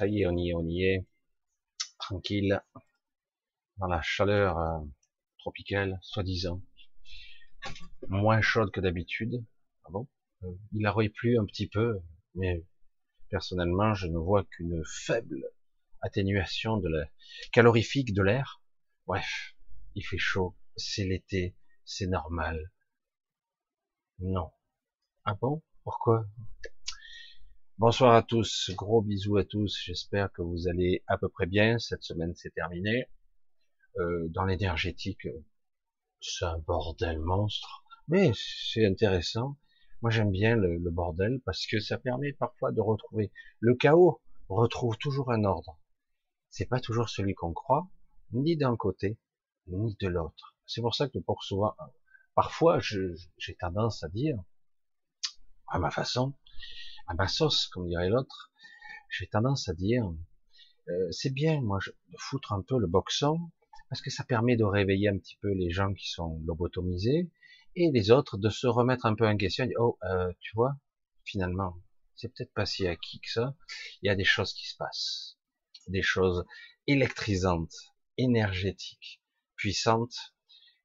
Ça y est, on y est. Tranquille. Dans la chaleur euh, tropicale, soi-disant. Moins chaude que d'habitude. Ah bon? Euh, Il aurait plu un petit peu, mais personnellement, je ne vois qu'une faible atténuation de la calorifique de l'air. Bref, il fait chaud, c'est l'été, c'est normal. Non. Ah bon? Pourquoi? Bonsoir à tous, gros bisous à tous, j'espère que vous allez à peu près bien, cette semaine c'est terminé. Euh, dans l'énergétique, c'est un bordel monstre, mais c'est intéressant. Moi j'aime bien le, bordel parce que ça permet parfois de retrouver le chaos, retrouve toujours un ordre. C'est pas toujours celui qu'on croit, ni d'un côté, ni de l'autre. C'est pour ça que pour souvent, parfois j'ai tendance à dire, à ma façon, à ma sauce, comme dirait l'autre, j'ai tendance à dire, euh, c'est bien, moi, de foutre un peu le boxon, parce que ça permet de réveiller un petit peu les gens qui sont lobotomisés, et les autres de se remettre un peu en question, dire, oh, euh, tu vois, finalement, c'est peut-être pas si acquis que ça, il y a des choses qui se passent, des choses électrisantes, énergétiques, puissantes,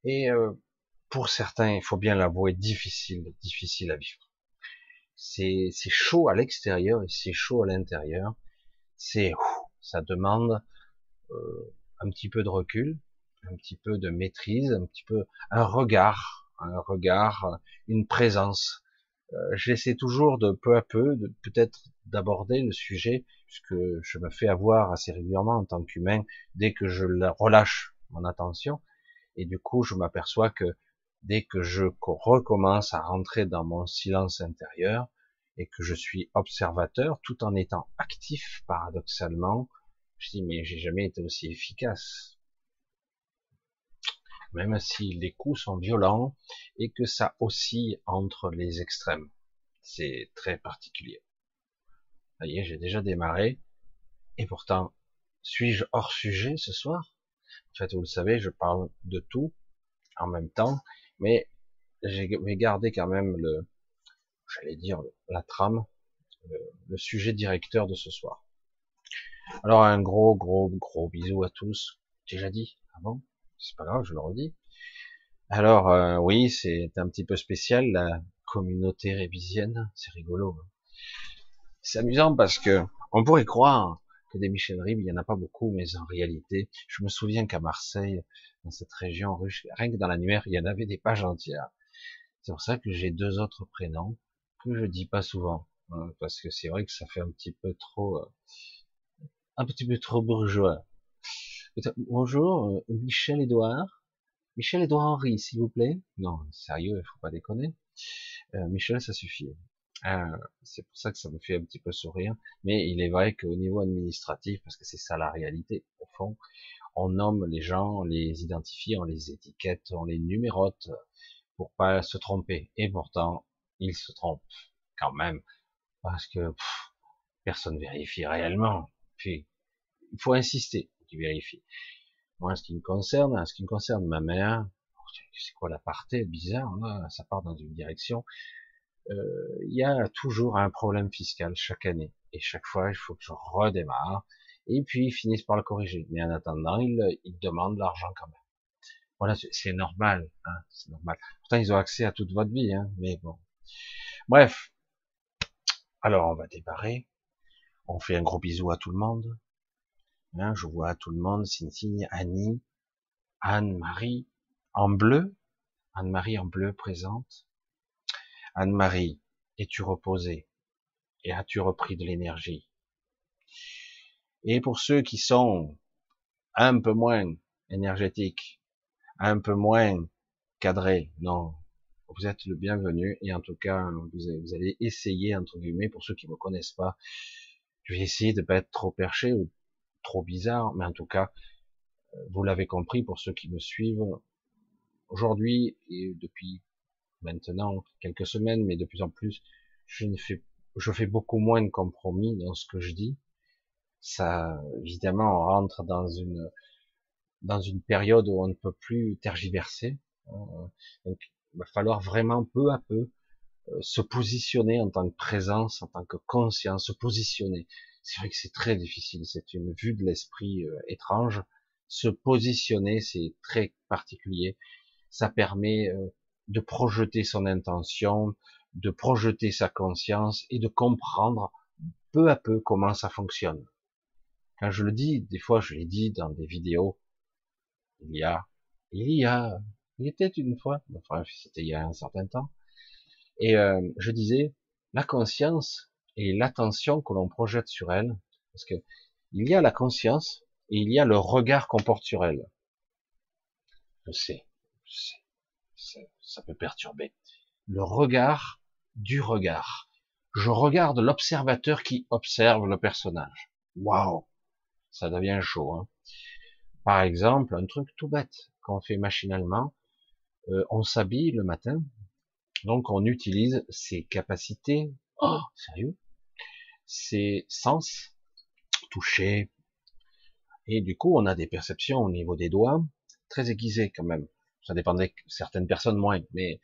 et euh, pour certains, il faut bien l'avouer, difficile, difficile à vivre c'est chaud à l'extérieur et c'est chaud à l'intérieur. C'est ça demande euh, un petit peu de recul, un petit peu de maîtrise, un petit peu un regard, un regard, une présence. Euh, J'essaie toujours de peu à peu, peut-être d'aborder le sujet, puisque je me fais avoir assez régulièrement en tant qu'humain dès que je relâche mon attention, et du coup je m'aperçois que dès que je recommence à rentrer dans mon silence intérieur et que je suis observateur tout en étant actif paradoxalement, je dis mais j'ai jamais été aussi efficace. Même si les coups sont violents et que ça oscille entre les extrêmes. C'est très particulier. Ça y est, j'ai déjà démarré. Et pourtant, suis-je hors sujet ce soir? En fait, vous le savez, je parle de tout en même temps mais j'ai gardé quand même le, j'allais dire la trame, le, sujet directeur de ce soir. Alors un gros gros gros bisou à tous. Déjà dit avant, ah c'est pas grave, je le redis. Alors euh, oui, c'est un petit peu spécial la communauté révisienne, c'est rigolo. Hein. C'est amusant parce que on pourrait croire des Michel Ribes, il y en a pas beaucoup, mais en réalité, je me souviens qu'à Marseille, dans cette région rien que dans l'annuaire, il y en avait des pages entières. C'est pour ça que j'ai deux autres prénoms que je dis pas souvent, hein, parce que c'est vrai que ça fait un petit peu trop, euh, un petit peu trop bourgeois. Bonjour, euh, Michel Edouard. Michel Edouard Henri, s'il vous plaît. Non, sérieux, il faut pas déconner. Euh, Michel, ça suffit. C'est pour ça que ça me fait un petit peu sourire. Mais il est vrai qu'au niveau administratif, parce que c'est ça la réalité, au fond, on nomme les gens, on les identifie, on les étiquette, on les numérote pour pas se tromper. Et pourtant, ils se trompent quand même parce que personne vérifie réellement. Puis, il faut insister tu vérifies. Moi, ce qui me concerne, ce qui me concerne ma mère, c'est quoi l'aparté bizarre, là, ça part dans une direction. Euh, il y a toujours un problème fiscal chaque année. Et chaque fois, il faut que je redémarre et puis ils finissent par le corriger. Mais en attendant, ils, ils demandent l'argent quand même. Voilà, c'est normal, hein, c'est normal. Pourtant, ils ont accès à toute votre vie, hein, mais bon. Bref. Alors, on va débarrer. On fait un gros bisou à tout le monde. Hein, je vois tout le monde, Cynthia, Annie, Anne-Marie, en bleu. Anne-Marie en bleu présente. Anne-Marie, es-tu reposée? Et as-tu repris de l'énergie? Et pour ceux qui sont un peu moins énergétiques, un peu moins cadrés, non, vous êtes le bienvenu. Et en tout cas, vous, allez essayer, entre guillemets, pour ceux qui ne me connaissent pas, je vais essayer de pas être trop perché ou trop bizarre, mais en tout cas, vous l'avez compris pour ceux qui me suivent, aujourd'hui et depuis maintenant quelques semaines, mais de plus en plus, je ne fais, je fais beaucoup moins de compromis dans ce que je dis, ça, évidemment, on rentre dans une dans une période où on ne peut plus tergiverser. Hein. Donc, il va falloir vraiment peu à peu euh, se positionner en tant que présence, en tant que conscience, se positionner. c'est vrai que c'est très difficile, c'est une vue de l'esprit euh, étrange. Se positionner, c'est très particulier. Ça permet euh, de projeter son intention, de projeter sa conscience et de comprendre peu à peu comment ça fonctionne. Quand je le dis, des fois je l'ai dit dans des vidéos, il y a, il y a, il était une fois, enfin c'était il y a un certain temps, et euh, je disais, la conscience et l'attention que l'on projette sur elle, parce que il y a la conscience et il y a le regard qu'on porte sur elle. Je sais, je sais, ça peut perturber. Le regard du regard. Je regarde l'observateur qui observe le personnage. Waouh, ça devient chaud. Hein. Par exemple, un truc tout bête qu'on fait machinalement, euh, on s'habille le matin, donc on utilise ses capacités. Oh, sérieux? Ses sens, toucher. Et du coup, on a des perceptions au niveau des doigts très aiguisées quand même. Ça dépendait certaines personnes moins, mais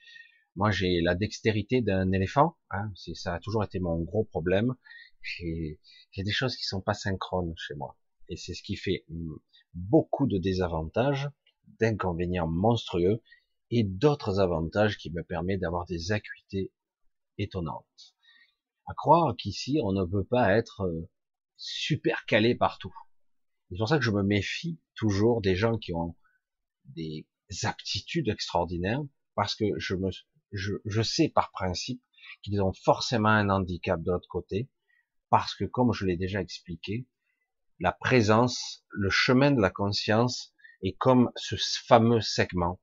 moi j'ai la dextérité d'un éléphant. Hein, ça a toujours été mon gros problème. J'ai des choses qui sont pas synchrones chez moi, et c'est ce qui fait beaucoup de désavantages, d'inconvénients monstrueux, et d'autres avantages qui me permettent d'avoir des acuités étonnantes. À croire qu'ici, on ne peut pas être euh, super calé partout. C'est pour ça que je me méfie toujours des gens qui ont des aptitudes extraordinaires, parce que je me, je, je sais par principe qu'ils ont forcément un handicap de l'autre côté, parce que comme je l'ai déjà expliqué, la présence, le chemin de la conscience est comme ce fameux segment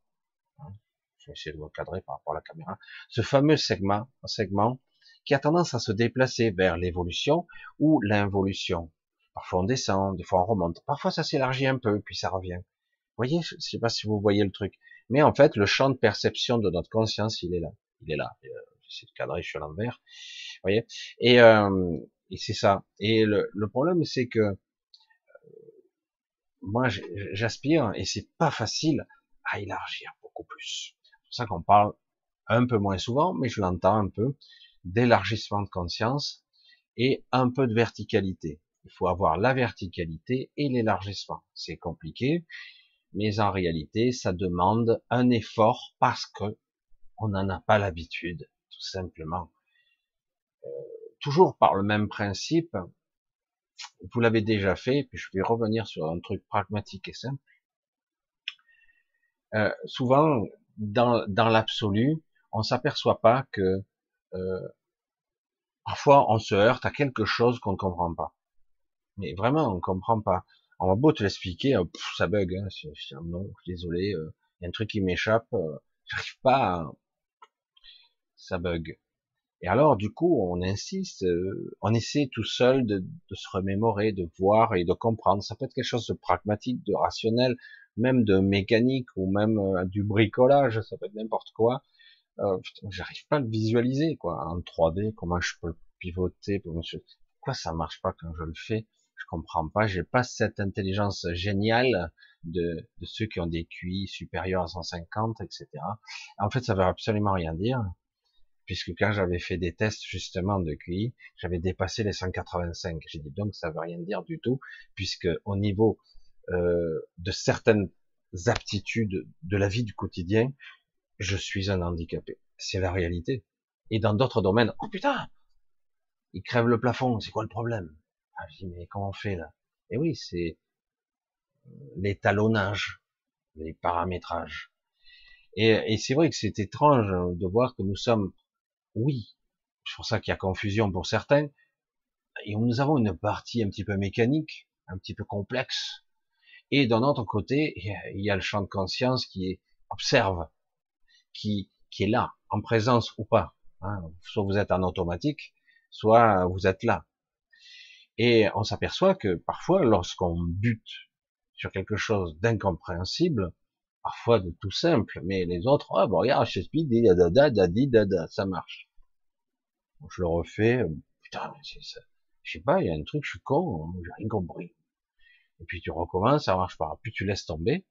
vais essayer de recadrer par rapport à la caméra, ce fameux segment, segment qui a tendance à se déplacer vers l'évolution ou l'involution. Parfois on descend, des fois on remonte, parfois ça s'élargit un peu, puis ça revient. Voyez, je ne sais pas si vous voyez le truc, mais en fait le champ de perception de notre conscience, il est là, il est là. Euh, j'essaie de cadrer, je suis à l'envers. Vous voyez, et, euh, et c'est ça. Et le, le problème, c'est que euh, moi, j'aspire, et c'est pas facile, à élargir beaucoup plus. C'est pour ça qu'on parle un peu moins souvent, mais je l'entends un peu, d'élargissement de conscience et un peu de verticalité. Il faut avoir la verticalité et l'élargissement. C'est compliqué, mais en réalité, ça demande un effort parce que on n'en a pas l'habitude, tout simplement. Euh, toujours par le même principe, vous l'avez déjà fait, puis je vais revenir sur un truc pragmatique et simple. Euh, souvent, dans, l'absolu, on s'aperçoit pas que euh, parfois on se heurte à quelque chose qu'on ne comprend pas. Mais vraiment, on ne comprend pas. On va beau te l'expliquer, euh, ça bug. Hein, non, désolé, euh, il y a un truc qui m'échappe, euh, j'arrive pas. À... Ça bug. Et alors, du coup, on insiste, on essaie tout seul de, se remémorer, de voir et de comprendre. Ça peut être quelque chose de pragmatique, de rationnel, même de mécanique ou même euh, du bricolage, ça peut être n'importe quoi. Euh, J'arrive pas à le visualiser, quoi, en 3D, comment je peux le pivoter, pourquoi ça marche pas quand je le fais, je comprends pas, j'ai pas cette intelligence géniale de, ceux qui ont des QI supérieurs à 150, etc. En fait, ça veut absolument rien dire, puisque quand j'avais fait des tests justement de QI, j'avais dépassé les 185. J'ai dit donc ça veut rien dire du tout, puisque au niveau euh, de certaines aptitudes de la vie du quotidien, je suis un handicapé. C'est la réalité. Et dans d'autres domaines, oh putain, il crève le plafond, c'est quoi le problème? Ah, Je dis, mais comment on fait là? Et oui, c'est l'étalonnage, les paramétrages. Et, et c'est vrai que c'est étrange de voir que nous sommes, oui, c'est pour ça qu'il y a confusion pour certains, et nous avons une partie un petit peu mécanique, un petit peu complexe, et d'un autre côté, il y a le champ de conscience qui observe, qui, qui est là, en présence ou pas. Hein. Soit vous êtes en automatique, soit vous êtes là. Et on s'aperçoit que parfois, lorsqu'on bute sur quelque chose d'incompréhensible, parfois de tout simple, mais les autres, ah bon regarde, je suis dit dada, dadi, dada, ça marche. Je le refais, putain, je sais pas, il y a un truc, je suis con, j'ai rien compris et puis tu recommences, ça marche pas, puis tu laisses tomber,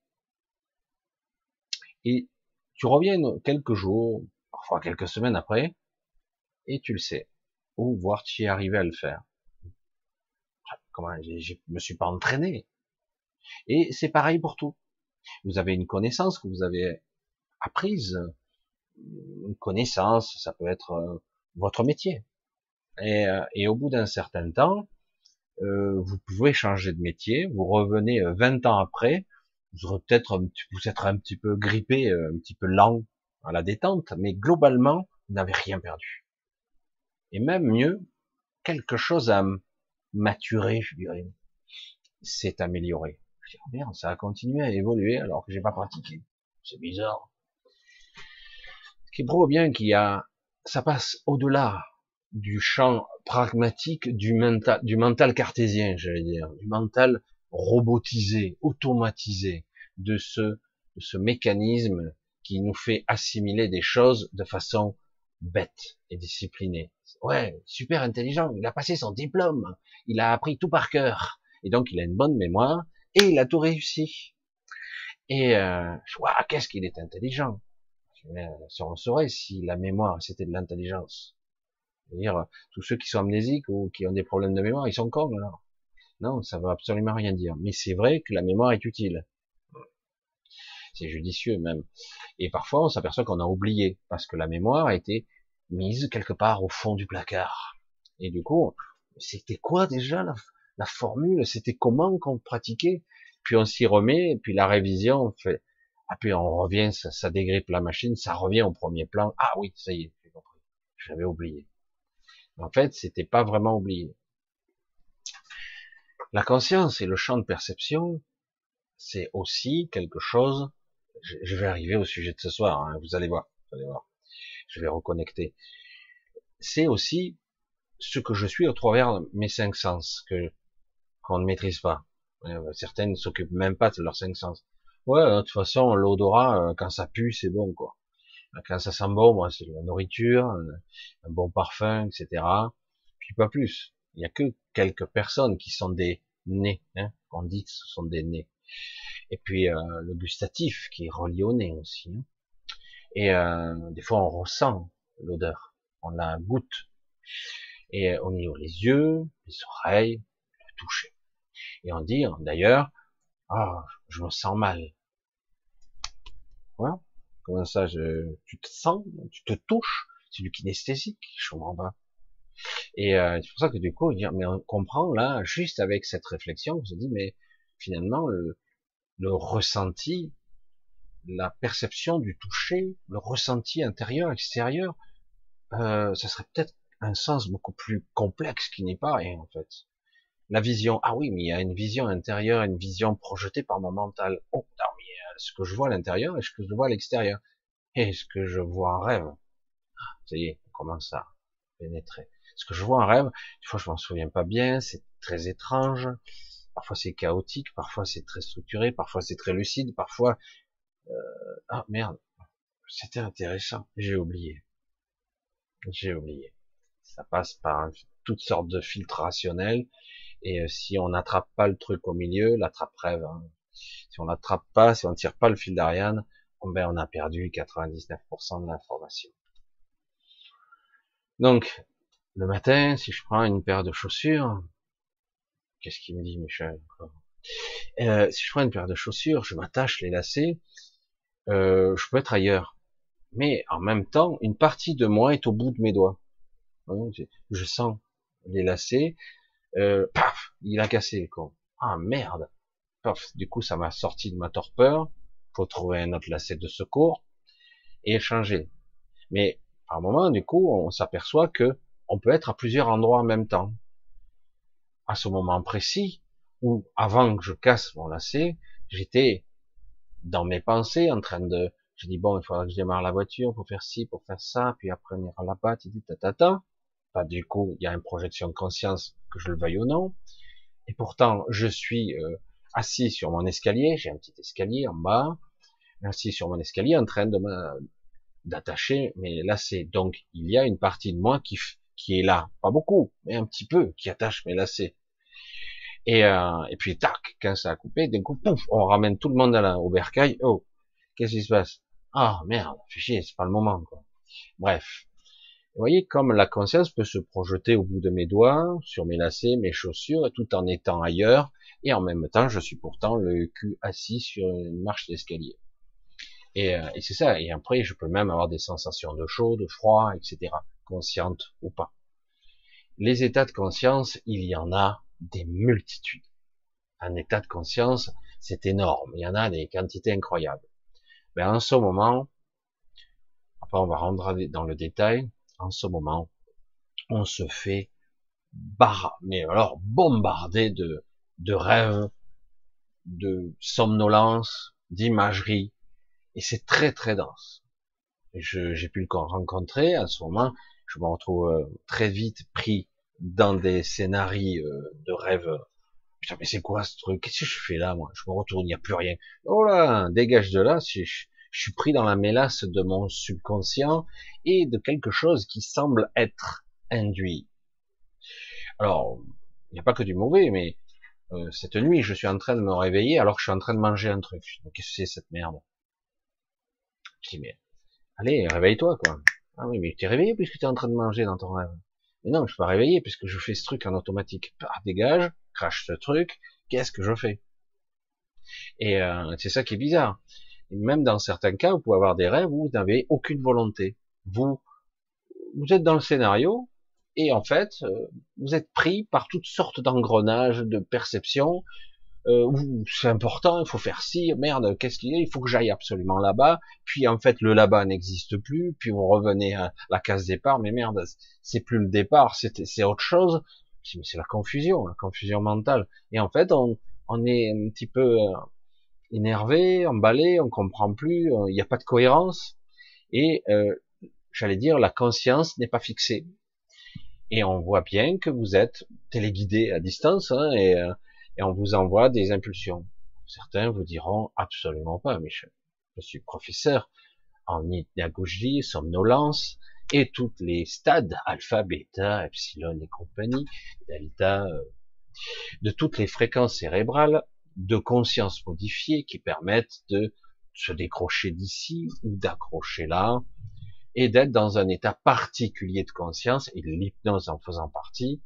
et tu reviens quelques jours, parfois quelques semaines après, et tu le sais, ou voir tu y arrivé à le faire. Comment, je me suis pas entraîné. Et c'est pareil pour tout. Vous avez une connaissance que vous avez apprise, une connaissance, ça peut être euh, votre métier. Et, euh, et au bout d'un certain temps, euh, vous pouvez changer de métier, vous revenez 20 ans après, vous aurez peut-être vous êtes un petit peu grippé, un petit peu lent à la détente, mais globalement, vous n'avez rien perdu. Et même mieux, quelque chose a maturé, je dirais, s'est amélioré. Je dis, oh merde, ça a continué à évoluer alors que j'ai pas pratiqué. C'est bizarre. Ce qui prouve bien qu'il y a, ça passe au-delà du champ pragmatique du mental, du mental cartésien, j'allais dire, du mental robotisé, automatisé, de ce, de ce mécanisme qui nous fait assimiler des choses de façon bête et disciplinée. Ouais, super intelligent, il a passé son diplôme, il a appris tout par cœur, et donc il a une bonne mémoire, et il a tout réussi. Et euh, qu'est-ce qu'il est intelligent. Ça on saurait si la mémoire c'était de l'intelligence. C'est-à-dire tous ceux qui sont amnésiques ou qui ont des problèmes de mémoire, ils sont cons alors. Non, ça veut absolument rien dire. Mais c'est vrai que la mémoire est utile. C'est judicieux même. Et parfois on s'aperçoit qu'on a oublié parce que la mémoire a été mise quelque part au fond du placard. Et du coup, c'était quoi déjà la, formule? C'était comment qu'on pratiquait? Puis on s'y remet, et puis la révision, on fait, ah puis on revient, ça, ça dégrippe la machine, ça revient au premier plan. Ah oui, ça y est, j'ai compris. J'avais oublié. En fait, c'était pas vraiment oublié. La conscience et le champ de perception, c'est aussi quelque chose. Je vais arriver au sujet de ce soir. Hein, vous allez voir. Vous allez voir. Je vais reconnecter. C'est aussi ce que je suis au travers mes cinq sens que qu'on ne maîtrise pas. Certaines ne s'occupent même pas de leurs cinq sens. Ouais, de toute façon, l'odorat, euh, quand ça pue, c'est bon, quoi. Quand ça sent bon, moi, c'est la nourriture, un bon parfum, etc. Puis pas plus. Il y a que quelques personnes qui sont des nez, hein, on dit que ce sont des nez. Et puis euh, le gustatif qui est relié au nez aussi. Hein. Et euh, des fois on ressent l'odeur, on la goûte. Et on y a les yeux, les oreilles, le toucher. Et on dit d'ailleurs, ah, je me sens mal. Voilà. Comment ça, je, tu te sens, tu te touches, c'est du kinesthésique, je comprends pas. Et euh, c'est pour ça que du coup, mais on comprend là, juste avec cette réflexion, on se dit, mais finalement, le, le ressenti, la perception du toucher, le ressenti intérieur, extérieur, euh, ça serait peut-être un sens beaucoup plus complexe qui n'est pas rien en fait. La vision, ah oui, mais il y a une vision intérieure, une vision projetée par mon mental. Oh, non, mais ce que je vois à l'intérieur et ce que je vois à l'extérieur. Et ce que je vois en rêve. Ça y est, on commence à pénétrer. Ce que je vois en rêve, des fois je m'en souviens pas bien, c'est très étrange. Parfois c'est chaotique, parfois c'est très structuré, parfois c'est très lucide, parfois euh, ah merde, c'était intéressant, j'ai oublié, j'ai oublié. Ça passe par toutes sortes de filtres rationnels et euh, si on n'attrape pas le truc au milieu, l'attrape rêve. Hein. Si on l'attrape pas, si on tire pas le fil d'Ariane, ben on a perdu 99% de l'information. Donc, le matin, si je prends une paire de chaussures, qu'est-ce qu'il me dit, Michel euh, Si je prends une paire de chaussures, je m'attache les lacets, euh, je peux être ailleurs. Mais en même temps, une partie de moi est au bout de mes doigts. Je sens les lacets, euh, paf, il a cassé, quoi. Ah merde. Paf, du coup, ça m'a sorti de ma torpeur. Faut trouver un autre lacet de secours et échanger. Mais par moment, du coup, on s'aperçoit que on peut être à plusieurs endroits en même temps. À ce moment précis, où avant que je casse mon lacet, j'étais dans mes pensées en train de, je dis bon, il faudra que je démarre la voiture pour faire ci, pour faire ça, puis après on ira là-bas, dit ta Pas du coup, il y a une projection de conscience, que je le veuille ou non. Et pourtant, je suis euh, assis sur mon escalier, j'ai un petit escalier en bas, assis sur mon escalier en train de d'attacher mes lacets. Donc, il y a une partie de moi qui, qui est là, pas beaucoup, mais un petit peu, qui attache mes lacets. Et, euh, et puis, tac, quand ça a coupé, d'un coup, pouf, on ramène tout le monde à la, au bercail. Oh, qu'est-ce qui se passe? Ah, merde, fais c'est pas le moment, quoi. Bref. Vous voyez comme la conscience peut se projeter au bout de mes doigts, sur mes lacets, mes chaussures, tout en étant ailleurs, et en même temps, je suis pourtant le cul assis sur une marche d'escalier. Et, euh, et c'est ça. Et après, je peux même avoir des sensations de chaud, de froid, etc., conscientes ou pas. Les états de conscience, il y en a des multitudes. Un état de conscience, c'est énorme. Il y en a des quantités incroyables. Mais en ce moment, après on va rentrer dans le détail, en ce moment, on se fait bar, mais alors bombarder de, de rêves, de somnolence, d'imagerie, et c'est très très dense. J'ai pu le rencontrer à ce moment, je me retrouve euh, très vite pris dans des scénarios euh, de rêves. Putain, mais c'est quoi ce truc? Qu'est-ce que je fais là, moi? Je me retourne, il n'y a plus rien. Oh là, dégage de là. Je, suis pris dans la mélasse de mon subconscient et de quelque chose qui semble être induit. Alors, il n'y a pas que du mauvais, mais euh, cette nuit, je suis en train de me réveiller alors que je suis en train de manger un truc. Qu'est-ce que c'est cette merde? Je dis, allez, réveille-toi, quoi. Ah oui, mais tu t'es réveillé puisque tu es en train de manger dans ton rêve. Mais non, je suis pas réveillé puisque je fais ce truc en automatique. Ah, dégage, crache ce truc, qu'est-ce que je fais? Et euh, c'est ça qui est bizarre. même dans certains cas, vous pouvez avoir des rêves où vous n'avez aucune volonté. Vous, vous êtes dans le scénario et en fait, euh, vous êtes pris par toutes sortes d'engrenages, de perceptions, euh, c'est important, il faut faire ci, merde, qu'est-ce qu'il y a, il faut que j'aille absolument là-bas, puis en fait le là-bas n'existe plus, puis vous revenez à la case départ, mais merde, c'est plus le départ, c'est autre chose, c'est la confusion, la confusion mentale, et en fait on, on est un petit peu euh, énervé, emballé, on comprend plus, euh, il n'y a pas de cohérence, et euh, j'allais dire la conscience n'est pas fixée, et on voit bien que vous êtes téléguidé à distance, hein, et euh, et on vous envoie des impulsions. Certains vous diront absolument pas, Michel. Je suis professeur en hypnagogie, somnolence, et tous les stades, alpha, bêta, epsilon et compagnie, delta, euh, de toutes les fréquences cérébrales de conscience modifiée qui permettent de se décrocher d'ici ou d'accrocher là, et d'être dans un état particulier de conscience, et l'hypnose en faisant partie,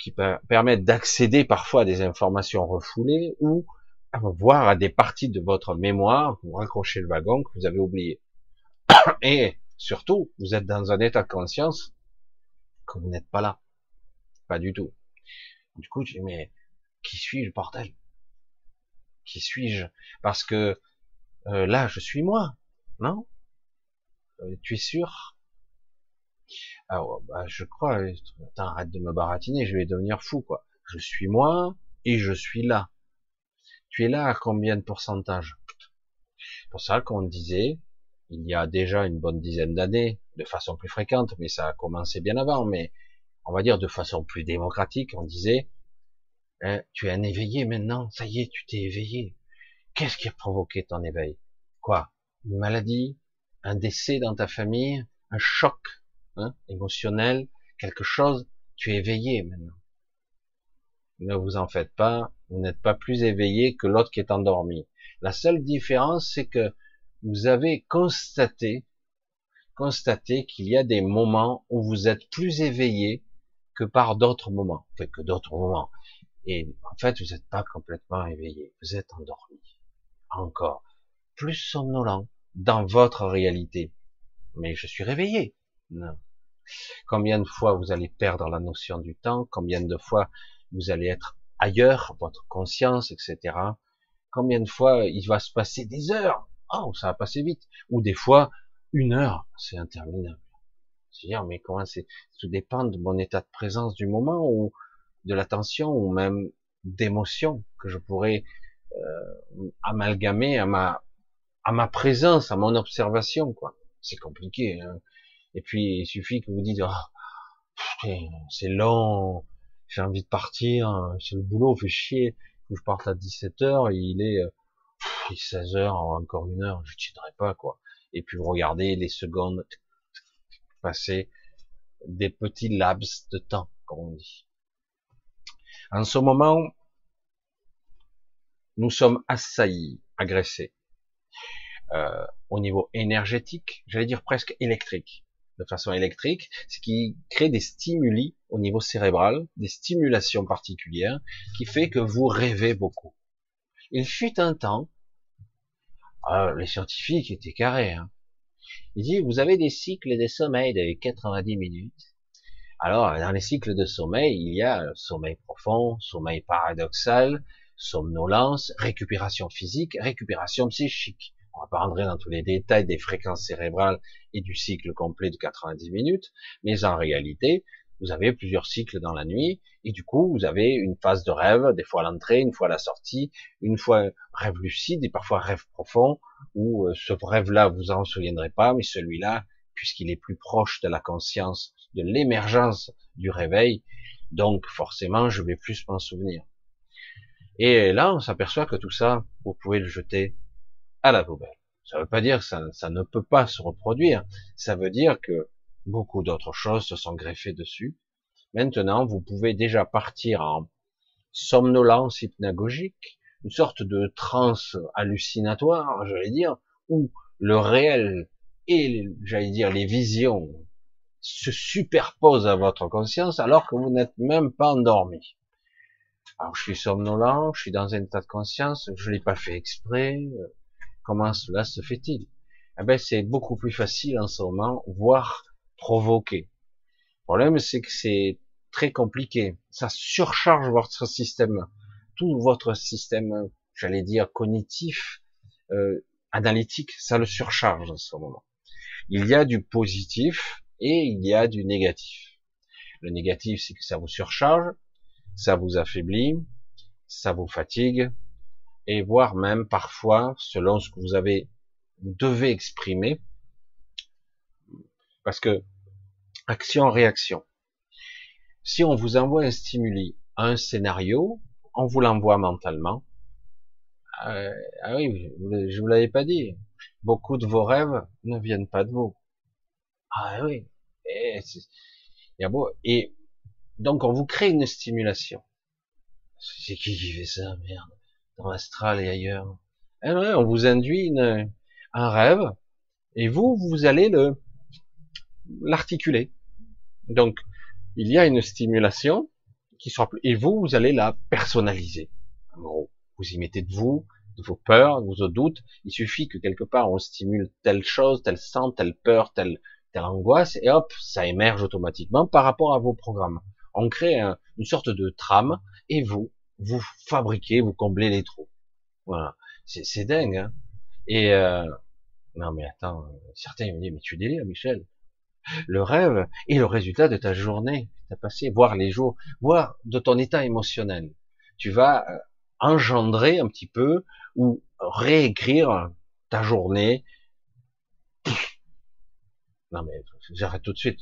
qui permettent d'accéder parfois à des informations refoulées ou à voir à des parties de votre mémoire, vous raccrochez le wagon que vous avez oublié. Et surtout, vous êtes dans un état de conscience que vous n'êtes pas là. Pas du tout. Du coup, je dis, mais qui suis-je, bordel? Qui suis-je? Parce que euh, là, je suis moi, non? Euh, Tu es sûr? Alors, bah, je crois, attends, arrête de me baratiner, je vais devenir fou, quoi. Je suis moi et je suis là. Tu es là à combien de pourcentage Pour ça qu'on disait, il y a déjà une bonne dizaine d'années, de façon plus fréquente, mais ça a commencé bien avant, mais on va dire de façon plus démocratique, on disait, hein, tu es un éveillé maintenant, ça y est, tu t'es éveillé. Qu'est-ce qui a provoqué ton éveil? Quoi? Une maladie? Un décès dans ta famille? Un choc? Hein, émotionnel, quelque chose, tu es éveillé maintenant. Ne vous en faites pas, vous n'êtes pas plus éveillé que l'autre qui est endormi. La seule différence, c'est que vous avez constaté, constaté qu'il y a des moments où vous êtes plus éveillé que par d'autres moments, que d'autres moments. Et en fait, vous n'êtes pas complètement éveillé, vous êtes endormi. Encore. Plus somnolent dans votre réalité. Mais je suis réveillé. Non. Combien de fois vous allez perdre la notion du temps, combien de fois vous allez être ailleurs, votre conscience, etc. Combien de fois il va se passer des heures, oh, ça va passer vite, ou des fois une heure, c'est interminable. C'est-à-dire, mais comment c'est, tout dépend de mon état de présence du moment, ou de l'attention, ou même d'émotion que je pourrais euh, amalgamer à ma à ma présence, à mon observation, quoi. C'est compliqué. Hein. Et puis, il suffit que vous dites, oh, c'est long, j'ai envie de partir, c'est le boulot, fait chier, faut que je parte à 17h, et il est, 16h, encore une heure, je tiendrai pas, quoi. Et puis vous regardez les secondes passer, des petits laps de temps, comme on dit. En ce moment, nous sommes assaillis, agressés, euh, au niveau énergétique, j'allais dire presque électrique de façon électrique, ce qui crée des stimuli au niveau cérébral, des stimulations particulières, qui fait que vous rêvez beaucoup. Il fut un temps, ah, les scientifiques étaient carrés, hein. il dit, vous avez des cycles de sommeil de 90 minutes. Alors, dans les cycles de sommeil, il y a sommeil profond, sommeil paradoxal, somnolence, récupération physique, récupération psychique. On va pas rentrer dans tous les détails des fréquences cérébrales et du cycle complet de 90 minutes, mais en réalité, vous avez plusieurs cycles dans la nuit, et du coup, vous avez une phase de rêve, des fois à l'entrée, une fois à la sortie, une fois rêve lucide, et parfois rêve profond, où euh, ce rêve-là, vous en souviendrez pas, mais celui-là, puisqu'il est plus proche de la conscience, de l'émergence du réveil, donc forcément, je vais plus m'en souvenir. Et là, on s'aperçoit que tout ça, vous pouvez le jeter à la poubelle. Ça ne veut pas dire que ça, ne peut pas se reproduire. Ça veut dire que beaucoup d'autres choses se sont greffées dessus. Maintenant, vous pouvez déjà partir en somnolence hypnagogique, une sorte de transe hallucinatoire, j'allais dire, où le réel et, j'allais dire, les visions se superposent à votre conscience alors que vous n'êtes même pas endormi. Alors, je suis somnolent, je suis dans un état de conscience, je l'ai pas fait exprès, Comment cela se fait-il? Eh ben, c'est beaucoup plus facile en ce moment, voire provoqué. Le problème, c'est que c'est très compliqué. Ça surcharge votre système, tout votre système, j'allais dire cognitif, euh, analytique, ça le surcharge en ce moment. Il y a du positif et il y a du négatif. Le négatif, c'est que ça vous surcharge, ça vous affaiblit, ça vous fatigue, et voire même parfois, selon ce que vous avez, vous devez exprimer, parce que action-réaction. Si on vous envoie un stimuli, un scénario, on vous l'envoie mentalement. Euh, ah oui, je vous l'avais pas dit. Beaucoup de vos rêves ne viennent pas de vous. Ah oui. Et, donc on vous crée une stimulation. C'est qui qui fait ça, merde? Dans et ailleurs. Eh on vous induit un rêve, et vous, vous allez le l'articuler. Donc, il y a une stimulation qui sera et vous, vous allez la personnaliser. En gros, vous y mettez de vous, de vos peurs, de vos doutes. Il suffit que quelque part on stimule telle chose, tel sens, telle peur, telle, telle angoisse, et hop, ça émerge automatiquement par rapport à vos programmes. On crée une sorte de trame, et vous, vous fabriquez, vous comblez les trous. Voilà, c'est dingue. Hein et euh, non mais attends, certains me disent mais tu délires, Michel. Le rêve est le résultat de ta journée, tu as passé, voir les jours, voir de ton état émotionnel. Tu vas euh, engendrer un petit peu ou réécrire ta journée. Non mais j'arrête tout de suite.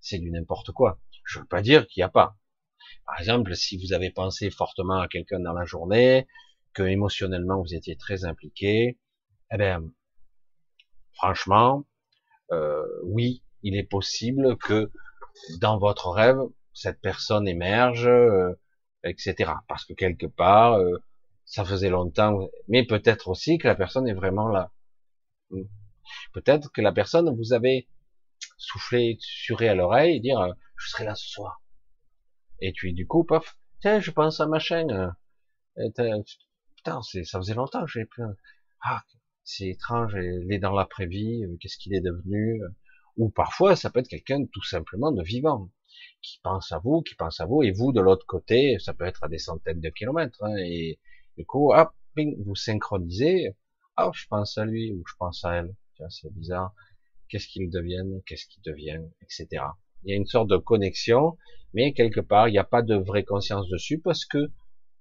C'est du n'importe quoi. Je veux pas dire qu'il n'y a pas. Par exemple, si vous avez pensé fortement à quelqu'un dans la journée, que émotionnellement vous étiez très impliqué, eh bien, franchement, euh, oui, il est possible que dans votre rêve, cette personne émerge, euh, etc. Parce que quelque part, euh, ça faisait longtemps, mais peut-être aussi que la personne est vraiment là. Hmm. Peut-être que la personne, vous avez soufflé, suré à l'oreille et dire, je serai là ce soir. Et puis du coup, paf, tiens, je pense à ma chaîne. Putain, ça faisait longtemps que j'ai plein. Ah, c'est étrange, il est dans l'après-vie, euh, qu'est-ce qu'il est devenu euh. Ou parfois, ça peut être quelqu'un tout simplement de vivant, qui pense à vous, qui pense à vous, et vous de l'autre côté, ça peut être à des centaines de kilomètres. Hein, et du coup, hop, vous synchronisez. Ah, je pense à lui ou je pense à elle. C'est bizarre. Qu'est-ce qu'ils deviennent Qu'est-ce qu'ils deviennent Etc. Il y a une sorte de connexion, mais quelque part, il n'y a pas de vraie conscience dessus parce que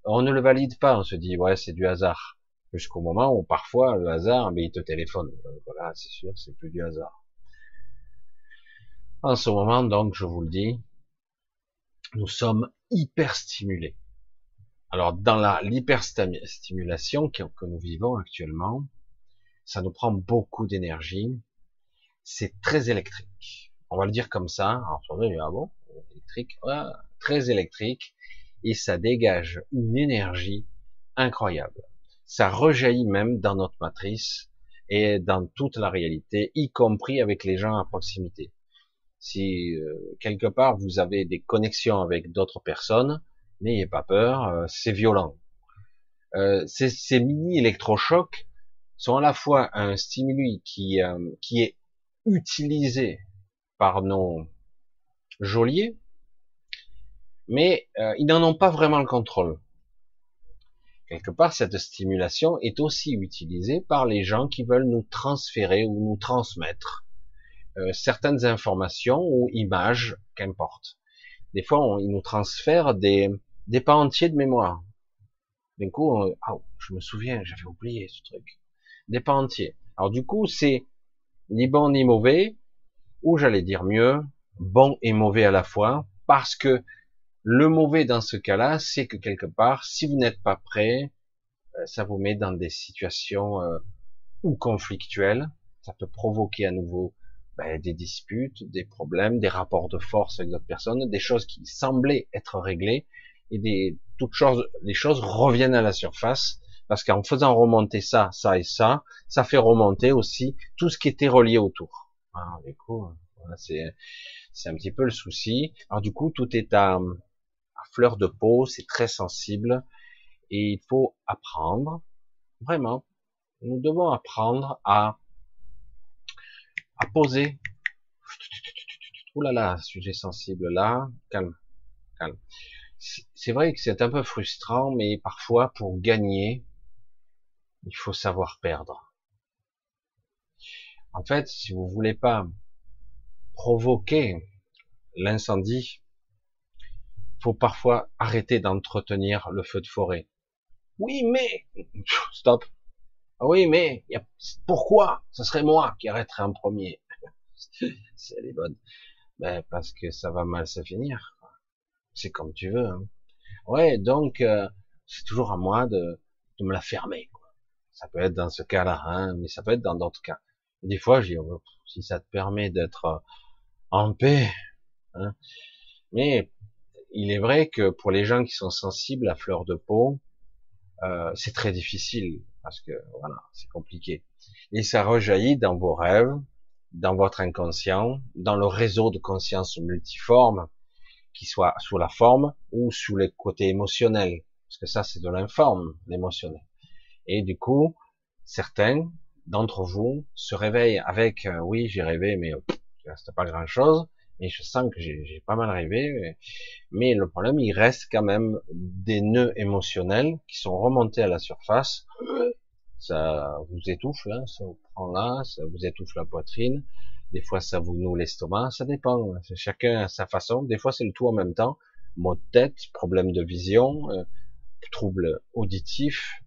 on ne le valide pas. On se dit, ouais, c'est du hasard. Jusqu'au moment où parfois le hasard, mais il te téléphone. voilà, c'est sûr, c'est plus du hasard. En ce moment, donc, je vous le dis, nous sommes hyper stimulés. Alors, dans la l'hyperstimulation que nous vivons actuellement, ça nous prend beaucoup d'énergie. C'est très électrique on va le dire comme ça. Alors, bon, électrique, très électrique, et ça dégage une énergie incroyable. Ça rejaillit même dans notre matrice et dans toute la réalité, y compris avec les gens à proximité. Si euh, quelque part vous avez des connexions avec d'autres personnes, n'ayez pas peur, euh, c'est violent. Euh, ces, ces, mini électrochocs sont à la fois un stimuli qui, qui est utilisé par nos geôliers, mais ils n'en ont pas vraiment le contrôle. Quelque part, cette stimulation est aussi utilisée par les gens qui veulent nous transférer ou nous transmettre euh, certaines informations ou images, qu'importe. Des fois, ils nous transfèrent des, des pas entiers de mémoire. Du coup, ah, je me souviens, j'avais oublié ce truc. Des pas entiers. Alors du coup, c'est ni bon ni mauvais, ou j'allais dire mieux, bon et mauvais à la fois, parce que le mauvais dans ce cas-là, c'est que quelque part, si vous n'êtes pas prêt, euh, ça vous met dans des situations euh, ou conflictuelles. Ça peut provoquer à nouveau ben, des disputes, des problèmes, des rapports de force avec d'autres personnes, des choses qui semblaient être réglées et des toutes choses, les choses reviennent à la surface parce qu'en faisant remonter ça, ça et ça, ça fait remonter aussi tout ce qui était relié autour. Coup, c'est c'est un petit peu le souci. Alors du coup, tout est à, fleur de peau, c'est très sensible, et il faut apprendre, vraiment, nous devons apprendre à, à poser. Ouh là là, sujet sensible là, calme, calme. C'est vrai que c'est un peu frustrant, mais parfois pour gagner, il faut savoir perdre. En fait, si vous voulez pas provoquer l'incendie, faut parfois arrêter d'entretenir le feu de forêt. Oui, mais stop. Oui, mais pourquoi? Ce serait moi qui arrêterais en premier. C'est les bonnes. Ben, parce que ça va mal se finir. C'est comme tu veux. Hein. Ouais, donc euh, c'est toujours à moi de, me la fermer. Ça peut être dans ce cas-là, hein, mais ça peut être dans d'autres cas. Des fois, je dis, oh, si ça te permet d'être en paix, hein, mais il est vrai que pour les gens qui sont sensibles à fleur de peau, euh, c'est très difficile parce que voilà, c'est compliqué. Et ça rejaillit dans vos rêves, dans votre inconscient, dans le réseau de conscience multiforme, qui soit sous la forme ou sous les côtés émotionnels, parce que ça c'est de l'informe, l'émotionnel. Et du coup, certains d'entre vous se réveillent avec, euh, oui, j'ai rêvé, mais il reste pas grand chose, et je sens que j'ai pas mal rêvé, mais le problème, il reste quand même des nœuds émotionnels qui sont remontés à la surface. Ça vous étouffe là, ça vous prend là, ça vous étouffe la poitrine. Des fois, ça vous noue l'estomac, ça dépend. Chacun à sa façon. Des fois, c'est le tout en même temps. Maux de tête, problème de vision, euh, troubles auditifs,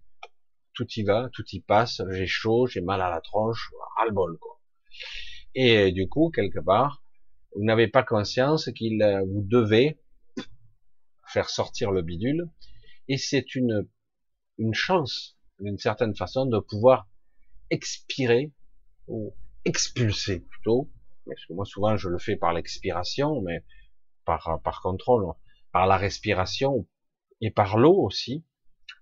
tout y va, tout y passe. J'ai chaud, j'ai mal à la tronche, ras le bol quoi. Et du coup, quelque part, vous n'avez pas conscience qu'il euh, vous devez faire sortir le bidule, et c'est une, une chance, d'une certaine façon, de pouvoir expirer, ou expulser plutôt, parce que moi souvent je le fais par l'expiration, mais par, par contrôle, par la respiration, et par l'eau aussi.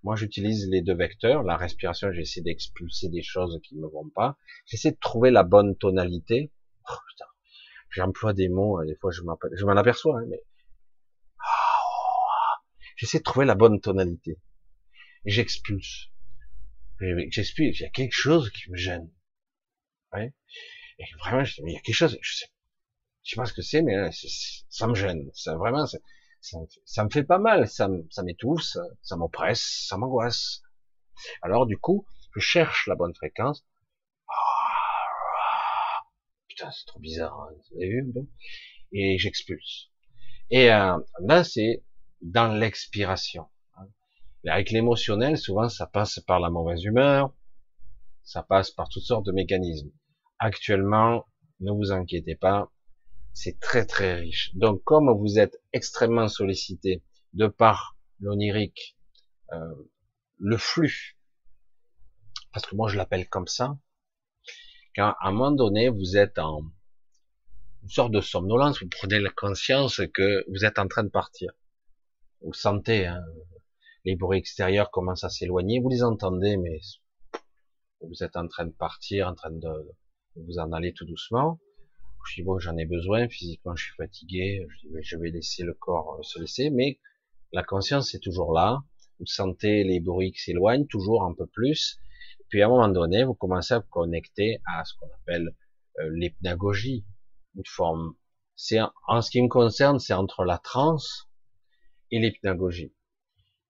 Moi j'utilise les deux vecteurs, la respiration j'essaie d'expulser des choses qui ne me vont pas, j'essaie de trouver la bonne tonalité, oh, putain, j'emploie des mots, hein, des fois je m'en aperçois, hein, mais j'essaie de trouver la bonne tonalité. J'expulse. J'explique, il y a quelque chose qui me gêne. Ouais. Et vraiment, je dis, mais il y a quelque chose, je sais, je sais pas ce que c'est, mais ça me gêne. Ça vraiment, ça, ça, me fait pas mal, ça, m'étouffe, ça, m'oppresse, ça m'angoisse. Alors du coup, je cherche la bonne fréquence putain, c'est trop bizarre, hein, vous avez vu Et j'expulse. Et euh, là, c'est dans l'expiration. Hein. Avec l'émotionnel, souvent, ça passe par la mauvaise humeur, ça passe par toutes sortes de mécanismes. Actuellement, ne vous inquiétez pas, c'est très très riche. Donc, comme vous êtes extrêmement sollicité de par l'onirique, euh, le flux, parce que moi je l'appelle comme ça, quand à un moment donné vous êtes en une sorte de somnolence, vous prenez la conscience que vous êtes en train de partir. Vous sentez hein, les bruits extérieurs commencent à s'éloigner, vous les entendez, mais vous êtes en train de partir, en train de vous en aller tout doucement. Je dis bon, j'en ai besoin, physiquement je suis fatigué, je, je vais laisser le corps euh, se laisser, mais la conscience est toujours là, vous sentez les bruits qui s'éloignent toujours un peu plus, puis à un moment donné, vous commencez à vous connecter à ce qu'on appelle euh, l'hypnagogie, une forme, c'est en ce qui me concerne, c'est entre la transe et l'hypnagogie.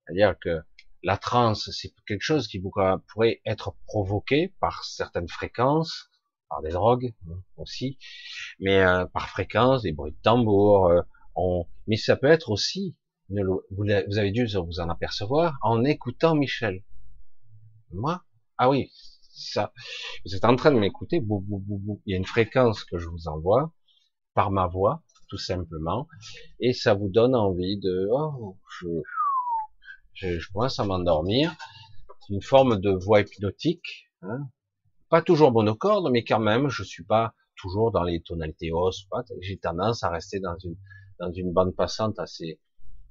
C'est-à-dire que la transe, c'est quelque chose qui pourrait être provoqué par certaines fréquences, par des drogues hein, aussi, mais euh, par fréquence, des bruits de tambour, euh, on... mais ça peut être aussi, vous avez dû vous en apercevoir, en écoutant Michel. Moi, ah oui, ça, vous êtes en train de m'écouter, il y a une fréquence que je vous envoie par ma voix, tout simplement, et ça vous donne envie de, oh, je, je, commence à m'endormir. Une forme de voix hypnotique, hein. Pas toujours monocorde, mais quand même, je suis pas toujours dans les tonalités hausses. J'ai tendance à rester dans une dans une bande passante assez,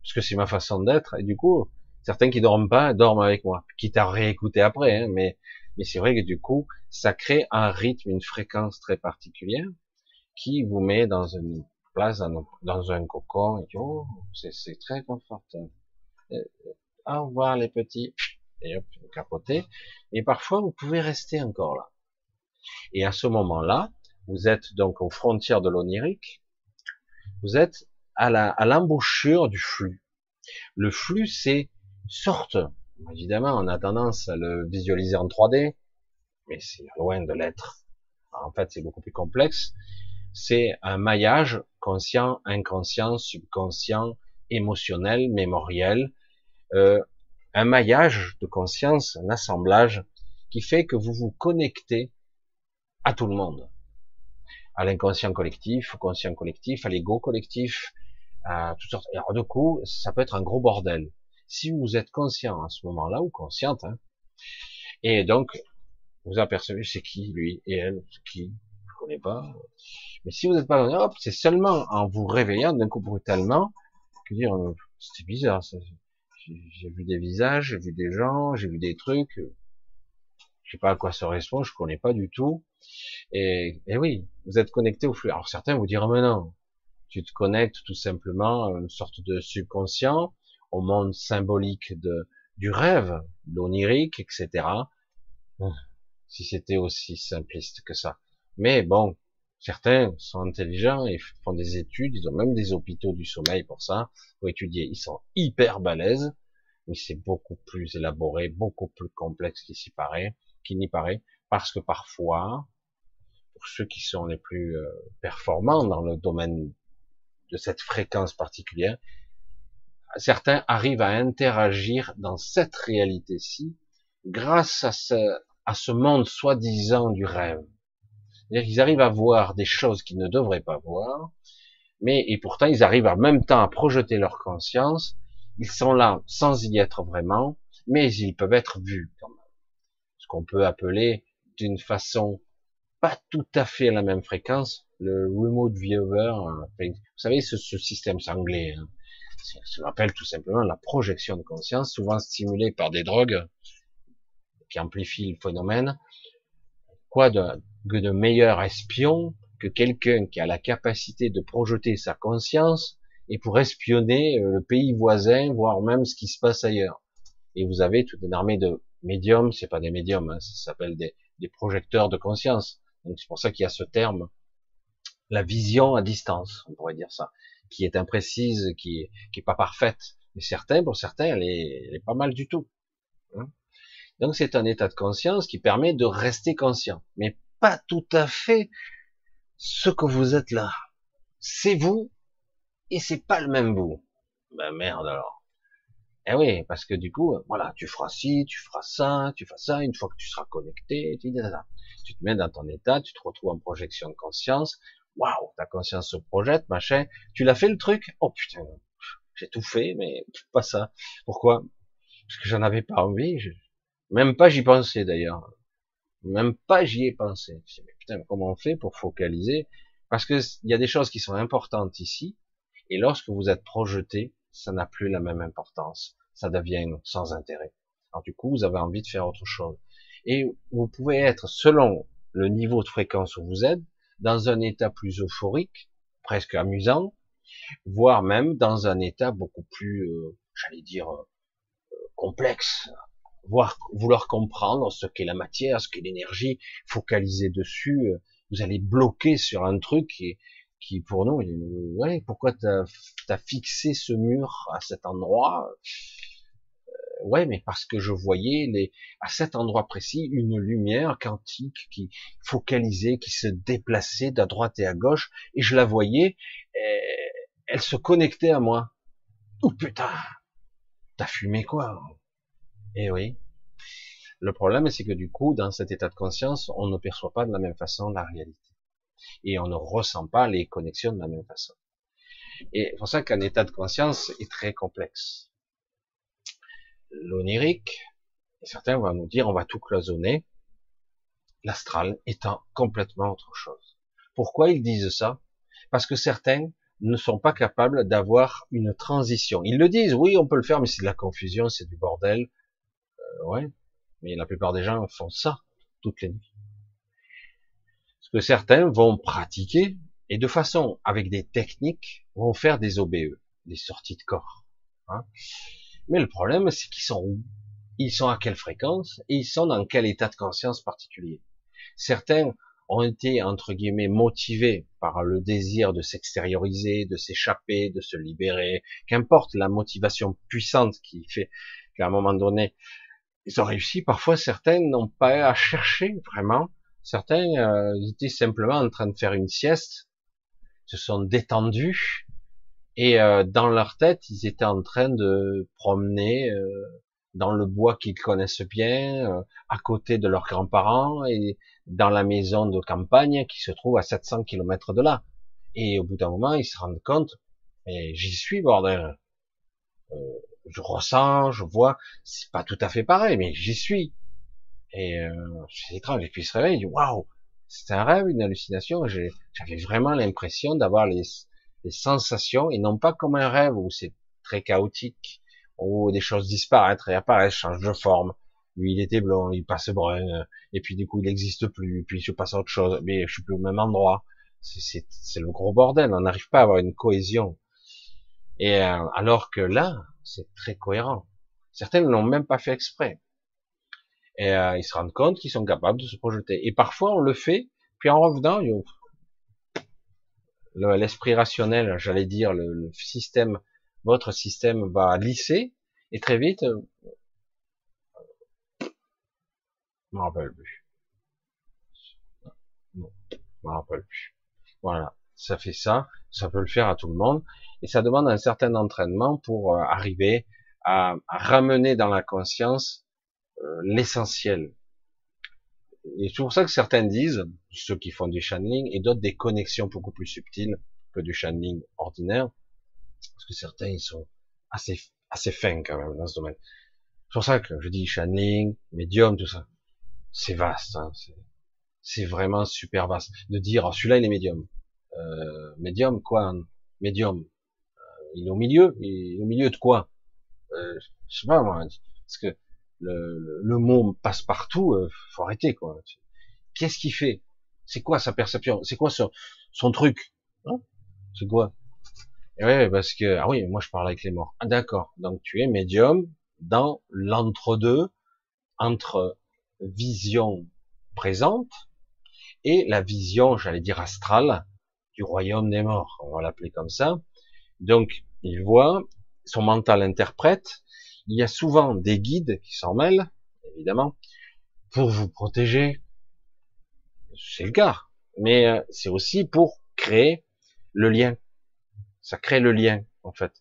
parce que c'est ma façon d'être. Et du coup, certains qui dorment pas dorment avec moi, quitte à réécouter après. Hein, mais mais c'est vrai que du coup, ça crée un rythme, une fréquence très particulière qui vous met dans une place, dans, un cocon. Et oh, c'est très confortable. Euh, au revoir les petits, et hop, vous capotez. Et parfois, vous pouvez rester encore là. Et à ce moment-là, vous êtes donc aux frontières de l'onirique, vous êtes à la, à l'embouchure du flux. Le flux, c'est sorte, évidemment, on a tendance à le visualiser en 3D, mais c'est loin de l'être. En fait, c'est beaucoup plus complexe. C'est un maillage conscient, inconscient, subconscient, émotionnel, mémoriel, euh, un maillage de conscience, un assemblage qui fait que vous vous connectez à tout le monde, à l'inconscient collectif, au conscient collectif, à l'ego collectif, à toutes sortes. alors du coup, ça peut être un gros bordel. Si vous êtes conscient à ce moment-là ou consciente, hein, et donc vous apercevez c'est qui lui et elle, c'est qui, je connais pas. Mais si vous n'êtes pas, hop, c'est seulement en vous réveillant d'un coup brutalement que dire, euh, c'était bizarre, j'ai vu des visages, j'ai vu des gens, j'ai vu des trucs. Je sais pas à quoi ça correspond, je connais pas du tout. Et, et oui, vous êtes connecté au flux. Alors certains vous diront mais non, tu te connectes tout simplement à une sorte de subconscient, au monde symbolique de du rêve, l'onirique, etc. Si c'était aussi simpliste que ça. Mais bon, certains sont intelligents et font des études, ils ont même des hôpitaux du sommeil pour ça, pour étudier. Ils sont hyper balèzes, mais c'est beaucoup plus élaboré, beaucoup plus complexe qu'il s'y paraît, qu'il n'y paraît, parce que parfois, pour ceux qui sont les plus euh, performants dans le domaine de cette fréquence particulière, certains arrivent à interagir dans cette réalité-ci grâce à ce, à ce monde soi-disant du rêve. C'est-à-dire qu'ils arrivent à voir des choses qu'ils ne devraient pas voir, mais et pourtant ils arrivent en même temps à projeter leur conscience. Ils sont là sans y être vraiment, mais ils peuvent être vus quand même. Ce qu'on peut appeler d'une façon pas tout à fait à la même fréquence, le remote viewer. Hein, vous savez, ce, système anglais, hein, ça s'appelle tout simplement la projection de conscience, souvent stimulée par des drogues qui amplifient le phénomène. Quoi de, que de meilleur espion que quelqu'un qui a la capacité de projeter sa conscience et pour espionner euh, le pays voisin, voire même ce qui se passe ailleurs. Et vous avez toute une armée de médiums, c'est pas des médiums, hein, ça s'appelle des, des, projecteurs de conscience. Donc c'est pour ça qu'il y a ce terme, la vision à distance, on pourrait dire ça, qui est imprécise, qui qui est pas parfaite. Mais certains, pour certains, elle est, elle est pas mal du tout. Hein. Donc c'est un état de conscience qui permet de rester conscient, mais pas tout à fait ce que vous êtes là. C'est vous et c'est pas le même vous. Ben merde alors. Eh oui, parce que du coup, voilà, tu feras ci, tu feras ça, tu feras ça, une fois que tu seras connecté, tu, tu te mets dans ton état, tu te retrouves en projection de conscience, waouh, ta conscience se projette, machin, tu l'as fait le truc, oh putain, j'ai tout fait, mais pas ça. Pourquoi? Parce que j'en avais pas envie, même pas j'y pensais d'ailleurs. Même pas j'y ai pensé. mais putain, comment on fait pour focaliser? Parce que il y a des choses qui sont importantes ici, et lorsque vous êtes projeté, ça n'a plus la même importance. Ça devient sans intérêt. Alors du coup, vous avez envie de faire autre chose. Et vous pouvez être, selon le niveau de fréquence où vous êtes, dans un état plus euphorique, presque amusant, voire même dans un état beaucoup plus, euh, j'allais dire, euh, complexe, voir, vouloir comprendre ce qu'est la matière, ce qu'est l'énergie, focaliser dessus, euh, vous allez bloquer sur un truc qui, qui pour nous, ouais, pourquoi t'as as fixé ce mur à cet endroit? Ouais, mais parce que je voyais les, à cet endroit précis une lumière quantique qui focalisait, qui se déplaçait d'à droite et à gauche, et je la voyais, elle se connectait à moi. Oh putain, t'as fumé quoi? Eh oui. Le problème, c'est que du coup, dans cet état de conscience, on ne perçoit pas de la même façon la réalité. Et on ne ressent pas les connexions de la même façon. Et c'est pour ça qu'un état de conscience est très complexe l'onirique, certains vont nous dire on va tout cloisonner, l'astral étant complètement autre chose. Pourquoi ils disent ça? Parce que certains ne sont pas capables d'avoir une transition. Ils le disent, oui, on peut le faire, mais c'est de la confusion, c'est du bordel. Euh, ouais, mais la plupart des gens font ça toutes les nuits. Que certains vont pratiquer, et de façon, avec des techniques, vont faire des OBE, des sorties de corps. Hein mais le problème, c'est qu'ils sont où? Ils sont à quelle fréquence Et ils sont dans quel état de conscience particulier? Certains ont été, entre guillemets, motivés par le désir de s'extérioriser, de s'échapper, de se libérer, qu'importe la motivation puissante qui fait qu'à un moment donné, ils ont réussi. Parfois, certains n'ont pas à chercher vraiment. Certains euh, étaient simplement en train de faire une sieste, se sont détendus, et euh, dans leur tête, ils étaient en train de promener euh, dans le bois qu'ils connaissent bien, à côté de leurs grands-parents et dans la maison de campagne qui se trouve à 700 km de là. Et au bout d'un moment, ils se rendent compte, et j'y suis, bordel. je ressens, je vois, c'est pas tout à fait pareil, mais j'y suis. Et c'est étrange. Et puis ils se réveillent, waouh, c'était un rêve, une hallucination. J'avais vraiment l'impression d'avoir les des sensations et non pas comme un rêve où c'est très chaotique, où des choses disparaissent, réapparaissent, changent de forme. Lui, il était blond, il passe brun, et puis du coup, il n'existe plus, puis je passe à autre chose, mais je suis plus au même endroit. C'est le gros bordel, on n'arrive pas à avoir une cohésion. Et euh, alors que là, c'est très cohérent. Certains ne l'ont même pas fait exprès. Et euh, ils se rendent compte qu'ils sont capables de se projeter. Et parfois, on le fait, puis en revenant, l'esprit rationnel, j'allais dire, le, système, votre système va lisser, et très vite, euh, je m'en rappelle plus. Non, je m'en rappelle plus. Voilà, ça fait ça, ça peut le faire à tout le monde, et ça demande un certain entraînement pour euh, arriver à, ramener dans la conscience euh, l'essentiel, et c'est pour ça que certains disent, ceux qui font du channeling, et d'autres des connexions beaucoup plus subtiles que du channeling ordinaire, parce que certains ils sont assez assez fins quand même dans ce domaine. C'est pour ça que je dis channeling, médium, tout ça. C'est vaste, hein, c'est vraiment super vaste. De dire, oh, celui-là il est médium. Euh, médium quoi Médium. Euh, il est au milieu. Il est au milieu de quoi? Euh, Je sais pas moi. Parce que le, le, mot passe partout, euh, faut arrêter quoi. Qu'est-ce qu'il fait? C'est quoi sa perception? C'est quoi son, son truc? Hein? C'est quoi? Et ouais, parce que ah oui, moi je parle avec les morts. Ah, d'accord. Donc tu es médium dans l'entre-deux entre vision présente et la vision, j'allais dire astrale, du royaume des morts. On va l'appeler comme ça. Donc il voit, son mental interprète, il y a souvent des guides qui s'en mêlent, évidemment, pour vous protéger. C'est le cas. Mais euh, c'est aussi pour créer le lien. Ça crée le lien, en fait.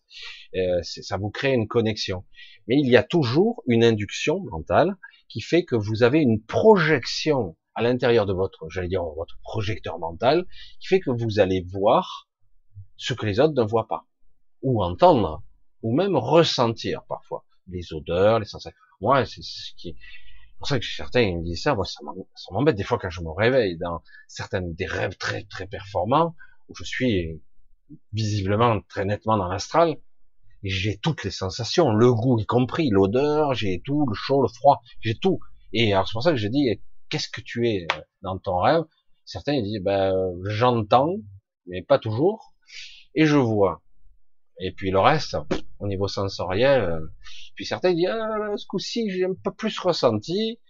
Euh, ça vous crée une connexion. Mais il y a toujours une induction mentale qui fait que vous avez une projection à l'intérieur de votre, j'allais dire, votre projecteur mental, qui fait que vous allez voir ce que les autres ne voient pas, ou entendre, ou même ressentir parfois les odeurs, les sensations. Moi, c'est ce qui est pour ça que certains me disent ça. Moi, ça m'embête des fois quand je me réveille dans certains des rêves très très performants où je suis visiblement très nettement dans l'astral j'ai toutes les sensations, le goût y compris, l'odeur, j'ai tout, le chaud, le froid, j'ai tout. Et alors c'est pour ça que je dis qu'est-ce que tu es euh, dans ton rêve? Certains ils disent, ben, j'entends, mais pas toujours, et je vois. Et puis le reste, au niveau sensoriel, euh, puis certains disent, ah, ce coup-ci, j'ai un peu plus ressenti,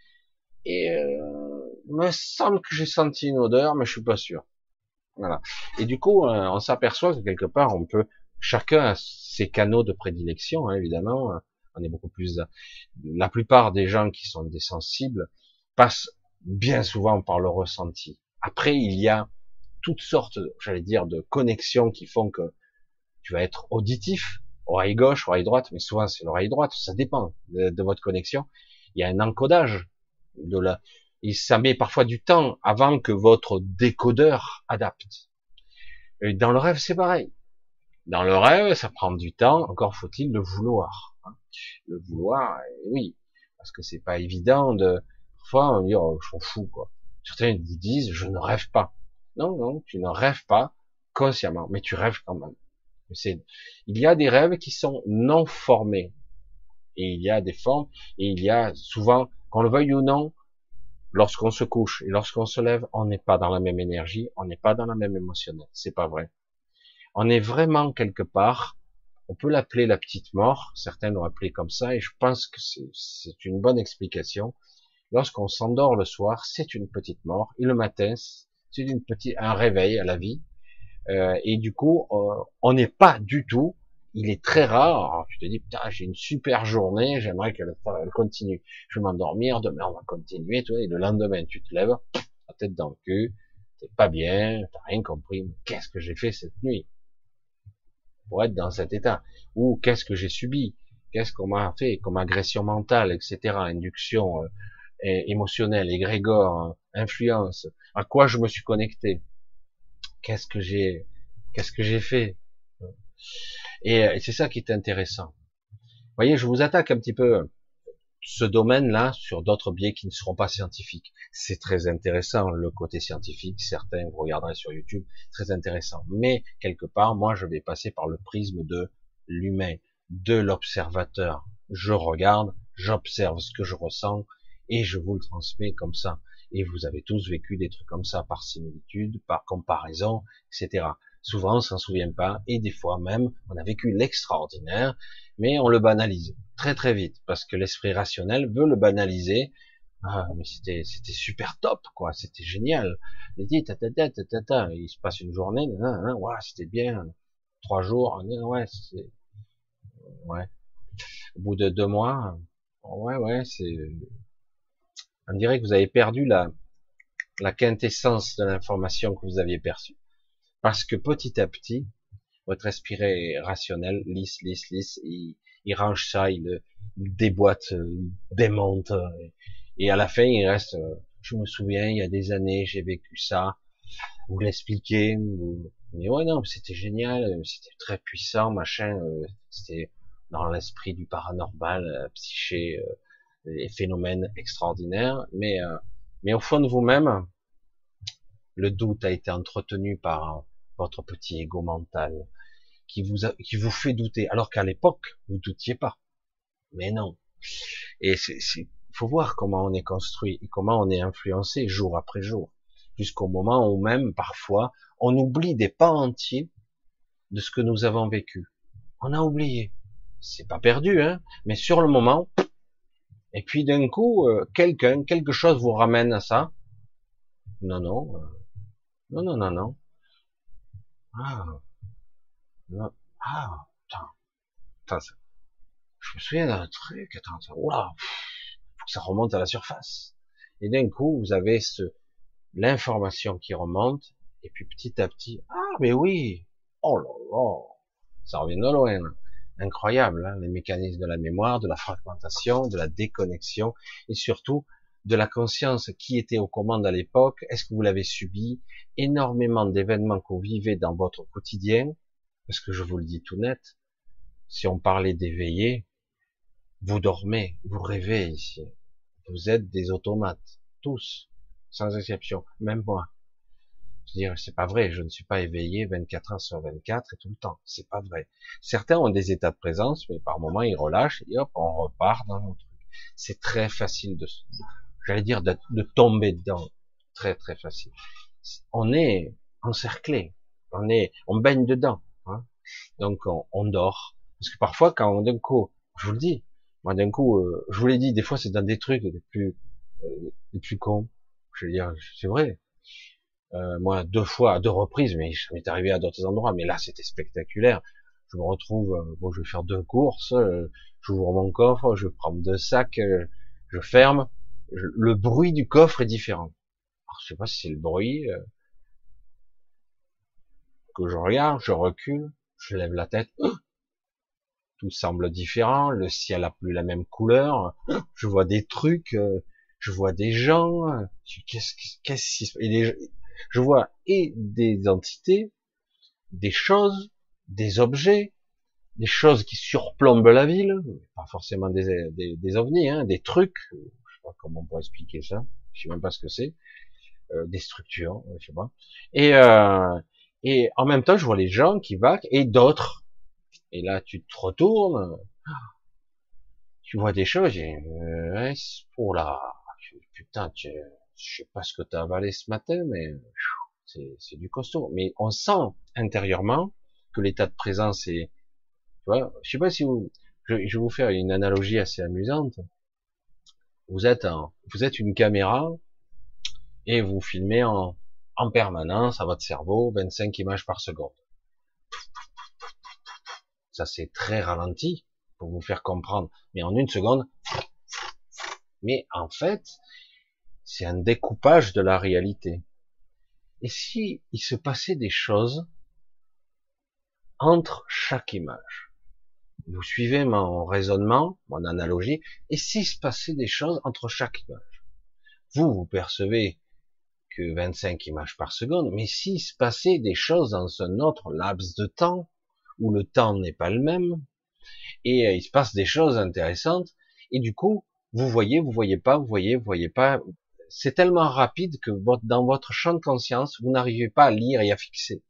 et euh, me semble que j'ai senti une odeur, mais je suis pas sûr. Voilà. Et du coup, euh, on s'aperçoit que quelque part, on peut, chacun a ses canaux de prédilection, hein, évidemment. On est beaucoup plus. La plupart des gens qui sont des sensibles passent bien souvent par le ressenti. Après, il y a toutes sortes, j'allais dire, de connexions qui font que tu vas être auditif, oreille gauche, oreille droite, mais souvent c'est l'oreille droite, ça dépend de, votre connexion. Il y a un encodage de la, et ça parfois du temps avant que votre décodeur adapte. Dans le rêve, c'est pareil. Dans le rêve, ça prend du temps, encore faut-il le vouloir. Hein. Le vouloir, oui, parce que c'est pas évident de, parfois on dit, oh, je m'en fous, quoi. Certains vous disent, je ne rêve pas. Non, non, tu ne rêves pas consciemment, mais tu rêves quand même. Il y a des rêves qui sont non formés. Et il y a des formes, et il y a souvent, qu'on le veuille ou non, lorsqu'on se couche et lorsqu'on se lève, on n'est pas dans la même énergie, on n'est pas dans la même émotionnelle. C'est pas vrai. On est vraiment quelque part, on peut l'appeler la petite mort, certains l'ont appelé comme ça, et je pense que c'est une bonne explication. Lorsqu'on s'endort le soir, c'est une petite mort, et le matin, c'est un réveil à la vie. Euh, et du coup, euh, on n'est pas du tout. Il est très rare. Tu te dis putain, j'ai une super journée, j'aimerais qu'elle continue. Je vais m'endormir, demain on va continuer. Tu et le lendemain, tu te lèves, la tête dans le cul, t'es pas bien, t'as rien compris. Qu'est-ce que j'ai fait cette nuit? Pour être dans cet état Ou qu'est-ce que j'ai subi? Qu'est-ce qu'on m'a fait comme agression mentale, etc. Induction euh, émotionnelle, égrégore, influence, à quoi je me suis connecté, qu'est-ce que j'ai, qu'est-ce que j'ai fait. Et, c'est ça qui est intéressant. Voyez, je vous attaque un petit peu ce domaine-là sur d'autres biais qui ne seront pas scientifiques. C'est très intéressant, le côté scientifique, certains vous regarderez sur YouTube, très intéressant. Mais quelque part, moi, je vais passer par le prisme de l'humain, de l'observateur. Je regarde, j'observe ce que je ressens et je vous le transmets comme ça et vous avez tous vécu des trucs comme ça par similitude, par comparaison, etc. Souvent on s'en souvient pas, et des fois même on a vécu l'extraordinaire, mais on le banalise très très vite, parce que l'esprit rationnel veut le banaliser. Ah, mais c'était c'était super top, quoi, c'était génial. Il dit, il se passe une journée, hein, hein, ouais, c'était bien, trois jours, ouais, c'est, ouais. Au bout de deux mois, ouais, ouais, c'est, on dirait que vous avez perdu la, la quintessence de l'information que vous aviez perçue. Parce que petit à petit, votre esprit rationnel, lisse, lisse, lisse, il, range ça, il, déboîte, il démonte, et à la fin, il reste, je me souviens, il y a des années, j'ai vécu ça, vous l'expliquez, vous, mais ouais, non, c'était génial, c'était très puissant, machin, euh, c'était dans l'esprit du paranormal, euh, psyché, euh, des phénomènes extraordinaires, mais, euh, mais au fond de vous-même, le doute a été entretenu par votre petit ego mental qui vous, qui vous fait douter, alors qu'à l'époque, vous doutiez pas. Mais non. Et c'est, faut voir comment on est construit et comment on est influencé jour après jour, jusqu'au moment où même, parfois, on oublie des pas entiers de ce que nous avons vécu. On a oublié. C'est pas perdu, hein, mais sur le moment, et puis d'un coup, euh, quelqu'un, quelque chose vous ramène à ça. Non, non, euh, non, non, non, non. Ah, ah, attends, attends, je me souviens d'un truc, attends, oula, faut que ça remonte à la surface. Et d'un coup, vous avez ce, l'information qui remonte, et puis petit à petit, ah, mais oui, oh là là, ça revient de loin incroyable, hein, les mécanismes de la mémoire, de la fragmentation, de la déconnexion, et surtout de la conscience qui était aux commandes à l'époque. Est-ce que vous l'avez subi? Énormément d'événements que vous vivez dans votre quotidien, parce que je vous le dis tout net, si on parlait d'éveiller, vous dormez, vous rêvez ici. Vous êtes des automates, tous, sans exception, même moi. Je dire, c'est pas vrai, je ne suis pas éveillé 24 heures sur 24 et tout le temps. C'est pas vrai. Certains ont des états de présence, mais par moments ils relâchent et hop, on repart dans le truc. C'est très facile de, j'allais dire, de, tomber dedans. Très très facile. on est encerclé, on est, on baigne dedans, hein. donc on, dort. Parce que parfois, quand d'un coup, je vous le dis, moi d'un coup, euh, je vous l'ai dit, des fois c'est dans des trucs les plus, euh, les plus cons. Je veux dire, c'est vrai. Euh, moi, deux fois, à deux reprises, mais ça m'est arrivé à d'autres endroits, mais là c'était spectaculaire. Je me retrouve, euh, bon, je vais faire deux courses, j'ouvre mon coffre, je prends deux sacs, je ferme. le bruit du coffre est différent. Alors, je sais pas si c'est le bruit que je regarde, je recule, je lève la tête. Tout semble différent, le ciel a plus la même couleur. Je vois des trucs, euh, je vois des gens. Qu'est-ce qui se Je vois et des entités, des choses, des objets, des choses qui surplombent la ville, pas forcément des, ovnis, hein, des trucs, je sais pas comment on pourrait expliquer ça, je sais même pas ce que c'est, euh, des structures, je sais pas. Et, euh, et en même temps, je vois les gens qui vaquent et d'autres. Et là, tu te retournes, tu vois des choses, et euh, oh là, putain, tu, je sais pas ce que tu as avalé ce matin, mais c'est du costaud. Mais on sent intérieurement que l'état de présence est, tu vois, je sais pas si vous, je, vais vous faire une analogie assez amusante. Vous êtes vous êtes une caméra et vous filmez en, en permanence à votre cerveau 25 images par seconde. Ça c'est très ralenti pour vous faire comprendre, mais en une seconde. Mais en fait, c'est un découpage de la réalité. Et si il se passait des choses entre chaque image? Vous suivez mon raisonnement, mon analogie, et s'il se passait des choses entre chaque image? Vous, vous percevez 25 images par seconde, mais s'il se passait des choses dans un autre laps de temps, où le temps n'est pas le même, et euh, il se passe des choses intéressantes, et du coup, vous voyez, vous voyez pas, vous voyez, vous voyez pas, c'est tellement rapide que dans votre champ de conscience, vous n'arrivez pas à lire et à fixer.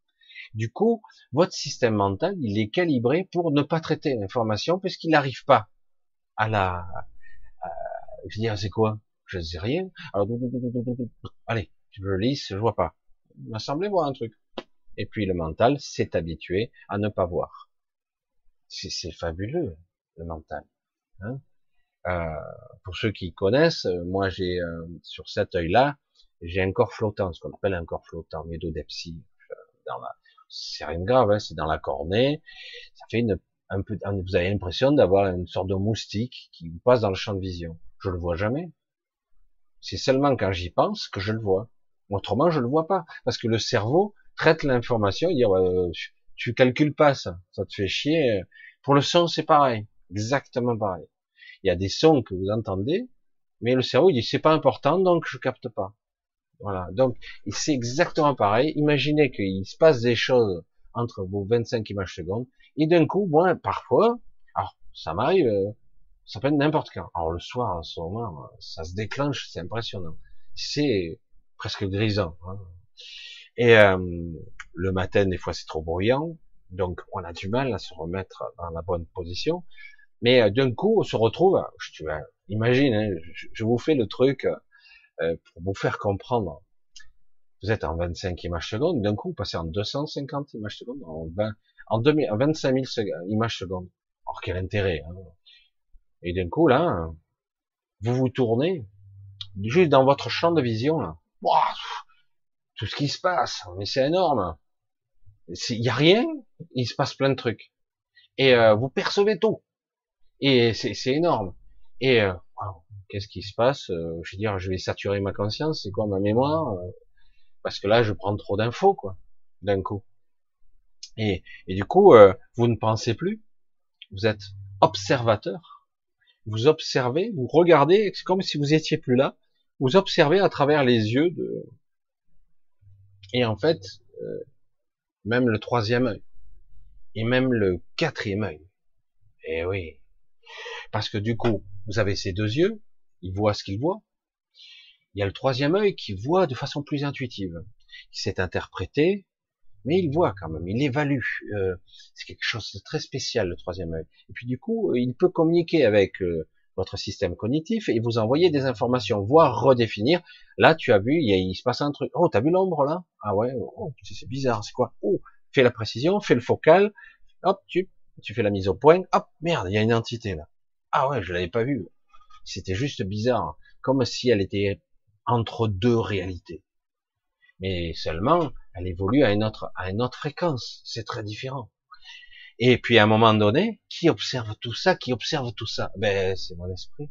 Du coup, votre système mental, il est calibré pour ne pas traiter l'information puisqu'il n'arrive pas à la, je veux dire, c'est quoi? Je sais rien. Alors, allez, je lis, je vois pas. Il m'a semblé voir un truc. Et puis le mental s'est habitué à ne pas voir. C'est fabuleux, le mental. Hein pour ceux qui connaissent, euh, moi j'ai euh, sur cet œil-là, j'ai un corps flottant, ce qu'on appelle un corps flottant, médodepsie. Dans la, c'est rien de grave, hein, c'est dans la cornée. Ça fait une, un peu, vous avez l'impression d'avoir une sorte de moustique qui passe dans le champ de vision. Je le vois jamais. C'est seulement quand j'y pense que je le vois. Autrement, je le vois pas, parce que le cerveau traite l'information, il dit euh, tu calcules pas ça, ça te fait chier. Pour le son, c'est pareil, exactement pareil. Il y a des sons que vous entendez, mais le cerveau il dit c'est pas important, donc je capte pas. Voilà, donc c'est exactement pareil. Imaginez qu'il se passe des choses entre vos 25 images secondes, et d'un coup, moi, parfois, alors ça m'arrive, euh, ça peut être n'importe quand. Alors le soir, en ce moment, ça se déclenche, c'est impressionnant. C'est presque grisant. Hein. Et euh, le matin, des fois, c'est trop bruyant, donc on a du mal à se remettre dans la bonne position. Mais euh, d'un coup, on se retrouve, imagine, hein, je, vous fais le truc euh, pour vous faire comprendre. Vous êtes en 25 images secondes, d'un coup, vous passez en 250 images secondes, en, 20, en, 2000, en 25 000 images secondes. Or, quel intérêt hein. Et d'un coup, là, vous vous tournez, juste dans votre champ de vision, là, tout ce qui se passe, mais c'est énorme. Il y a rien, il se passe plein de trucs. Et euh, vous percevez tout. Et c'est énorme. Et euh, qu'est-ce qui se passe euh, Je veux dire, je vais saturer ma conscience, c'est quoi ma mémoire Parce que là, je prends trop d'infos, quoi, d'un coup. Et, et du coup, vous ne pensez plus. Vous êtes observateur. Vous observez, vous regardez, c'est comme si vous étiez plus là vous observez à travers les yeux de... Et en fait, euh, même le troisième œil, et même le quatrième œil. Eh oui. Parce que du coup, vous avez ces deux yeux, ils voient ce qu'ils voient. Il y a le troisième œil qui voit de façon plus intuitive, qui s'est interprété, mais il voit quand même, il évalue. Euh, c'est quelque chose de très spécial, le troisième œil. Et puis du coup, il peut communiquer avec euh, votre système cognitif et vous envoyez des informations, voire redéfinir. Là, tu as vu, il, a, il se passe un truc. Oh, t'as vu l'ombre là? Ah ouais, oh, c'est bizarre, c'est quoi? Oh, fais la précision, fais le focal, hop, tu, tu fais la mise au point, hop, merde, il y a une entité là. Ah ouais, je l'avais pas vue. C'était juste bizarre, comme si elle était entre deux réalités. Mais seulement, elle évolue à une autre, à une autre fréquence. C'est très différent. Et puis à un moment donné, qui observe tout ça Qui observe tout ça? Ben c'est mon esprit.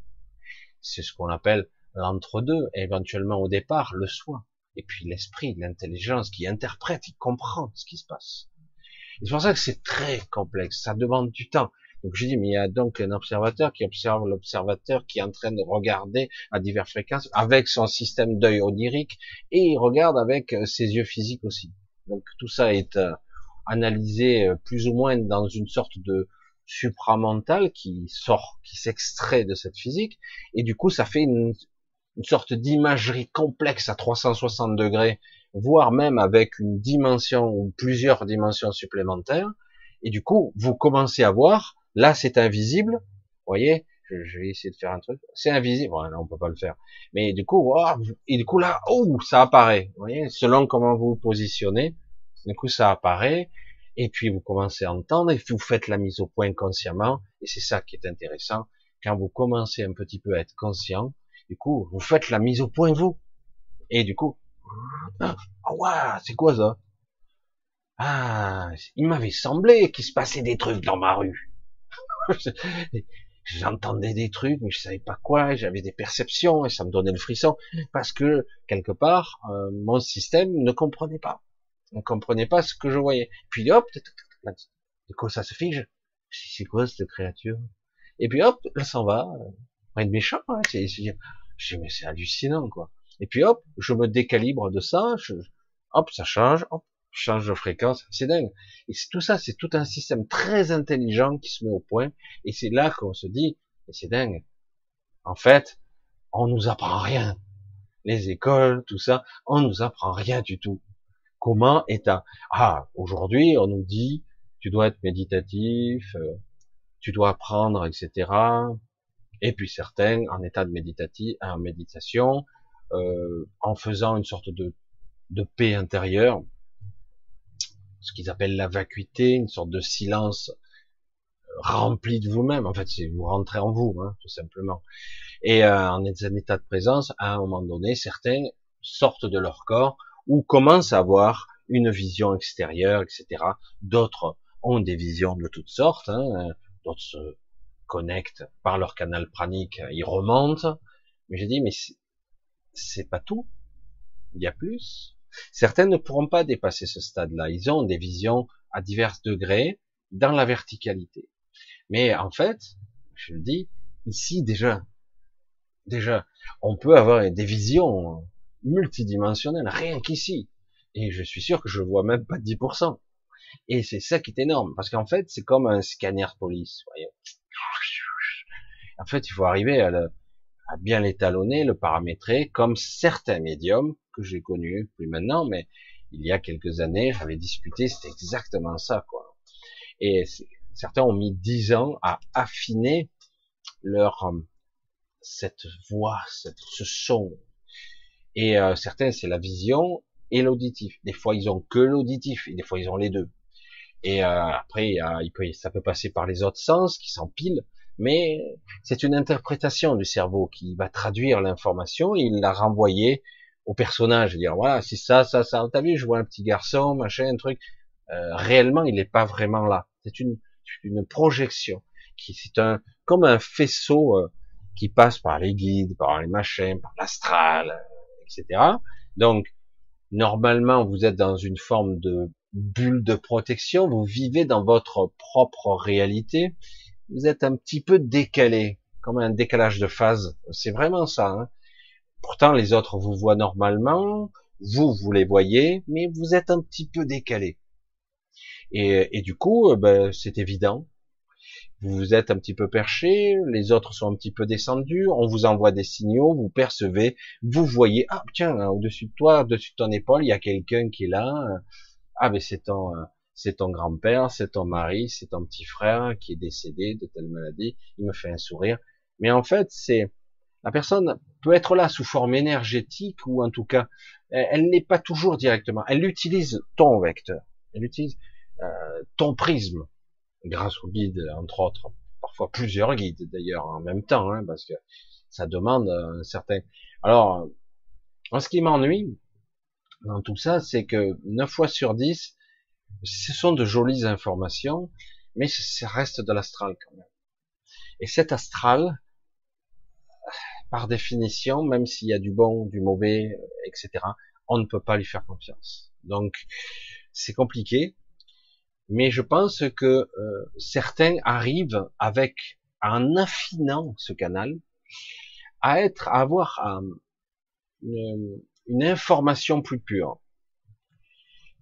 C'est ce qu'on appelle l'entre-deux, éventuellement au départ le soi, et puis l'esprit, l'intelligence qui interprète, qui comprend ce qui se passe. C'est pour ça que c'est très complexe, ça demande du temps. Donc je dis, mais il y a donc un observateur qui observe l'observateur qui est en train de regarder à diverses fréquences avec son système d'œil onirique et il regarde avec euh, ses yeux physiques aussi. Donc tout ça est euh, analysé euh, plus ou moins dans une sorte de supramental qui sort, qui s'extrait de cette physique et du coup ça fait une, une sorte d'imagerie complexe à 360 degrés, voire même avec une dimension ou plusieurs dimensions supplémentaires. Et du coup, vous commencez à voir Là, c'est invisible. Voyez, je, vais essayer de faire un truc. C'est invisible. Bon, là, on peut pas le faire. Mais du coup, et du coup là, oh, ça apparaît. Voyez, selon comment vous vous positionnez, du coup, ça apparaît. Et puis, vous commencez à entendre et vous faites la mise au point consciemment. Et c'est ça qui est intéressant. Quand vous commencez un petit peu à être conscient, du coup, vous faites la mise au point vous. Et du coup, ah, c'est quoi ça? Ah, il m'avait semblé qu'il se passait des trucs dans ma rue. J'entendais des trucs, mais je savais pas quoi, j'avais des perceptions et ça me donnait le frisson parce que quelque part euh, mon système ne comprenait pas, ne comprenait pas ce que je voyais. Puis hop, de quoi ça se fige? C'est quoi cette créature? Et puis hop, là s'en va, rien de méchant. Hein, c'est, je mais c'est hallucinant quoi. Et puis hop, je me décalibre de ça, hop, ça change, hop, change de fréquence, c'est dingue. Et c'est tout ça, c'est tout un système très intelligent qui se met au point, et c'est là qu'on se dit, c'est dingue. En fait, on nous apprend rien. Les écoles, tout ça, on nous apprend rien du tout. Comment est un, ah, aujourd'hui, on nous dit, tu dois être méditatif, euh, tu dois apprendre, etc. Et puis certains en état de méditatif, en méditation, euh, en faisant une sorte de, de paix intérieure, ce qu'ils appellent la vacuité, une sorte de silence euh, rempli de vous-même. En fait, c'est vous rentrez en vous, hein, tout simplement. Et euh, en état de présence, à un moment donné, certains sortent de leur corps ou commencent à avoir une vision extérieure, etc. D'autres ont des visions de toutes sortes. Hein. D'autres se connectent par leur canal pranique, ils remontent. Mais j'ai dit, mais c'est pas tout. Il y a plus. Certains ne pourront pas dépasser ce stade-là. Ils ont des visions à divers degrés dans la verticalité. Mais en fait, je le dis, ici déjà, déjà, on peut avoir des visions multidimensionnelles, rien qu'ici. Et je suis sûr que je vois même pas 10%. Et c'est ça qui est énorme, parce qu'en fait, c'est comme un scanner police. En fait, il faut arriver à, à bien l'étalonner, le paramétrer, comme certains médiums que j'ai connu, plus maintenant, mais il y a quelques années, j'avais discuté, c'était exactement ça, quoi. Et certains ont mis dix ans à affiner leur euh, cette voix, ce son. Et euh, certains, c'est la vision et l'auditif. Des fois, ils ont que l'auditif, et des fois, ils ont les deux. Et euh, après, il peut, ça peut passer par les autres sens qui s'empilent, mais c'est une interprétation du cerveau qui va traduire l'information et il la renvoyer au personnage, dire voilà, si ça, ça, ça, t'as vu, je vois un petit garçon, machin, un truc. Euh, réellement, il n'est pas vraiment là. C'est une, une projection qui, c'est un, comme un faisceau euh, qui passe par les guides, par les machins, par l'astral, euh, etc. Donc, normalement, vous êtes dans une forme de bulle de protection, vous vivez dans votre propre réalité, vous êtes un petit peu décalé, comme un décalage de phase. C'est vraiment ça. Hein. Pourtant, les autres vous voient normalement, vous, vous les voyez, mais vous êtes un petit peu décalé. Et, du coup, euh, ben, c'est évident. Vous êtes un petit peu perché, les autres sont un petit peu descendus, on vous envoie des signaux, vous percevez, vous voyez, ah tiens, au-dessus de toi, au-dessus de ton épaule, il y a quelqu'un qui est là. Ah mais c'est ton, c'est ton grand-père, c'est ton mari, c'est ton petit frère qui est décédé de telle maladie. Il me fait un sourire. Mais en fait, c'est la personne peut être là sous forme énergétique ou en tout cas, elle, n'est pas toujours directement. Elle utilise ton vecteur, elle utilise euh, ton prisme grâce au guide entre autres, parfois plusieurs guides d'ailleurs en même temps, hein, parce que ça demande un certain. Alors, ce qui m'ennuie dans tout ça, c'est que 9 fois sur 10, ce sont de jolies informations, mais ça reste de l'astral quand même. Et cet astral, par définition, même s'il y a du bon, du mauvais, etc., on ne peut pas lui faire confiance. Donc, c'est compliqué, mais je pense que euh, certains arrivent avec, en affinant ce canal, à être, à avoir une, une, information plus pure,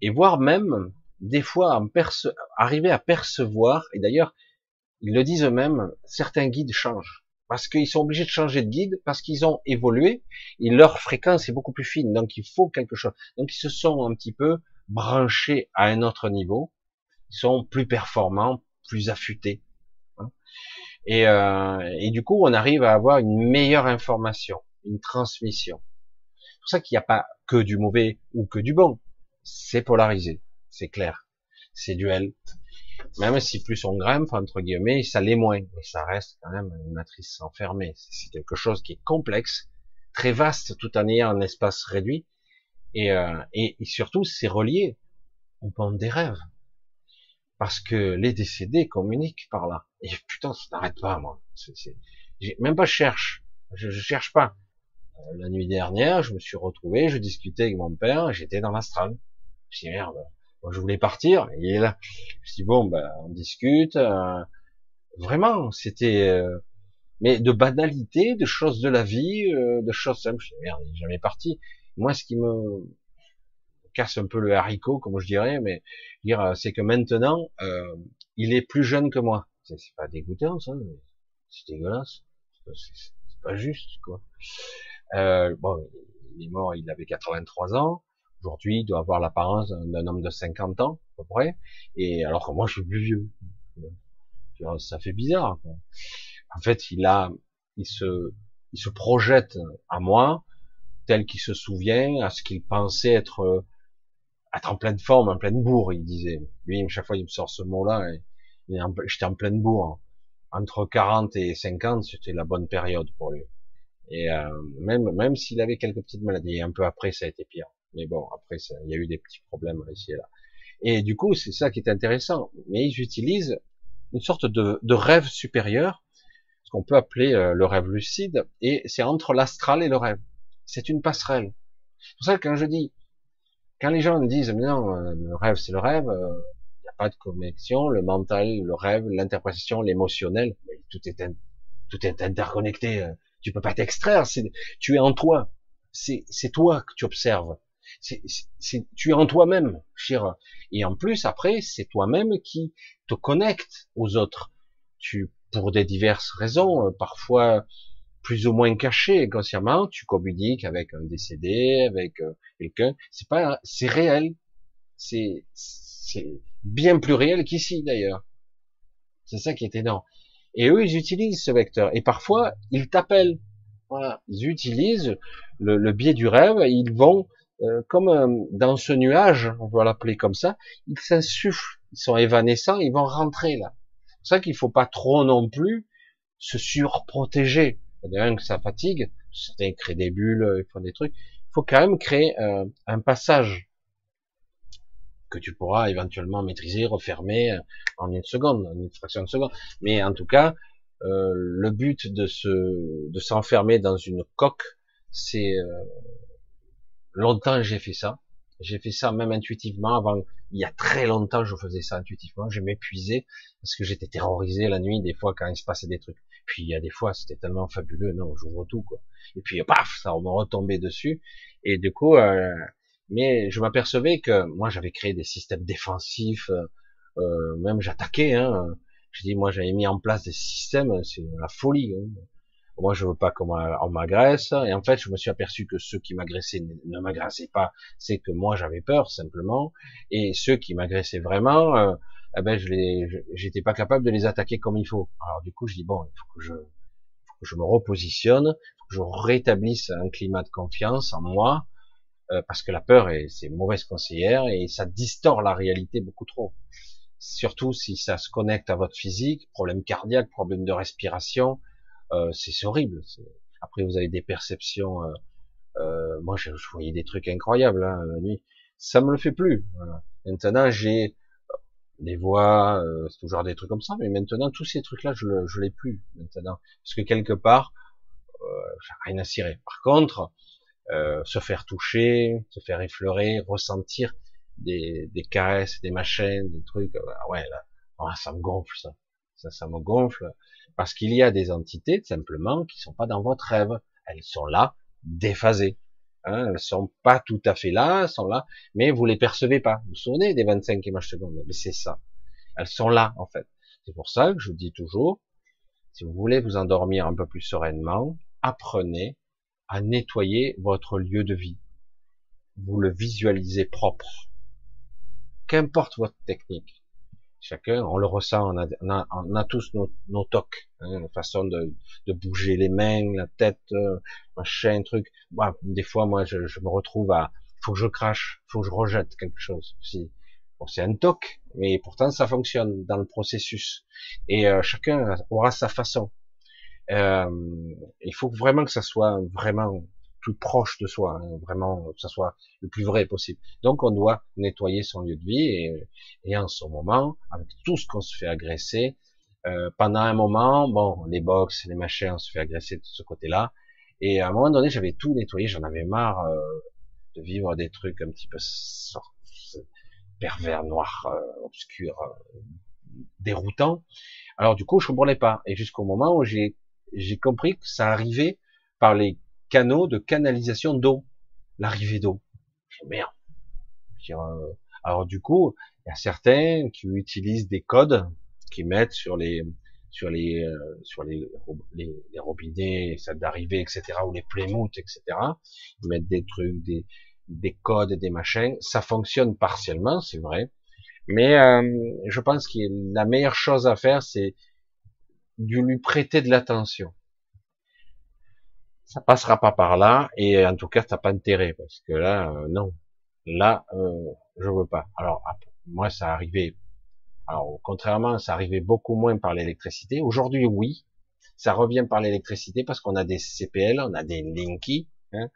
et voire même des fois en arriver à percevoir, et d'ailleurs ils le disent eux-mêmes, certains guides changent parce qu'ils sont obligés de changer de guide parce qu'ils ont évolué et leur fréquence est beaucoup plus fine, donc il faut quelque chose. Donc ils se sont un petit peu branchés à un autre niveau, ils sont plus performants, plus affûtés. Hein. Et, euh, et du coup, on arrive à avoir une meilleure information, une transmission. C'est pour ça qu'il n'y a pas que du mauvais ou que du bon. C'est polarisé, c'est clair, c'est duel. Même si plus on grimpe, entre guillemets, ça l'est moins. Mais ça reste quand même une matrice enfermée. C'est quelque chose qui est complexe, très vaste, tout en ayant un espace réduit. Et, euh, et, surtout, c'est relié au monde des rêves. Parce que les décédés communiquent par là. Et putain, ça n'arrête pas, moi. C'est, même pas je cherche. Je, je cherche pas. Euh, la nuit dernière, je me suis retrouvé, je discutais avec mon père, j'étais dans l'astral. Dis merde, moi, je voulais partir, il est là. Je dis bon, ben, on discute. Euh, vraiment, c'était, euh, mais de banalité, de choses de la vie, euh, de choses simples. Je merde, il est jamais parti. Moi, ce qui me casse un peu le haricot, comme je dirais, mais dire, c'est que maintenant, il est plus jeune que moi. C'est pas dégoûtant, ça. C'est dégueulasse. C'est pas juste, quoi. bon, il est mort, il avait 83 ans. Aujourd'hui, doit avoir l'apparence d'un homme de 50 ans, à peu près. Et alors que moi, je suis plus vieux. Ça fait bizarre. En fait, il a, il se, il se projette à moi, tel qu'il se souvient, à ce qu'il pensait être, être en pleine forme, en pleine bourre, il disait. Lui, chaque fois, il me sort ce mot-là, j'étais en pleine bourre. Entre 40 et 50, c'était la bonne période pour lui. Et euh, même, même s'il avait quelques petites maladies, un peu après, ça a été pire. Mais bon, après, il y a eu des petits problèmes ici et là. Et du coup, c'est ça qui est intéressant. Mais ils utilisent une sorte de, de rêve supérieur, ce qu'on peut appeler euh, le rêve lucide, et c'est entre l'astral et le rêve. C'est une passerelle. C'est pour ça que quand je dis, quand les gens me disent, non, euh, le rêve c'est le rêve, euh, il n'y a pas de connexion, le mental, le rêve, l'interprétation, l'émotionnel, tout est, tout est interconnecté. Tu peux pas t'extraire, tu es en toi. C'est toi que tu observes c'est, tu es en toi-même, cher. Et en plus, après, c'est toi-même qui te connecte aux autres. Tu, pour des diverses raisons, euh, parfois plus ou moins cachées inconsciemment, tu communiques avec un décédé, avec euh, quelqu'un. C'est pas, c'est réel. C'est, c'est bien plus réel qu'ici d'ailleurs. C'est ça qui est énorme. Et eux, ils utilisent ce vecteur. Et parfois, ils t'appellent. Voilà. Ils utilisent le, le biais du rêve. ils vont euh, comme euh, dans ce nuage, on va l'appeler comme ça, ils s'insufflent, ils sont évanescents, ils vont rentrer là. C'est pour ça qu'il faut pas trop non plus se surprotéger. D'ailleurs que ça fatigue, certains créent des bulles, ils font des trucs. Il faut quand même créer euh, un passage que tu pourras éventuellement maîtriser, refermer en une seconde, en une fraction de seconde. Mais en tout cas, le but de se de s'enfermer dans une coque, c'est Longtemps j'ai fait ça. J'ai fait ça même intuitivement avant. Il y a très longtemps je faisais ça intuitivement. Je m'épuisais parce que j'étais terrorisé la nuit des fois quand il se passait des trucs. Puis il y a des fois c'était tellement fabuleux. Non, j'ouvre tout quoi. Et puis paf, ça me retombait dessus. Et du coup, euh, mais je m'apercevais que moi j'avais créé des systèmes défensifs. Euh, euh même j'attaquais. Hein. Je dis moi j'avais mis en place des systèmes, c'est la folie. Hein. Moi, je veux pas qu'on m'agresse. Et en fait, je me suis aperçu que ceux qui m'agressaient ne m'agressaient pas. C'est que moi, j'avais peur, simplement. Et ceux qui m'agressaient vraiment, euh, eh ben, je les, j'étais pas capable de les attaquer comme il faut. Alors, du coup, je dis, bon, il faut que je, que je me repositionne, que je rétablisse un climat de confiance en moi, euh, parce que la peur est c'est mauvaise conseillère et ça distord la réalité beaucoup trop. Surtout si ça se connecte à votre physique, problème cardiaque, problème de respiration, euh, c'est horrible. Après vous avez des perceptions. Euh, euh, moi je, voyais des trucs incroyables hein, la nuit. Ça me le fait plus. Voilà. Maintenant j'ai des voix, euh, c'est toujours des trucs comme ça, mais maintenant tous ces trucs-là, je, je l'ai plus maintenant, parce que quelque part, euh, j'ai rien à cirer. Par contre, euh, se faire toucher, se faire effleurer, ressentir des, des caresses, des machins, des trucs, euh, ouais, là, ah, ça me gonfle ça, ça, ça me gonfle, parce qu'il y a des entités simplement qui sont pas dans votre rêve, elles sont là, déphasées. Hein, elles sont pas tout à fait là, elles sont là, mais vous les percevez pas. Vous vous souvenez des 25 images secondes? Mais c'est ça. Elles sont là, en fait. C'est pour ça que je vous dis toujours, si vous voulez vous endormir un peu plus sereinement, apprenez à nettoyer votre lieu de vie. Vous le visualisez propre. Qu'importe votre technique. Chacun, on le ressent, on a, on a, tous nos, nos tocs, hein, la façon de, de, bouger les mains, la tête, euh, machin, truc. Des fois, moi, je, je, me retrouve à, faut que je crache, faut que je rejette quelque chose. Si, bon, c'est un toc, mais pourtant ça fonctionne dans le processus. Et euh, chacun aura sa façon. Euh, il faut vraiment que ça soit vraiment plus proche de soi, hein, vraiment que ça soit le plus vrai possible. Donc on doit nettoyer son lieu de vie et, et en ce moment, avec tout ce qu'on se fait agresser, euh, pendant un moment, bon, les box, les machins, on se fait agresser de ce côté-là, et à un moment donné, j'avais tout nettoyé, j'en avais marre euh, de vivre des trucs un petit peu pervers, noirs, euh, obscurs, euh, déroutants. Alors du coup, je comprenais pas, et jusqu'au moment où j'ai compris que ça arrivait par les canaux de canalisation d'eau, l'arrivée d'eau. Merde. Euh, alors du coup, il y a certains qui utilisent des codes qui mettent sur les sur les euh, sur les, les, les robinets, ça d'arrivée, etc. ou les Plymouth, etc. Ils mettent des trucs, des des codes, des machins. Ça fonctionne partiellement, c'est vrai. Mais euh, je pense que la meilleure chose à faire, c'est de lui prêter de l'attention ça passera pas par là et en tout cas t'as pas intérêt parce que là euh, non. Là euh, je veux pas. Alors moi ça arrivait. Alors contrairement ça arrivait beaucoup moins par l'électricité. Aujourd'hui oui ça revient par l'électricité parce qu'on a des CPL on a des Linky hein.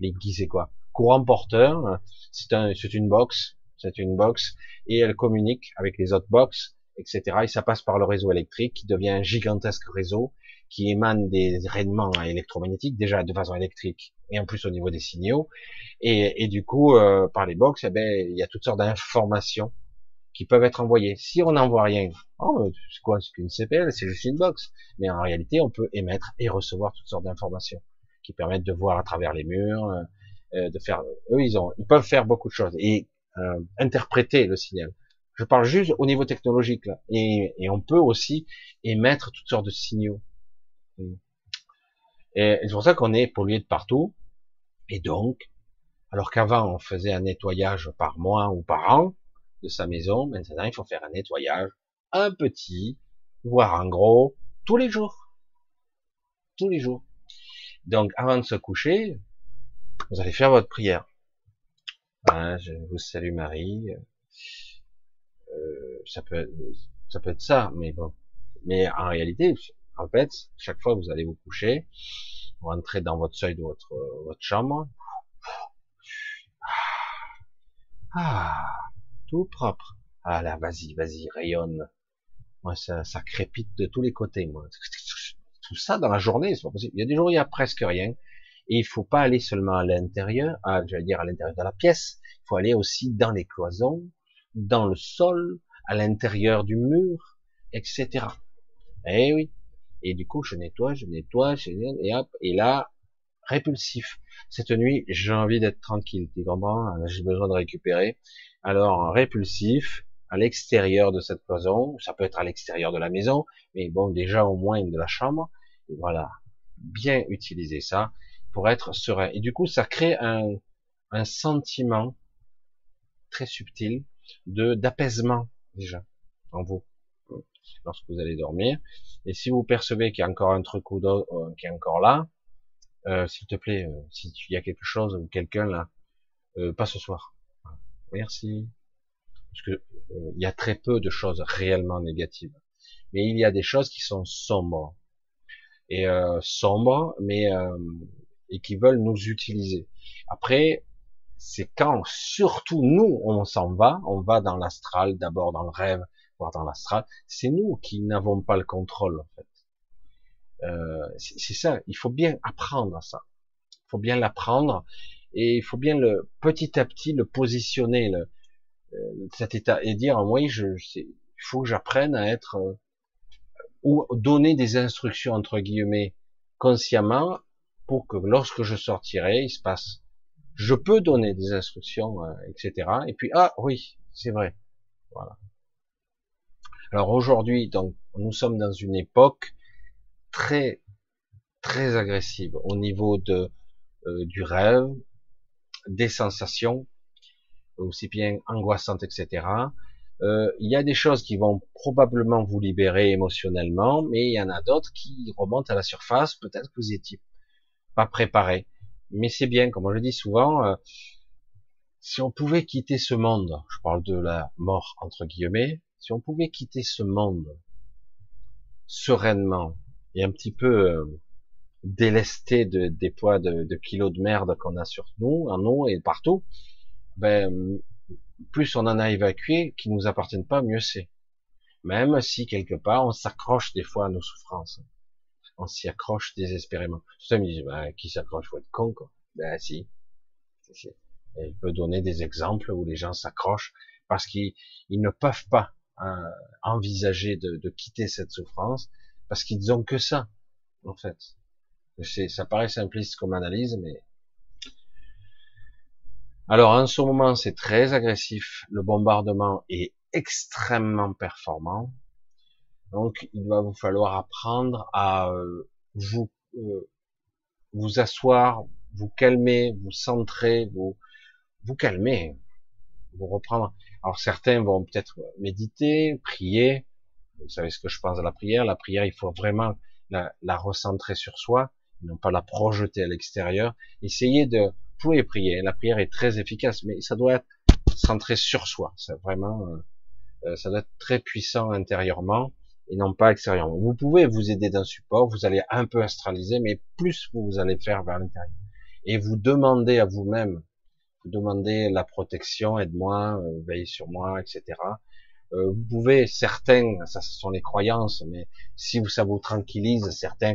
Linky c'est quoi? Courant porteur c'est un c'est une box c'est une box et elle communique avec les autres box etc et ça passe par le réseau électrique qui devient un gigantesque réseau qui émanent des rayonnements électromagnétiques, déjà de façon électrique, et en plus au niveau des signaux. Et, et du coup, euh, par les box, eh ben, il y a toutes sortes d'informations qui peuvent être envoyées. Si on n'envoie rien, oh, c'est quoi, c'est qu'une CPL, c'est juste une box. Mais en réalité, on peut émettre et recevoir toutes sortes d'informations qui permettent de voir à travers les murs, euh, euh de faire. Eux, ils ont, ils peuvent faire beaucoup de choses et euh, interpréter le signal. Je parle juste au niveau technologique là, et, et on peut aussi émettre toutes sortes de signaux. Et c'est pour ça qu'on est pollué de partout. Et donc, alors qu'avant on faisait un nettoyage par mois ou par an de sa maison, maintenant il faut faire un nettoyage, un petit, voire un gros, tous les jours. Tous les jours. Donc avant de se coucher, vous allez faire votre prière. Hein, je vous salue Marie. Euh, ça peut, ça peut être ça, mais bon. Mais en réalité, en fait, chaque fois que vous allez vous coucher, vous rentrez dans votre seuil de votre, votre chambre. Ah, tout propre. Ah là, vas-y, vas-y, rayonne. Moi, ça, ça crépite de tous les côtés. Moi. Tout ça dans la journée, c'est pas possible. Il y a des jours où il y a presque rien. Et il faut pas aller seulement à l'intérieur, à, j'allais dire à l'intérieur de la pièce. Il faut aller aussi dans les cloisons, dans le sol, à l'intérieur du mur, etc. Eh oui. Et du coup, je nettoie, je nettoie, et hop, et là, répulsif. Cette nuit, j'ai envie d'être tranquille, tu comprends J'ai besoin de récupérer. Alors, répulsif, à l'extérieur de cette cloison, ça peut être à l'extérieur de la maison, mais bon, déjà au moins de la chambre. Et voilà, bien utiliser ça pour être serein. Et du coup, ça crée un, un sentiment très subtil de d'apaisement déjà en vous. Lorsque vous allez dormir. Et si vous percevez qu'il y a encore un truc ou d'autre euh, qui est encore là, euh, s'il te plaît, euh, si il y a quelque chose ou quelqu'un là, pas ce soir. Merci. Parce que il y a très peu de choses réellement négatives, mais il y a des choses qui sont sombres et sombres, mais et qui veulent nous utiliser. Après, c'est quand surtout nous on s'en va, on va dans l'astral, d'abord dans le rêve, voire dans l'astral, c'est nous qui n'avons pas le contrôle en fait. Euh, c'est ça, il faut bien apprendre ça. Il faut bien l'apprendre et il faut bien le petit à petit le positionner le, euh, cet état et dire oui, je, il faut que j'apprenne à être euh, ou donner des instructions entre guillemets consciemment pour que lorsque je sortirai, il se passe je peux donner des instructions, euh, etc. Et puis, ah oui, c'est vrai. Voilà. Alors aujourd'hui, donc, nous sommes dans une époque très, très agressive au niveau de, euh, du rêve, des sensations, aussi bien angoissantes, etc. Euh, il y a des choses qui vont probablement vous libérer émotionnellement, mais il y en a d'autres qui remontent à la surface. Peut-être que vous étiez pas préparé mais c'est bien, comme le dit souvent, euh, si on pouvait quitter ce monde, je parle de la mort entre guillemets, si on pouvait quitter ce monde sereinement et un petit peu euh, délesté de, des poids de, kilos de merde qu'on a sur nous, en nous et partout, ben, plus on en a évacué qui nous appartiennent pas, mieux c'est. Même si quelque part on s'accroche des fois à nos souffrances on s'y accroche désespérément. Ça me dit, bah, qui s'accroche, faut être con, quoi. Ben, si. je peux donner des exemples où les gens s'accrochent parce qu'ils ne peuvent pas hein, envisager de, de, quitter cette souffrance parce qu'ils ont que ça, en fait. Ça paraît simpliste comme analyse, mais alors en ce moment c'est très agressif, le bombardement est extrêmement performant, donc, il va vous falloir apprendre à euh, vous euh, vous asseoir, vous calmer, vous centrer, vous vous calmer, vous reprendre. Alors certains vont peut-être méditer, prier. Vous savez ce que je pense de la prière. La prière, il faut vraiment la, la recentrer sur soi, non pas la projeter à l'extérieur. Essayez de, vous pouvez prier. La prière est très efficace, mais ça doit être centré sur soi. C'est vraiment, euh, ça doit être très puissant intérieurement et non pas extérieurement. Vous pouvez vous aider d'un support, vous allez un peu astraliser, mais plus vous allez faire vers l'intérieur. Et vous demandez à vous-même, vous demandez la protection, aide-moi, euh, veille sur moi, etc. Euh, vous pouvez, certains, ça ce sont les croyances, mais si ça vous tranquillise, certains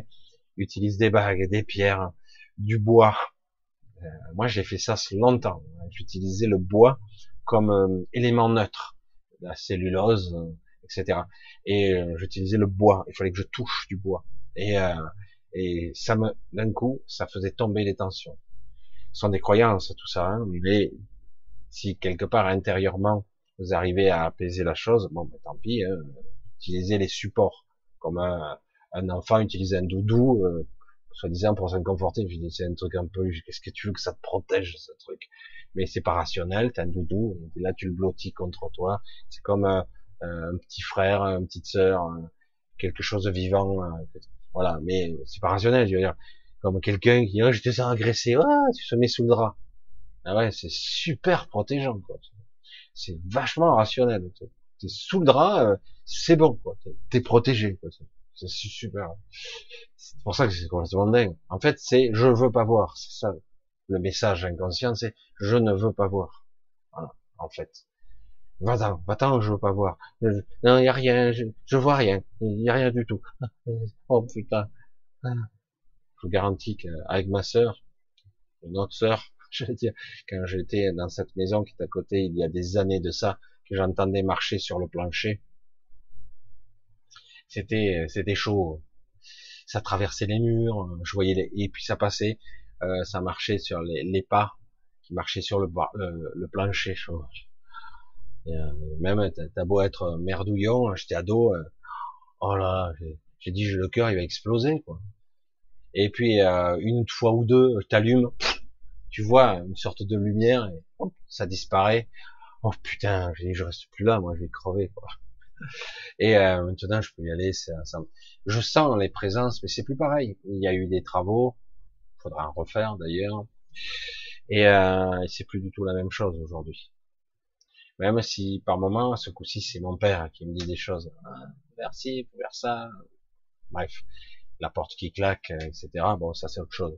utilisent des bagues, des pierres, du bois. Euh, moi j'ai fait ça longtemps. J'utilisais le bois comme élément neutre, la cellulose, etc. Et j'utilisais le bois. Il fallait que je touche du bois. Et, et ça me, d'un coup, ça faisait tomber les tensions. Sont des croyances, tout ça. Hein, mais si quelque part intérieurement vous arrivez à apaiser la chose, bon, ben, tant pis. Hein, utilisez les supports, comme un, un enfant utilise un doudou, euh, soi-disant pour se conforter. Je dis c'est un truc un peu, qu'est-ce que tu veux que ça te protège ce truc? Mais c'est pas rationnel. T'as un doudou, là tu le blottis contre toi. C'est comme euh, un petit frère, une petite sœur, quelque chose de vivant, voilà. Mais c'est pas rationnel, je veux dire, comme quelqu'un qui dirait, je te sens agressé, ah, tu se mets sous le drap. Ah ouais, c'est super protégeant, quoi. C'est vachement rationnel. T'es sous le drap, euh, c'est bon, quoi. T'es protégé, quoi. C'est super. C'est pour ça que c'est complètement dingue. En fait, c'est je veux pas voir. C'est ça le message inconscient, c'est je ne veux pas voir. Voilà, en fait. Va-t'en, va-t'en, je veux pas voir. non, il y a rien, je, je vois rien. Y a rien du tout. oh putain. Je vous garantis qu'avec ma sœur, une autre sœur, je veux dire, quand j'étais dans cette maison qui est à côté, il y a des années de ça, que j'entendais marcher sur le plancher. C'était, c'était chaud. Ça traversait les murs, je voyais les, et puis ça passait, euh, ça marchait sur les, les, pas qui marchaient sur le, le, le plancher chaud. Euh, même, t'as beau être merdouillon, j'étais ado, euh, oh là, j'ai dit, le cœur, il va exploser, quoi. Et puis, euh, une fois ou deux, t'allumes, tu vois une sorte de lumière, et ça disparaît. Oh putain, je reste plus là, moi, je vais crever, quoi. Et euh, maintenant, je peux y aller. Ça, Je sens les présences, mais c'est plus pareil. Il y a eu des travaux, faudra en refaire d'ailleurs. Et, euh, c'est plus du tout la même chose aujourd'hui. Même si par moment, ce coup-ci, c'est mon père qui me dit des choses. Ah, merci pour ça. Bref, la porte qui claque, etc. Bon, ça c'est autre chose.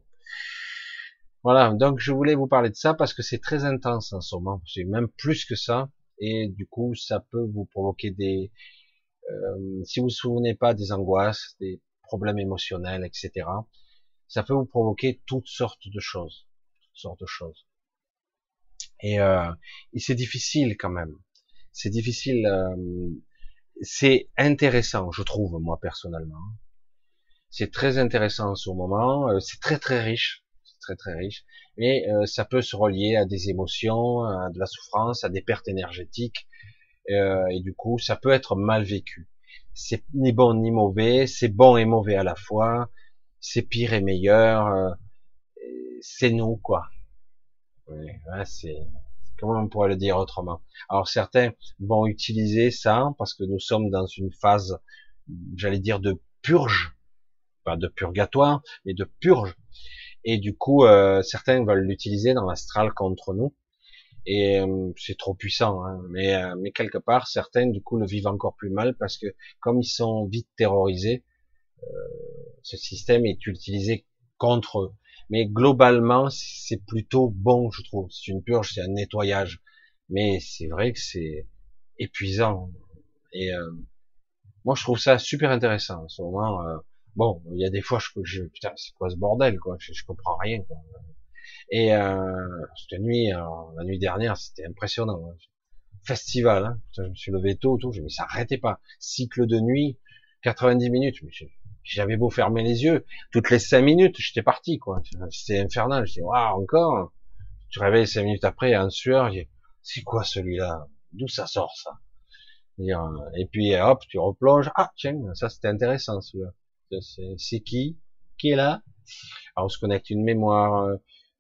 Voilà, donc je voulais vous parler de ça parce que c'est très intense en ce moment. C'est même plus que ça. Et du coup, ça peut vous provoquer des, euh, si vous vous souvenez pas des angoisses, des problèmes émotionnels, etc. Ça peut vous provoquer toutes sortes de choses, toutes sortes de choses. Et, euh, c'est difficile quand même. C'est difficile. Euh, c'est intéressant, je trouve moi personnellement. C'est très intéressant en ce moment. Euh, c'est très très riche, c'est très très riche. Mais euh, ça peut se relier à des émotions, à de la souffrance, à des pertes énergétiques. Euh, et du coup, ça peut être mal vécu. C'est ni bon ni mauvais, c'est bon et mauvais à la fois, c'est pire et meilleur, euh, c'est nous quoi. Oui, c'est comment on pourrait le dire autrement? Alors certains vont utiliser ça parce que nous sommes dans une phase, j'allais dire de purge, pas de purgatoire, mais de purge. Et du coup, euh, certains veulent l'utiliser dans l'astral contre nous et euh, c'est trop puissant. Hein. Mais, euh, mais quelque part, certains du coup le vivent encore plus mal parce que comme ils sont vite terrorisés, euh, ce système est utilisé contre eux. Mais globalement, c'est plutôt bon, je trouve. C'est une purge, c'est un nettoyage. Mais c'est vrai que c'est épuisant. Et moi, je trouve ça super intéressant. En ce moment, bon, il y a des fois, je, je putain, c'est quoi ce bordel, quoi? Je, je comprends rien. Quoi. Et euh, cette nuit, la nuit dernière, c'était impressionnant. Hein. Festival, hein. je me suis levé tôt, tout, mais ça arrêtait pas. Cycle de nuit, 90 minutes. J'avais beau fermer les yeux, toutes les 5 minutes, j'étais parti, quoi. C'était infernal. Je dis, waouh, encore. Tu réveilles 5 minutes après, en sueur, c'est quoi celui-là? D'où ça sort ça? Et puis hop, tu replonges. Ah tiens, ça c'était intéressant celui-là. C'est qui Qui est là Alors on se connecte une mémoire, euh,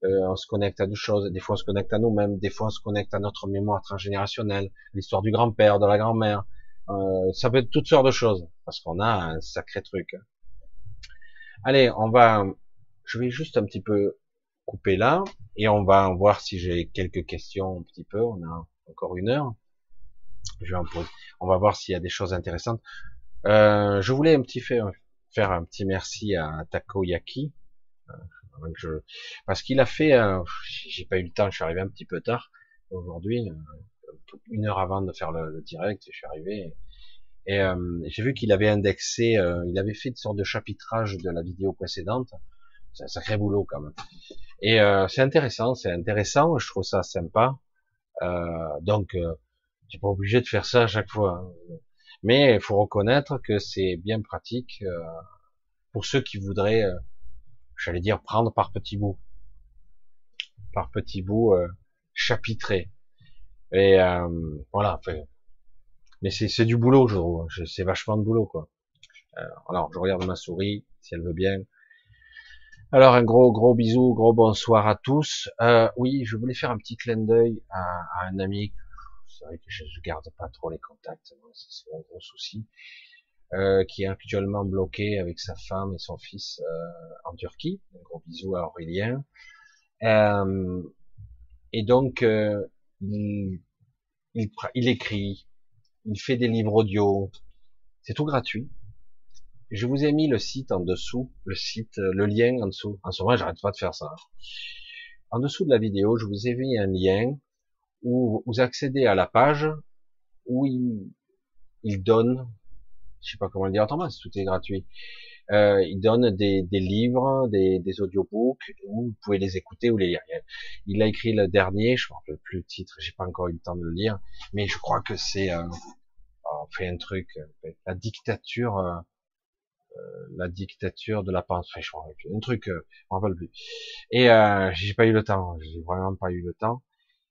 euh, on se connecte à deux choses. Des fois, on se connecte à nous-mêmes. Des fois, on se connecte à notre mémoire transgénérationnelle, l'histoire du grand-père, de la grand-mère. Euh, ça peut être toutes sortes de choses parce qu'on a un sacré truc. Allez, on va. Je vais juste un petit peu couper là et on va voir si j'ai quelques questions un petit peu. On a encore une heure. Je vais en poser. On va voir s'il y a des choses intéressantes. Je voulais un petit faire, faire un petit merci à Takoyaki. Euh, parce qu'il a fait, j'ai pas eu le temps, je suis arrivé un petit peu tard aujourd'hui, euh, une heure avant de faire le, direct, je suis arrivé et euh, j'ai vu qu'il avait indexé, euh, il avait fait une sorte de chapitrage de la vidéo précédente. C'est un sacré boulot quand même. Et c'est intéressant, c'est intéressant, je trouve ça sympa. donc, tu pas obligé de faire ça à chaque fois. Hein. Mais il faut reconnaître que c'est bien pratique pour ceux qui voudraient j'allais dire prendre par petits bouts, par petits bouts euh, chapitrés. Et euh, voilà. mais c'est du boulot, je trouve. C'est vachement de boulot, quoi. Euh, alors, je regarde ma souris, si elle veut bien. Alors, un gros, gros bisou, gros bonsoir à tous. Euh, oui, je voulais faire un petit clin d'œil à, à, un ami. C'est vrai que je, je garde pas trop les contacts, c'est un gros souci. Euh, qui est actuellement bloqué avec sa femme et son fils euh, en Turquie. Un gros bisou à Aurélien. Euh, et donc, il, il, il, écrit, il fait des livres audio, c'est tout gratuit. Je vous ai mis le site en dessous, le site, le lien en dessous. En ce moment, j'arrête pas de faire ça. En dessous de la vidéo, je vous ai mis un lien où vous accédez à la page où il, il donne je sais pas comment le dire autrement, tout est gratuit. Euh, il donne des, des livres, des, des audiobooks, où vous pouvez les écouter ou les lire. Il a écrit le dernier, je ne me rappelle plus le titre, j'ai pas encore eu le temps de le lire, mais je crois que c'est, euh, on fait un truc, la dictature, euh, euh, la dictature de la pensée, je crois, un truc, euh, je me rappelle plus. Et euh, j'ai pas eu le temps, j'ai vraiment pas eu le temps,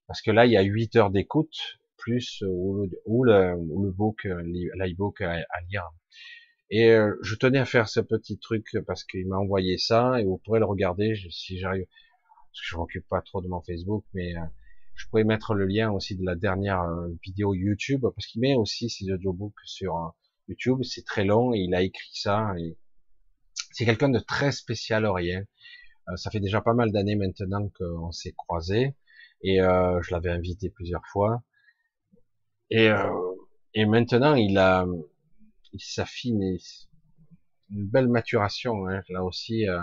parce que là il y a 8 heures d'écoute, plus euh, ou, le, ou le book, euh, l'iBook à, à, lire. Et euh, je tenais à faire ce petit truc parce qu'il m'a envoyé ça et vous pourrez le regarder si j'arrive. Parce que je m'occupe pas trop de mon Facebook, mais Je pourrais mettre le lien aussi de la dernière vidéo YouTube, parce qu'il met aussi ses audiobooks sur YouTube. C'est très long et il a écrit ça. Et c'est quelqu'un de très spécial rien. Euh, ça fait déjà pas mal d'années maintenant qu'on s'est croisés et euh, je l'avais invité plusieurs fois. Et, euh, et maintenant, il a, il s'affine, une belle maturation. Hein, là aussi, euh,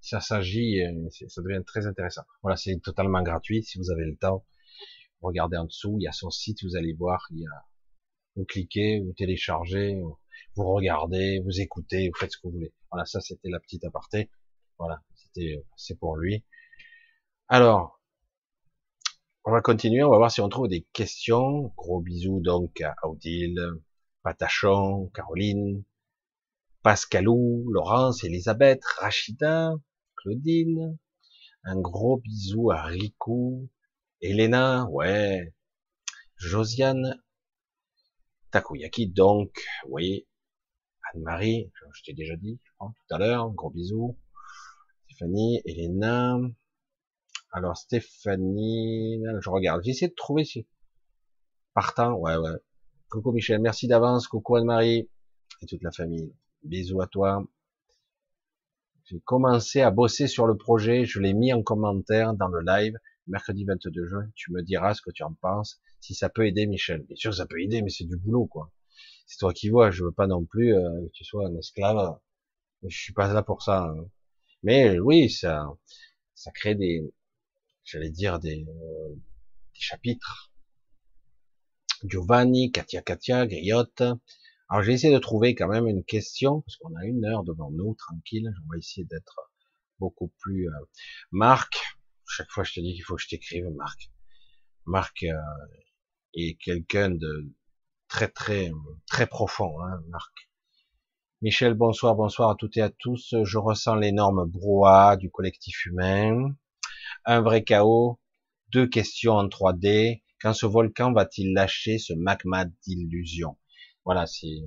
ça s'agit, ça devient très intéressant. Voilà, c'est totalement gratuit. Si vous avez le temps, regardez en dessous, il y a son site, vous allez voir, il y a, vous cliquez, vous téléchargez, vous regardez, vous écoutez, vous faites ce que vous voulez. Voilà, ça c'était la petite aparté. Voilà, c'était, c'est pour lui. Alors, on va continuer, on va voir si on trouve des questions. Gros bisous donc à Odile, Patachon, Caroline, Pascalou, Laurence, Elisabeth, Rachida, Claudine. Un gros bisou à Riku, Elena, ouais, Josiane, Takoyaki donc, oui, Anne-Marie, je t'ai déjà dit, je crois, tout à l'heure, gros bisous. Stéphanie, Elena, alors Stéphanie, je regarde, j'essaie de trouver si partant, ouais ouais. Coucou Michel, merci d'avance, coucou Anne-Marie et toute la famille. Bisous à toi. J'ai commencé à bosser sur le projet, je l'ai mis en commentaire dans le live mercredi 22 juin. Tu me diras ce que tu en penses, si ça peut aider Michel. Bien sûr, ça peut aider, mais c'est du boulot quoi. C'est toi qui vois. Je veux pas non plus euh, que tu sois un esclave. Je suis pas là pour ça. Hein. Mais oui, ça, ça crée des, j'allais dire des, euh, des, chapitres. Giovanni, Katia Katia, Griotte. Alors j'ai essayé de trouver quand même une question, parce qu'on a une heure devant nous, tranquille. On va essayer d'être beaucoup plus... Euh... Marc, chaque fois je te dis qu'il faut que je t'écrive, Marc. Marc euh, est quelqu'un de très très très profond, hein, Marc. Michel, bonsoir, bonsoir à toutes et à tous. Je ressens l'énorme brouhaha du collectif humain un vrai chaos, deux questions en 3D. Quand ce volcan va-t-il lâcher ce magma d'illusion? Voilà, c'est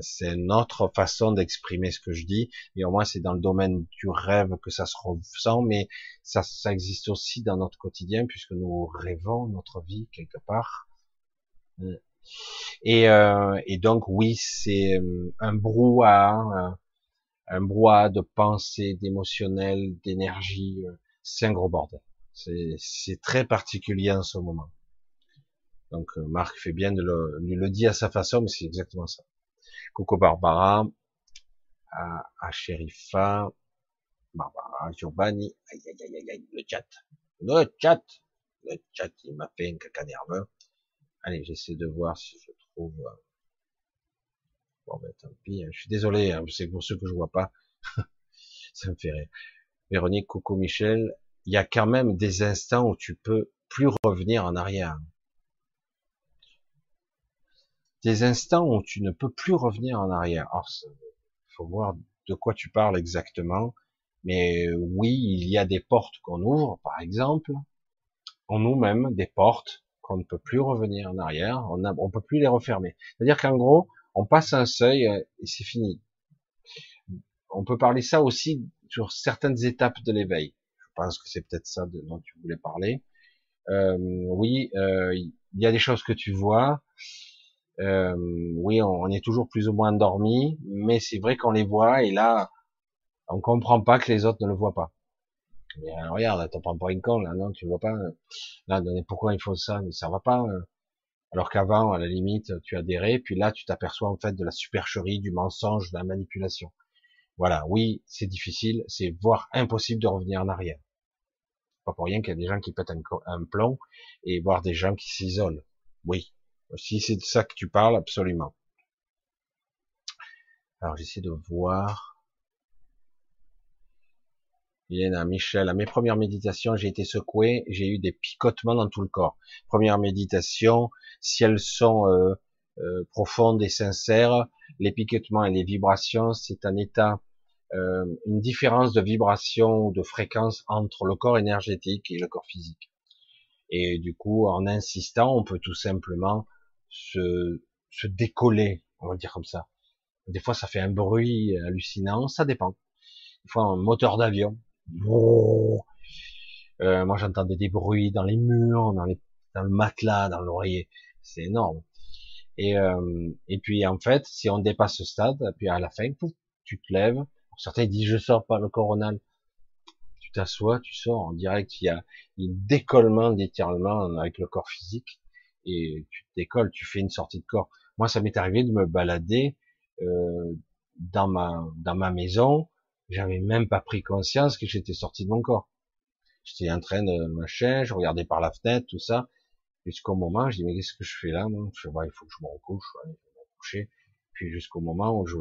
c'est notre façon d'exprimer ce que je dis. Et au moins, c'est dans le domaine du rêve que ça se ressent, mais ça, ça existe aussi dans notre quotidien puisque nous rêvons notre vie quelque part. Et, euh, et donc, oui, c'est euh, un brouhaha, un, un brouhaha de pensée, d'émotionnel, d'énergie, euh, c'est un gros bordel. C'est très particulier en ce moment. Donc euh, Marc fait bien de le, le dire à sa façon, mais c'est exactement ça. Coucou Barbara, à, à Barbara, Giovanni, aïe, aïe, aïe, aïe, le chat. Le chat, le chat, il m'a fait un caca nerveux. Allez, j'essaie de voir si je trouve... Euh, bon, ben tant pis, hein. je suis désolé, hein, c'est pour ceux que je vois pas. ça me fait rire. Véronique, coucou Michel, il y a quand même des instants où tu peux plus revenir en arrière. Des instants où tu ne peux plus revenir en arrière. Il faut voir de quoi tu parles exactement. Mais oui, il y a des portes qu'on ouvre, par exemple, en nous-mêmes, des portes qu'on ne peut plus revenir en arrière, on ne peut plus les refermer. C'est-à-dire qu'en gros, on passe un seuil et c'est fini. On peut parler ça aussi sur certaines étapes de l'éveil. Je pense que c'est peut-être ça dont tu voulais parler. Euh, oui, euh, il y a des choses que tu vois. Euh, oui, on, est toujours plus ou moins endormi, mais c'est vrai qu'on les voit et là, on comprend pas que les autres ne le voient pas. Mais alors, regarde, t'en prends pas une con, là, non, tu vois pas. Là, pourquoi il faut ça, mais ça va pas. Hein. Alors qu'avant, à la limite, tu adhérais, puis là, tu t'aperçois en fait de la supercherie, du mensonge, de la manipulation. Voilà, oui, c'est difficile, c'est voire impossible de revenir en arrière. Pas pour rien qu'il y a des gens qui pètent un, plomb et voir des gens qui s'isolent. Oui, si c'est de ça que tu parles, absolument. Alors j'essaie de voir. à Michel, à mes premières méditations, j'ai été secoué, j'ai eu des picotements dans tout le corps. Première méditation, si elles sont euh, euh, profondes et sincères, les picotements et les vibrations, c'est un état euh, une différence de vibration ou de fréquence entre le corps énergétique et le corps physique. Et du coup, en insistant, on peut tout simplement se, se décoller, on va dire comme ça. Des fois, ça fait un bruit hallucinant, ça dépend. Des fois, un moteur d'avion. Euh, moi, j'entendais des bruits dans les murs, dans, les, dans le matelas, dans l'oreiller. C'est énorme. Et, euh, et puis, en fait, si on dépasse ce stade, puis à la fin, tu te lèves. Certains disent, je sors par le coronal. Tu t'assois, tu sors en direct. Il y a un décollement littéralement avec le corps physique. Et tu te décolles, tu fais une sortie de corps. Moi, ça m'est arrivé de me balader euh, dans ma dans ma maison. J'avais même pas pris conscience que j'étais sorti de mon corps. J'étais en train de machin, je regardais par la fenêtre, tout ça, jusqu'au moment, je dis mais qu'est-ce que je fais là Je vois, il faut que je me recouche, je vais me. Puis jusqu'au moment où je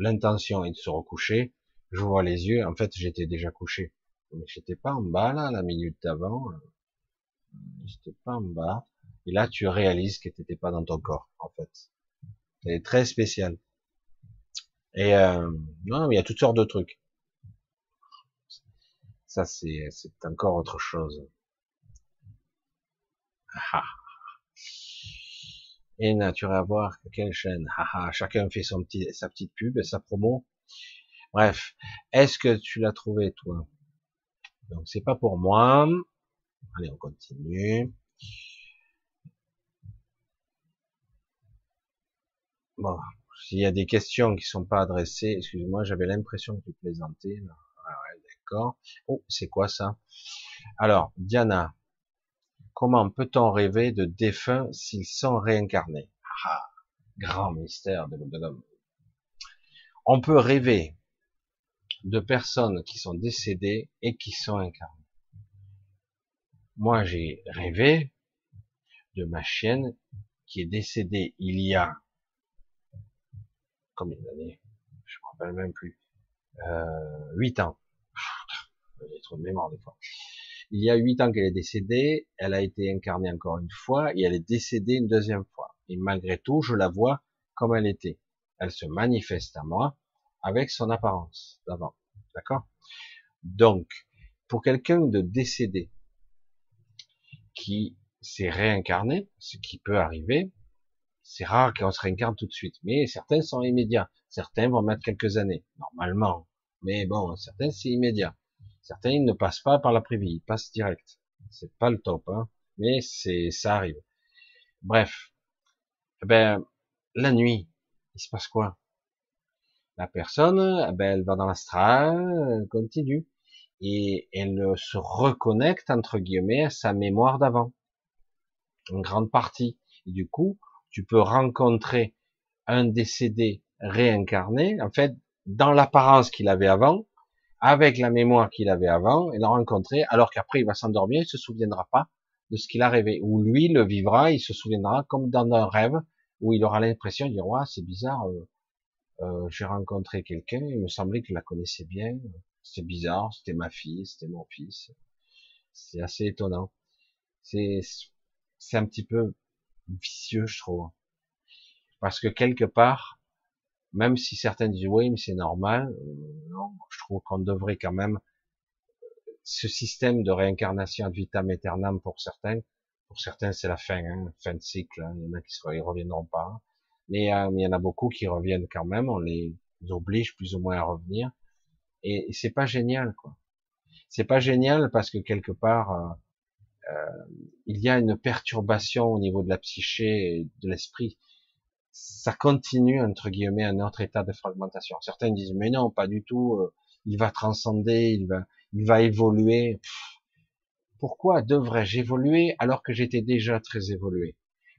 l'intention est de se recoucher, je vois les yeux, en fait j'étais déjà couché. Mais j'étais pas en bas là, la minute d'avant, j'étais pas en bas. Et là tu réalises que t'étais pas dans ton corps, en fait. C'est très spécial. Et euh, non, il y a toutes sortes de trucs. Ça, c'est, c'est encore autre chose. Ah. Et nature à voir quelle chaîne. Ah, chacun fait son petit, sa petite pub et sa promo. Bref, est-ce que tu l'as trouvé toi? Donc c'est pas pour moi. Allez, on continue. Bon, s'il y a des questions qui sont pas adressées, excuse-moi, j'avais l'impression que tu plaisantais. Ah ouais, Oh, c'est quoi ça? Alors, Diana, comment peut-on rêver de défunts s'ils sont réincarnés ah, Grand mystère de l'homme. On peut rêver de personnes qui sont décédées et qui sont incarnées. Moi, j'ai rêvé de ma chienne qui est décédée il y a combien d'années? Je me rappelle même plus. Euh, 8 ans. J'ai trop de mémoire des fois. Il y a huit ans qu'elle est décédée, elle a été incarnée encore une fois, et elle est décédée une deuxième fois. Et malgré tout, je la vois comme elle était. Elle se manifeste à moi avec son apparence d'avant. D'accord? Donc, pour quelqu'un de décédé qui s'est réincarné, ce qui peut arriver, c'est rare qu'on se réincarne tout de suite, mais certains sont immédiats. Certains vont mettre quelques années, normalement. Mais bon, certains c'est immédiat. Certains ne passent pas par la privée, ils passent direct. C'est pas le top, hein, mais c'est ça arrive. Bref, eh ben la nuit, il se passe quoi? La personne, eh ben, elle va dans l'astral, elle continue et elle se reconnecte entre guillemets à sa mémoire d'avant, en grande partie. Du coup, tu peux rencontrer un décédé réincarné, en fait, dans l'apparence qu'il avait avant, avec la mémoire qu'il avait avant, et le rencontrer, alors qu'après il va s'endormir, il se souviendra pas de ce qu'il a rêvé. Ou lui le vivra, il se souviendra comme dans un rêve, où il aura l'impression de dire, ouais, c'est bizarre, euh, euh, j'ai rencontré quelqu'un, il me semblait que je la connaissais bien, c'est bizarre, c'était ma fille, c'était mon fils. C'est assez étonnant. C'est, c'est un petit peu vicieux, je trouve. Parce que quelque part, même si certains disent oui, mais c'est normal, euh, non, je trouve qu'on devrait quand même ce système de réincarnation ad vitam aeternam pour certains, pour certains c'est la fin, hein, fin de cycle, hein, il y en a qui ne reviendront pas, mais euh, il y en a beaucoup qui reviennent quand même, on les oblige plus ou moins à revenir, et, et c'est pas génial quoi. C'est pas génial parce que quelque part euh, euh, il y a une perturbation au niveau de la psyché et de l'esprit ça continue entre guillemets un autre état de fragmentation. Certains disent mais non, pas du tout. Euh, il va transcender, il va, il va évoluer. pourquoi devrais-je évoluer alors que j'étais déjà très évolué?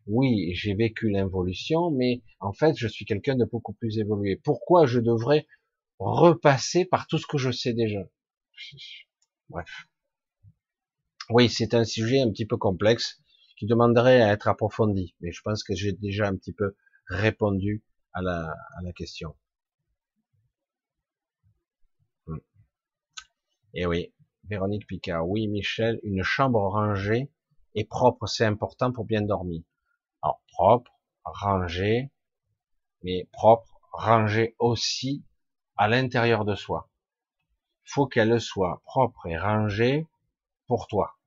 Oui, j'ai vécu l'involution, mais en fait, je suis quelqu'un de beaucoup plus évolué. Pourquoi je devrais repasser par tout ce que je sais déjà? Bref. Oui, c'est un sujet un petit peu complexe qui demanderait à être approfondi, mais je pense que j'ai déjà un petit peu répondu à la, question. Hmm. Et eh oui, Véronique Picard. Oui, Michel, une chambre rangée et propre, c'est important pour bien dormir. Alors, propre, rangée, mais propre, rangée aussi à l'intérieur de soi. Faut qu'elle soit propre et rangée pour toi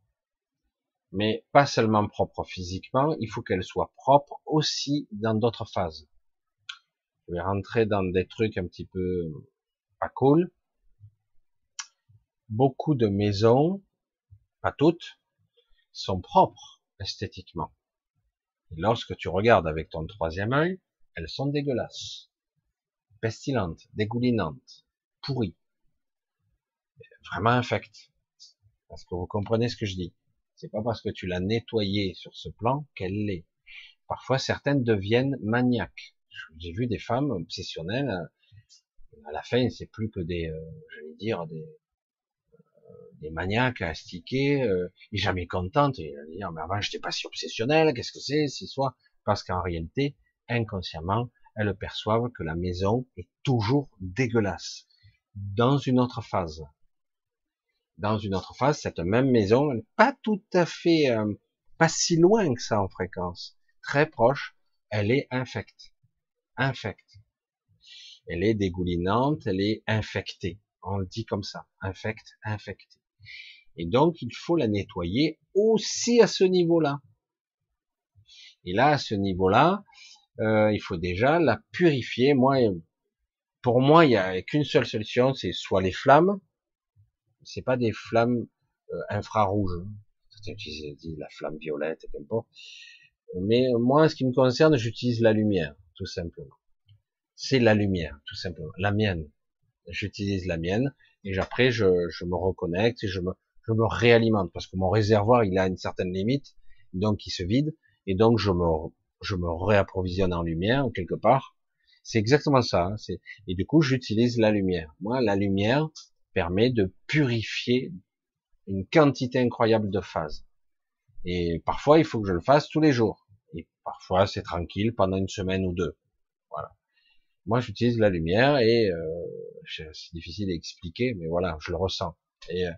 mais pas seulement propre physiquement, il faut qu'elle soit propre aussi dans d'autres phases. Je vais rentrer dans des trucs un petit peu pas cool. Beaucoup de maisons pas toutes, sont propres esthétiquement. Et lorsque tu regardes avec ton troisième œil, elles sont dégueulasses, pestilentes, dégoulinantes, pourries, vraiment infectes. Parce que vous comprenez ce que je dis? C'est pas parce que tu l'as nettoyée sur ce plan qu'elle l'est. Parfois, certaines deviennent maniaques. J'ai vu des femmes obsessionnelles. À la fin, c'est plus que des, euh, j'allais dire, des, des maniaques astiqués, euh, et jamais contentes, et dire, mais avant j'étais pas si obsessionnel, qu'est-ce que c'est, si soit, parce qu'en réalité, inconsciemment, elles perçoivent que la maison est toujours dégueulasse. Dans une autre phase. Dans une autre phase, cette même maison, elle pas tout à fait, euh, pas si loin que ça en fréquence, très proche, elle est infecte. Infecte. Elle est dégoulinante, elle est infectée. On le dit comme ça. Infecte, infectée. Et donc, il faut la nettoyer aussi à ce niveau-là. Et là, à ce niveau-là, euh, il faut déjà la purifier. Moi, pour moi, il n'y a qu'une seule solution, c'est soit les flammes. C'est pas des flammes euh, infrarouges. Utilisent la flamme violette, qu'importe. Mais moi, en ce qui me concerne, j'utilise la lumière, tout simplement. C'est la lumière, tout simplement. La mienne. J'utilise la mienne. Et après, je, je me reconnecte et je me, je me réalimente parce que mon réservoir il a une certaine limite, donc il se vide et donc je me je me réapprovisionne en lumière quelque part. C'est exactement ça. Hein, et du coup j'utilise la lumière. Moi la lumière permet de purifier une quantité incroyable de phases. Et parfois il faut que je le fasse tous les jours. Et parfois c'est tranquille pendant une semaine ou deux. Voilà. Moi j'utilise la lumière et euh, c'est difficile à expliquer, mais voilà, je le ressens. Et euh,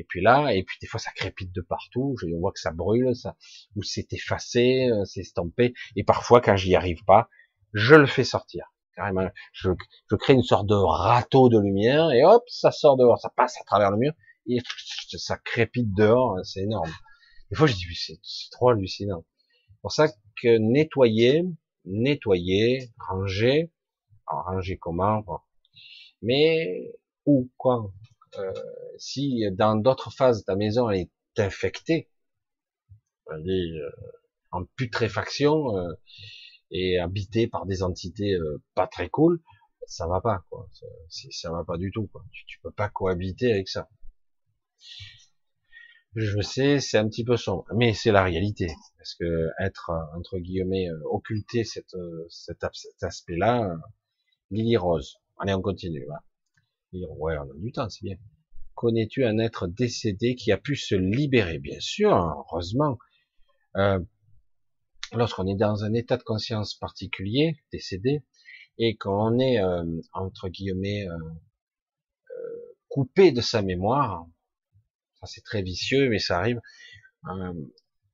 et puis là, et puis des fois ça crépite de partout, je vois que ça brûle, ça, ou c'est effacé, euh, c'est estampé, et parfois quand j'y arrive pas, je le fais sortir. Carrément, je, je crée une sorte de râteau de lumière, et hop, ça sort dehors, ça passe à travers le mur, et ça crépite dehors, hein, c'est énorme. Des fois je dis, c'est trop hallucinant. C'est pour ça que nettoyer, nettoyer, ranger, alors ranger comment, mais où, quoi, euh, si dans d'autres phases ta maison elle est infectée, elle est euh, en putréfaction euh, et habitée par des entités pas très cool, ça va pas quoi. Ça, ça va pas du tout quoi. Tu, tu peux pas cohabiter avec ça. Je sais, c'est un petit peu sombre, mais c'est la réalité. Parce que être entre guillemets occulter cette, cet, aspect-là, Lily Rose. Allez, on continue. Là ouais, on a du temps, c'est bien. Connais-tu un être décédé qui a pu se libérer? Bien sûr, heureusement. Euh, lorsqu'on est dans un état de conscience particulier, décédé, et qu'on est, euh, entre guillemets, euh, coupé de sa mémoire, c'est très vicieux, mais ça arrive,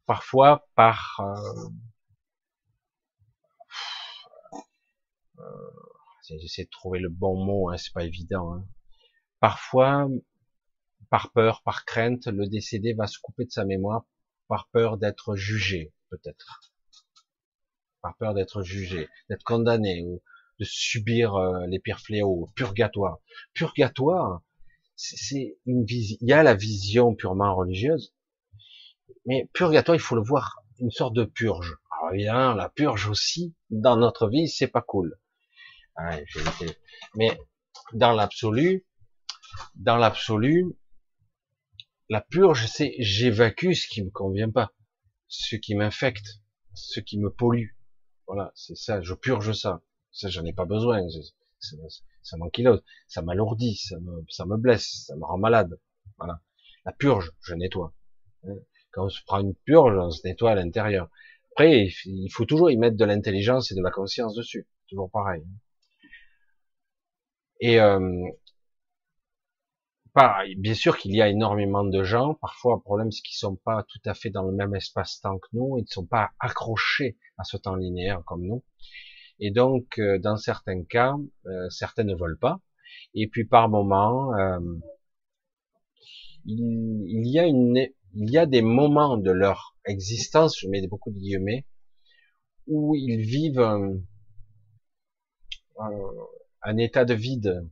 parfois par... J'essaie de trouver le bon mot, hein, c'est pas évident. Hein. Parfois, par peur, par crainte, le décédé va se couper de sa mémoire, par peur d'être jugé, peut-être. Par peur d'être jugé, d'être condamné, ou de subir euh, les pires fléaux, purgatoire. Purgatoire, c'est une vision. Il y a la vision purement religieuse, mais purgatoire, il faut le voir une sorte de purge. Alors évidemment, la purge aussi dans notre vie, c'est pas cool. Mais dans l'absolu, dans l'absolu, la purge, c'est j'évacue ce qui me convient pas, ce qui m'infecte, ce qui me pollue. Voilà, c'est ça, je purge ça. Ça, j'en ai pas besoin. Ça, ça ça m'alourdit, ça me, ça me blesse, ça me rend malade. Voilà. La purge, je nettoie. Quand on se prend une purge, on se nettoie à l'intérieur. Après, il faut toujours y mettre de l'intelligence et de la conscience dessus. Toujours pareil. Et euh, bien sûr qu'il y a énormément de gens. Parfois, le problème, c'est qu'ils sont pas tout à fait dans le même espace-temps que nous. Ils ne sont pas accrochés à ce temps linéaire comme nous. Et donc, euh, dans certains cas, euh, certains ne veulent pas. Et puis, par moment, euh, il, y a des moments de leur existence, je mets beaucoup de guillemets, où ils vivent un état de vide,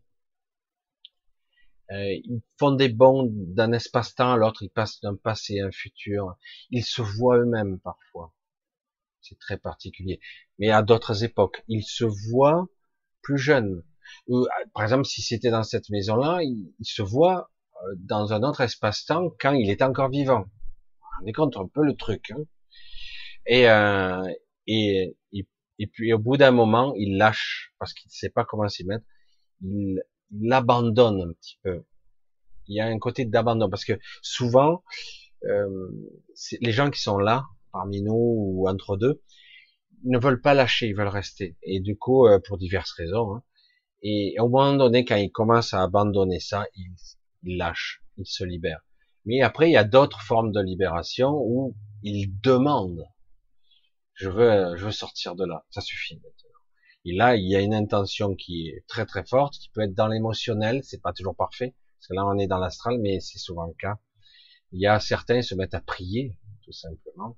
Euh, ils font des bonds d'un espace-temps à l'autre, ils passent d'un passé à un futur. Ils se voient eux-mêmes parfois. C'est très particulier. Mais à d'autres époques, ils se voient plus jeunes. Euh, par exemple, si c'était dans cette maison-là, ils se voient euh, dans un autre espace-temps quand il est encore vivant. Vous rendez compte un peu le truc. Hein et, euh, et, et, et, puis au bout d'un moment, il lâche parce qu'il ne sait pas comment s'y mettre. Il, l'abandonne un petit peu. Il y a un côté d'abandon parce que souvent, euh, les gens qui sont là, parmi nous ou entre deux, ne veulent pas lâcher, ils veulent rester. Et du coup, euh, pour diverses raisons. Hein, et au moment donné, quand ils commencent à abandonner ça, ils, ils lâchent, ils se libèrent. Mais après, il y a d'autres formes de libération où ils demandent. Je veux, je veux sortir de là. Ça suffit. Et là, il y a une intention qui est très très forte, qui peut être dans l'émotionnel, c'est pas toujours parfait, parce que là on est dans l'astral, mais c'est souvent le cas. Il y a certains qui se mettent à prier, tout simplement,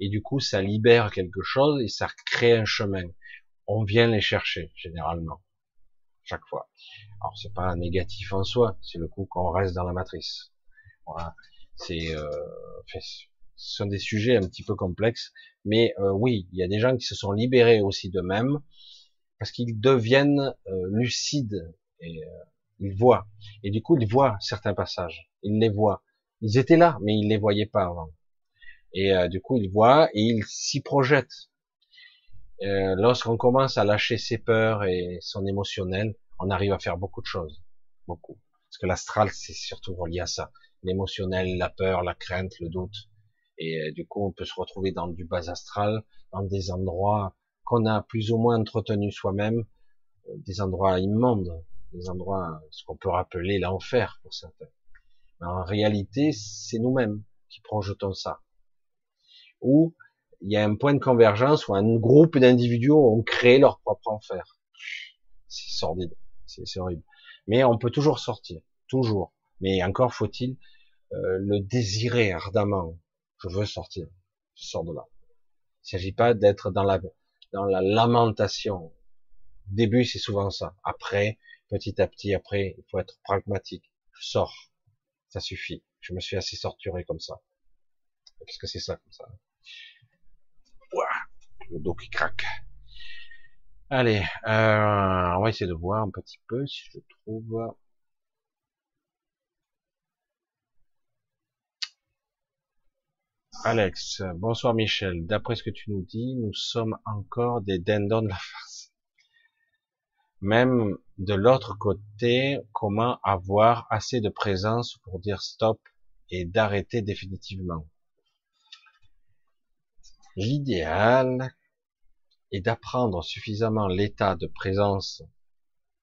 et du coup ça libère quelque chose et ça crée un chemin. On vient les chercher généralement, chaque fois. Alors c'est pas négatif en soi, c'est le coup qu'on reste dans la matrice. Voilà, c'est, euh, ce sont des sujets un petit peu complexes, mais euh, oui, il y a des gens qui se sont libérés aussi d'eux-mêmes parce qu'ils deviennent euh, lucides et euh, ils voient. Et du coup, ils voient certains passages. Ils les voient. Ils étaient là, mais ils les voyaient pas avant. Et euh, du coup, ils voient et ils s'y projettent. Lorsqu'on commence à lâcher ses peurs et son émotionnel, on arrive à faire beaucoup de choses, beaucoup. Parce que l'astral, c'est surtout relié à ça. L'émotionnel, la peur, la crainte, le doute. Et du coup, on peut se retrouver dans du bas astral, dans des endroits qu'on a plus ou moins entretenu soi-même, euh, des endroits immondes, des endroits, ce qu'on peut rappeler l'enfer pour certains. Mais en réalité, c'est nous-mêmes qui projetons ça. Ou il y a un point de convergence où un groupe d'individus ont créé leur propre enfer. C'est sordide, c'est horrible. Mais on peut toujours sortir, toujours. Mais encore faut-il euh, le désirer ardemment. Je veux sortir, je sors de là. Il ne s'agit pas d'être dans la dans la lamentation. Début, c'est souvent ça. Après, petit à petit, après, il faut être pragmatique. Je sors. Ça suffit. Je me suis assez torturé comme ça. Qu'est-ce que c'est ça, comme ça? Le dos qui craque. Allez, euh, on va essayer de voir un petit peu si je trouve Alex, bonsoir Michel. D'après ce que tu nous dis, nous sommes encore des dindons de la farce. Même de l'autre côté, comment avoir assez de présence pour dire stop et d'arrêter définitivement? L'idéal est d'apprendre suffisamment l'état de présence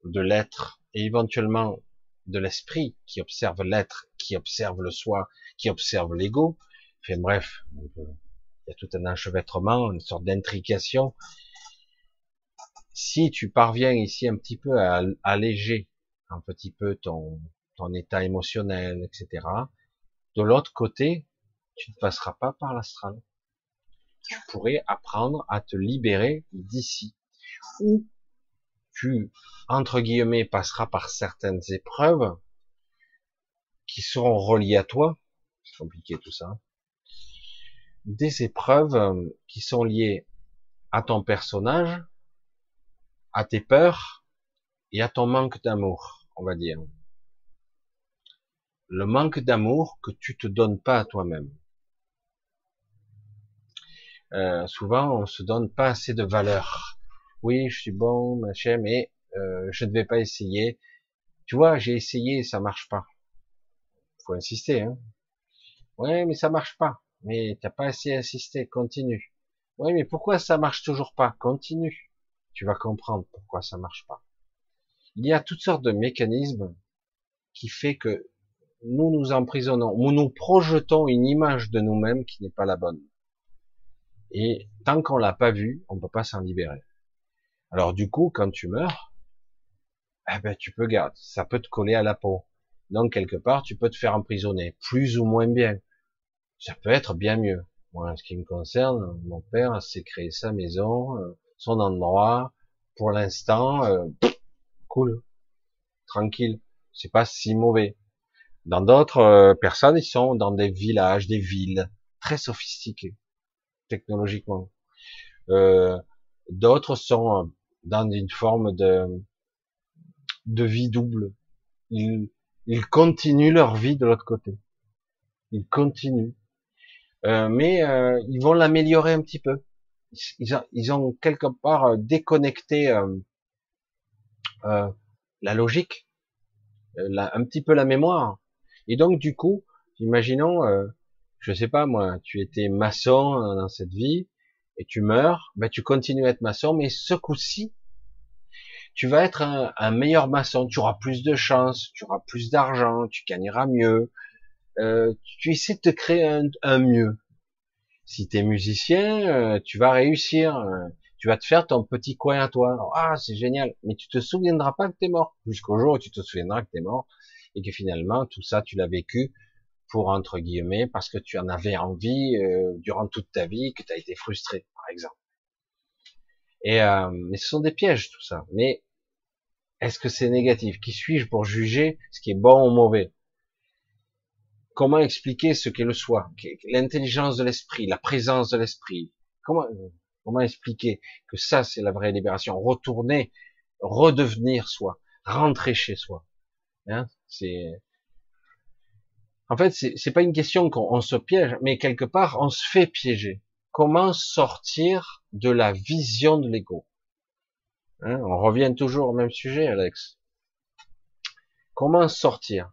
de l'être et éventuellement de l'esprit qui observe l'être, qui observe le soi, qui observe l'ego, Enfin bref, il y a tout un enchevêtrement, une sorte d'intrication. Si tu parviens ici un petit peu à alléger un petit peu ton, état émotionnel, etc., de l'autre côté, tu ne passeras pas par l'astral. Tu pourrais apprendre à te libérer d'ici. Ou tu, entre guillemets, passeras par certaines épreuves qui seront reliées à toi. C'est compliqué tout ça des épreuves euh, qui sont liées à ton personnage, à tes peurs et à ton manque d'amour, on va dire. Le manque d'amour que tu te donnes pas à toi-même. Euh, souvent, on se donne pas assez de valeur. Oui, je suis bon, machin, mais euh, je ne vais pas essayer. Tu vois, j'ai essayé, ça marche pas. Faut insister, hein. Ouais, mais ça marche pas. Mais t'as pas assez insisté, continue. Oui, mais pourquoi ça marche toujours pas? Continue. Tu vas comprendre pourquoi ça marche pas. Il y a toutes sortes de mécanismes qui fait que nous nous emprisonnons, nous nous projetons une image de nous-mêmes qui n'est pas la bonne. Et tant qu'on l'a pas vue, on peut pas s'en libérer. Alors du coup, quand tu meurs, eh ben tu peux garder, ça peut te coller à la peau. Donc quelque part, tu peux te faire emprisonner, plus ou moins bien ça peut être bien mieux. Moi, en ce qui me concerne, mon père s'est créé sa maison, euh, son endroit, pour l'instant, euh, cool, tranquille. c'est pas si mauvais. Dans d'autres euh, personnes, ils sont dans des villages, des villes très sophistiquées technologiquement. Euh, d'autres sont dans une forme de de vie double. Ils, ils continuent leur vie de l'autre côté. Ils continuent. Euh, mais euh, ils vont l'améliorer un petit peu. Ils, ont, ils ont quelque part euh, déconnecté la logique, un petit peu la mémoire. Et donc du coup, imaginons, je sais pas moi, tu étais maçon dans cette vie et tu meurs, ben tu continues à être maçon, mais ce coup-ci, tu vas être un, un, meilleur maçon, tu auras plus de chance, tu auras plus d'argent, tu gagneras mieux, euh, tu essaies de te créer un, mieux. Si tu musicien, euh, tu vas réussir, euh, tu vas te faire ton petit coin à toi. Ah, c'est génial, mais tu te souviendras pas que tu es mort, jusqu'au jour où tu te souviendras que tu es mort, et que finalement, tout ça, tu l'as vécu pour, entre guillemets, parce que tu en avais envie durant toute ta vie, que tu as été frustré, par exemple. Et euh, mais ce sont des pièges tout ça. Mais est-ce que c'est négatif? Qui suis-je pour juger ce qui est bon ou mauvais? Comment expliquer ce qu'est le soi L'intelligence de l'esprit, la présence de l'esprit? Comment comment expliquer que ça c'est la vraie libération? Retourner, redevenir soi, rentrer chez soi. Hein? En fait, c'est pas une question qu'on se piège, mais quelque part, on se fait piéger. Comment sortir de la vision de l'ego? Hein, On revient toujours au même sujet, Alex. Comment sortir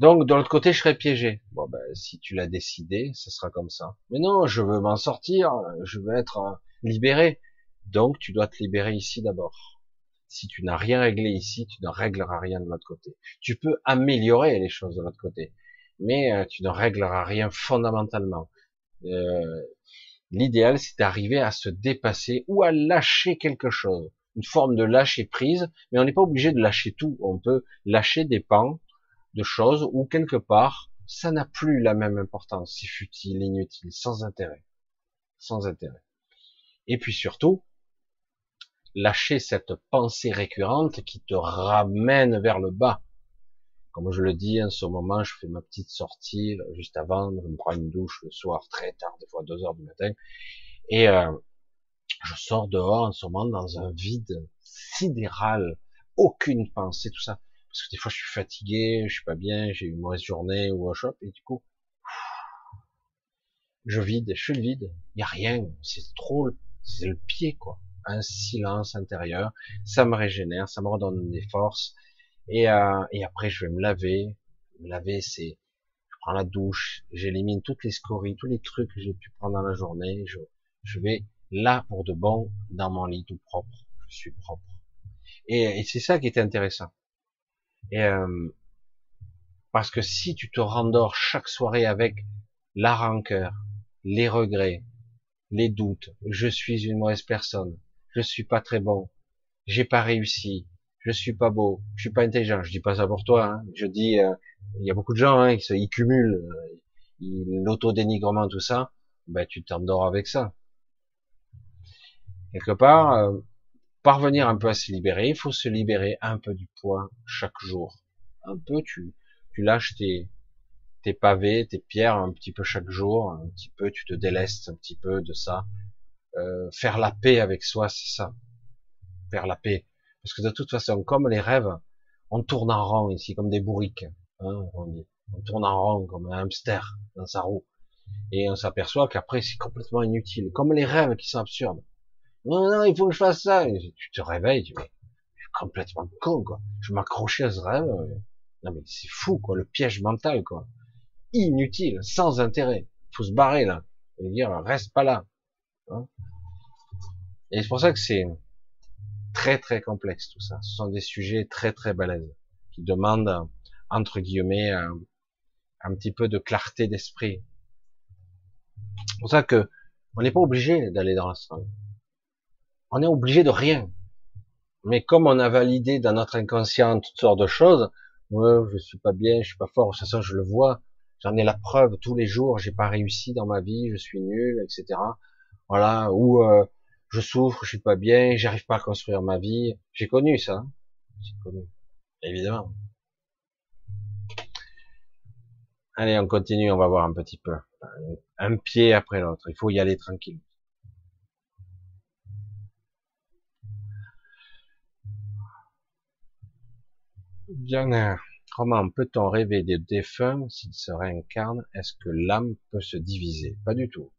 Donc, de l'autre côté, je serais piégé. Bon, ben, si tu l'as décidé, ce sera comme ça. Mais non, je veux m'en sortir, je veux être euh, libéré. Donc, tu dois te libérer ici d'abord. Si tu n'as rien réglé ici, tu ne régleras rien de l'autre côté. Tu peux améliorer les choses de l'autre côté, mais euh, tu ne régleras rien fondamentalement. Euh, L'idéal, c'est d'arriver à se dépasser ou à lâcher quelque chose, une forme de lâcher prise, mais on n'est pas obligé de lâcher tout. On peut lâcher des pans de choses où quelque part, ça n'a plus la même importance, c'est futile, inutile, sans intérêt, sans intérêt. Et puis surtout, lâcher cette pensée récurrente qui te ramène vers le bas, comme je le dis, en ce moment, je fais ma petite sortie juste avant, je me prends une douche le soir très tard, des fois deux heures du matin, et euh, je sors dehors en ce moment dans un vide sidéral, aucune pensée, tout ça, parce que des fois je suis fatigué, je suis pas bien, j'ai eu une mauvaise journée ou un shop, et du coup, je vide, je suis le vide, il y a rien, c'est trop, c'est le pied quoi, un silence intérieur, ça me régénère, ça me redonne des forces, et, euh, et après, je vais me laver. Me laver, c'est, je prends la douche, j'élimine toutes les scories, tous les trucs que j'ai pu prendre dans la journée. Je, je vais là pour de bon dans mon lit tout propre. Je suis propre. Et, et c'est ça qui est intéressant. Et euh, parce que si tu te rendors chaque soirée avec la rancœur, les regrets, les doutes, je suis une mauvaise personne, je suis pas très bon, j'ai pas réussi, je suis pas beau, je suis pas intelligent. Je dis pas ça pour toi. Hein. Je dis, euh, il y a beaucoup de gens hein, qui se, ils cumulent euh, l'autodénigrement, tout ça. Ben tu t'endors avec ça. Quelque part, euh, parvenir un peu à se libérer, il faut se libérer un peu du poids chaque jour. Un peu, tu, tu lâches tes, tes pavés, tes pierres un petit peu chaque jour, un petit peu, tu te délestes un petit peu de ça. Euh, faire la paix avec soi, c'est ça. Faire la paix parce que de toute façon, comme les rêves, on tourne en rond ici, comme des bourriques. Hein, on, tourne en rond comme un hamster dans sa roue. Et on s'aperçoit qu'après, c'est complètement inutile. Comme les rêves qui sont absurdes. Non, non, il faut que je fasse ça. tu te réveilles, tu dis, je suis complètement con, quoi. Je m'accrochais à ce rêve. Non, mais c'est fou, quoi. Le piège mental, quoi. Inutile, sans intérêt. Faut se barrer, là. Et dire, reste pas là. Hein et c'est pour ça que c'est, très très complexe tout ça. Ce sont des sujets très très balèzes qui demandent entre guillemets un, un petit peu de clarté d'esprit. C'est pour ça que on n'est pas obligé d'aller dans l'astral. On est obligé de rien. Mais comme on a validé dans notre inconscient toutes sortes de choses, ouais, je suis pas bien, je suis pas fort, de toute façon je le vois, j'en ai la preuve tous les jours, j'ai pas réussi dans ma vie, je suis nul, etc. Voilà, ou euh, je souffre, je suis pas bien, j'arrive pas à construire ma vie. J'ai connu ça. J'ai connu. Évidemment. Allez, on continue, on va voir un petit peu. Un pied après l'autre. Il faut y aller tranquille. Bien, comment peut-on rêver des défunts s'ils se réincarnent Est-ce que l'âme peut se diviser? Pas du tout.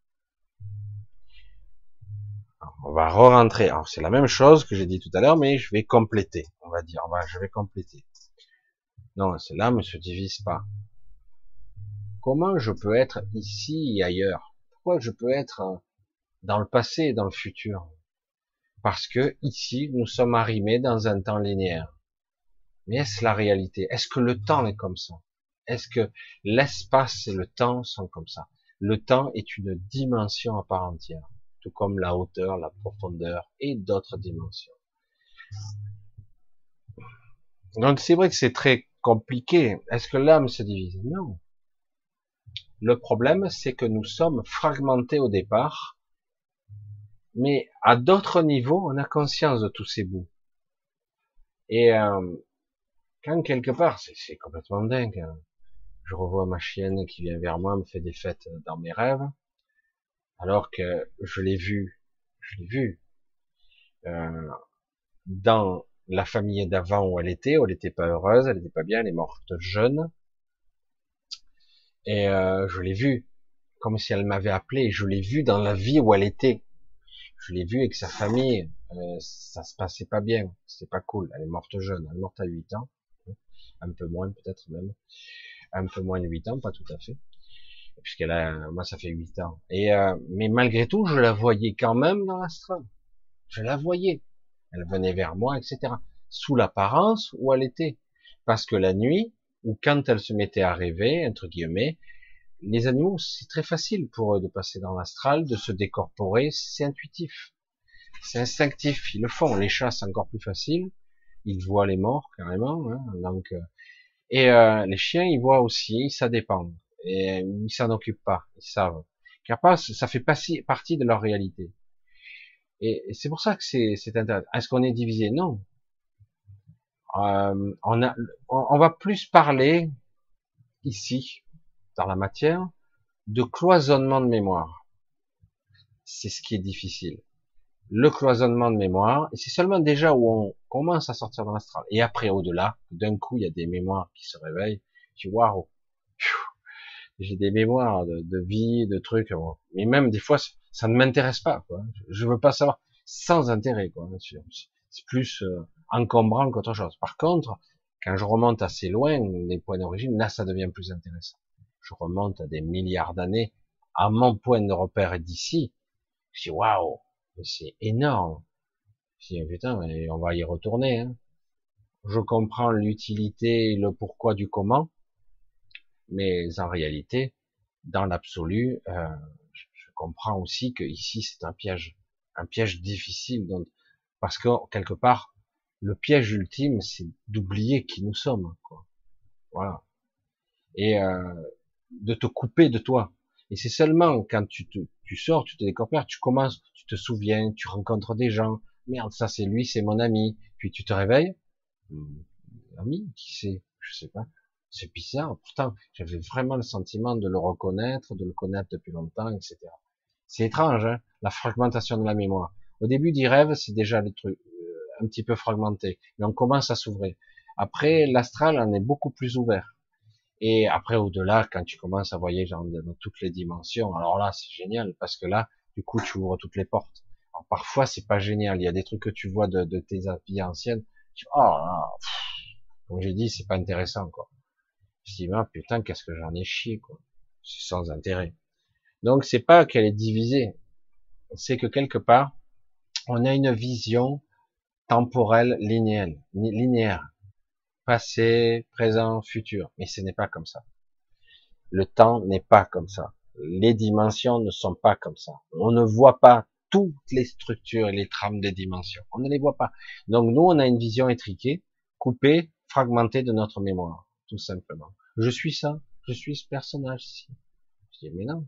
on va re-rentrer. Alors c'est la même chose que j'ai dit tout à l'heure, mais je vais compléter. On va dire, je vais compléter. Non, l'âme ne se divise pas. Comment je peux être ici et ailleurs? Pourquoi je peux être dans le passé et dans le futur? Parce que ici, nous sommes arrimés dans un temps linéaire. Mais est-ce la réalité? Est-ce que le temps est comme ça? Est-ce que l'espace et le temps sont comme ça? Le temps est une dimension à part entière, tout comme la hauteur, la profondeur et d'autres dimensions. Donc c'est vrai que c'est très compliqué. Est-ce que l'âme se divise? Non. Le problème, c'est que nous sommes fragmentés au départ, mais à d'autres niveaux, on a conscience de tous ces bouts. Et euh, quand quelque part, c'est complètement dingue. Hein. Je revois ma chienne qui vient vers moi, me fait des fêtes dans mes rêves, alors que je l'ai vue, je l'ai vue euh, dans la famille d'avant où elle était, où elle n'était pas heureuse, elle n'était pas bien, elle est morte jeune. Et euh, je l'ai vue, comme si elle m'avait appelé, je l'ai vue dans la vie où elle était. Je l'ai vue avec sa famille, euh, ça se passait pas bien, c'était pas cool, elle est morte jeune, elle est morte à 8 ans, un peu moins peut-être même, un peu moins de 8 ans, pas tout à fait, puisqu'elle a, moi ça fait 8 ans. Et euh, mais malgré tout, je la voyais quand même dans l'astral, je la voyais, elle venait vers moi, etc. Sous l'apparence où elle était, parce que la nuit, ou quand elle se mettait à rêver, entre guillemets, les animaux, c'est très facile pour eux de passer dans l'astral, de se décorporer, c'est intuitif. C'est instinctif, ils le font. Les chats, c'est encore plus facile. Ils voient les morts, carrément. Hein, donc, euh, et euh, les chiens, ils voient aussi, ça dépend. Et ils s'en occupent pas, ils savent. Car ça fait partie de leur réalité. Et, c'est pour ça que c'est intéressant. Est-ce qu'on est divisé? Non. Euh, on, a, on, va plus parler ici, dans la matière, de cloisonnement de mémoire. C'est ce qui est difficile. Le cloisonnement de mémoire, c'est seulement déjà où on commence à sortir dans l'astral. Et après, au-delà, d'un coup, il y a des mémoires qui se réveillent. Tu vois, waouh, j'ai des mémoires de, de, vie, de trucs. Mais même des fois, ça ne m'intéresse pas. Quoi. Je veux pas savoir, sans intérêt. Quoi. C'est plus euh, encombrant qu'autre chose. Par contre, quand je remonte assez loin des points d'origine, là, ça devient plus intéressant. Je remonte à des milliards d'années, à mon point de repère d'ici. Je dis waouh, c'est énorme. Dis putain, on va y retourner. Hein. Je comprends l'utilité, le pourquoi du comment, mais en réalité, dans l'absolu, euh, je, comprends aussi que ici c'est un piège, un piège difficile, parce que quelque part, le piège ultime, c'est d'oublier qui nous sommes. Quoi. Voilà. Et euh, de te couper de toi. Et c'est seulement quand tu, te, tu sors, tu te découvres, tu commences, tu te souviens, tu rencontres des gens. Merde, ça c'est lui, c'est mon ami. Puis tu te réveilles. Hmm, ami, qui c'est? Je sais pas. C'est bizarre. Pourtant, j'avais vraiment le sentiment de le reconnaître, de le connaître depuis longtemps, etc. C'est étrange, hein la fragmentation de la mémoire. Au début du rêve, c'est déjà le truc un petit peu fragmenté, mais on commence à s'ouvrir. Après, l'astral en est beaucoup plus ouvert. Et après, au-delà, quand tu commences à voyager dans toutes les dimensions, alors là, c'est génial, parce que là, du coup, tu ouvres toutes les portes. Parfois, c'est pas génial. Il y a des trucs que tu vois de, de tes vies anciennes. Tu, oh là, comme j'ai dit, c'est pas intéressant, quoi. Je dis, ah, putain, qu'est-ce que j'en ai chié, quoi. C'est sans intérêt. Donc, c'est pas qu'elle est divisée. C'est que quelque part, on a une vision temporel linéaire, linéaire, passé, présent, futur. Mais ce n'est pas comme ça. Le temps n'est pas comme ça. Les dimensions ne sont pas comme ça. On ne voit pas toutes les structures et les trames des dimensions. On ne les voit pas. Donc nous, on a une vision étriquée, coupée, fragmentée de notre mémoire, tout simplement. Je suis ça, je suis ce personnage ici. Je dis, mais non.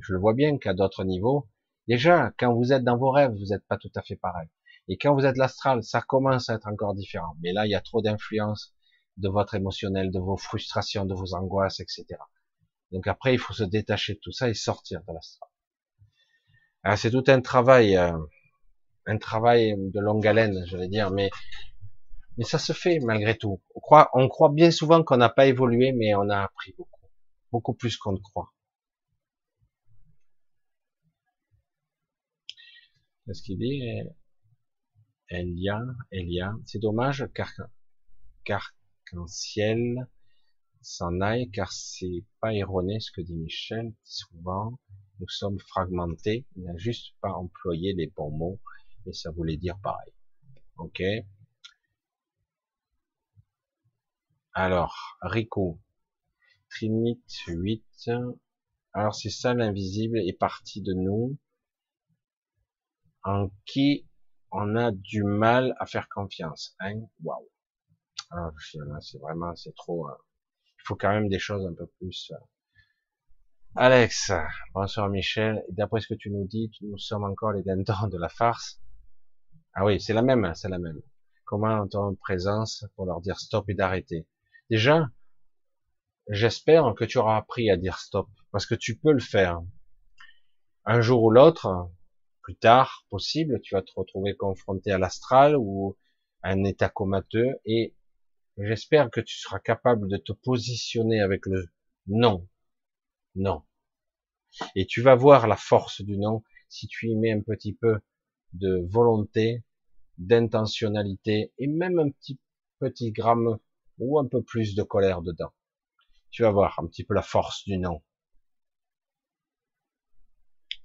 Je le vois bien qu'à d'autres niveaux, déjà, quand vous êtes dans vos rêves, vous n'êtes pas tout à fait pareil. Et quand vous êtes l'astral, ça commence à être encore différent. Mais là, il y a trop d'influence de votre émotionnel, de vos frustrations, de vos angoisses, etc. Donc après, il faut se détacher de tout ça et sortir de l'astral. Alors c'est tout un travail, euh, un travail de longue haleine, je vais dire, mais ça se fait malgré tout. On croit, bien souvent qu'on n'a pas évolué, mais on a appris beaucoup, beaucoup plus qu'on ne croit. Qu'est-ce qu'il dit? Elia, Elia, c'est dommage car car qu'un ciel s'en aille, car c'est pas erroné ce que dit Michel, souvent nous sommes fragmentés, il n'a juste pas employé les bons mots, et ça voulait dire pareil. Ok Alors, Rico, Trinit 8, alors c'est ça l'invisible est parti de nous, en qui on a du mal à faire confiance. Hein? Waouh. Alors, c'est vraiment, c'est trop. Hein. il faut quand même des choses un peu plus. Euh. Alex, bonsoir Michel. D'après ce que tu nous dis, nous sommes encore les dindons de la farce. Ah oui, c'est la même, c'est la même. Comment ton présence pour leur dire stop et d'arrêter? Déjà, j'espère que tu auras appris à dire stop, parce que tu peux le faire. Un jour ou l'autre, plus tard possible, tu vas te retrouver confronté à l'astral ou à un état comateux, et j'espère que tu seras capable de te positionner avec le non. Non. Et tu vas voir la force du non si tu y mets un petit peu de volonté, d'intentionnalité et même un petit petit gramme ou un peu plus de colère dedans. Tu vas voir un petit peu la force du non.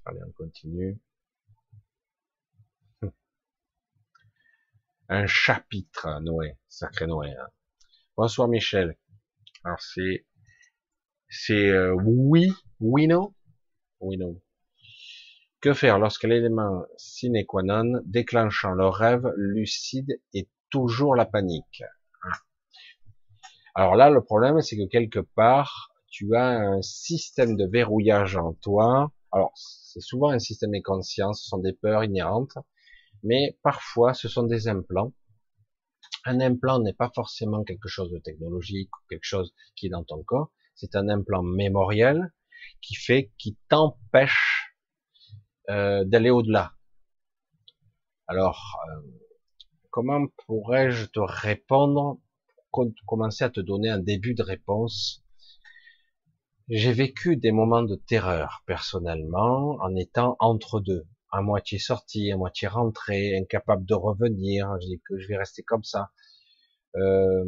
Allez, on continue. Un chapitre, Noé, sacré Noé. Hein. Bonsoir Michel. Alors c'est c'est euh, oui, oui non, oui non. Que faire lorsque l'élément sine qua non déclenchant le rêve lucide est toujours la panique? Alors là, le problème, c'est que quelque part, tu as un système de verrouillage en toi. Alors, c'est souvent un système inconscient, ce sont des peurs inhérentes, mais parfois, ce sont des implants. Un implant n'est pas forcément quelque chose de technologique ou quelque chose qui est dans ton corps. C'est un implant mémoriel qui fait, qui t'empêche euh, d'aller au-delà. Alors, euh, comment pourrais-je te répondre commencer à te donner un début de réponse? J'ai vécu des moments de terreur personnellement en étant entre deux, à moitié sorti, à moitié rentré, incapable de revenir. Je dis que je vais rester comme ça, euh,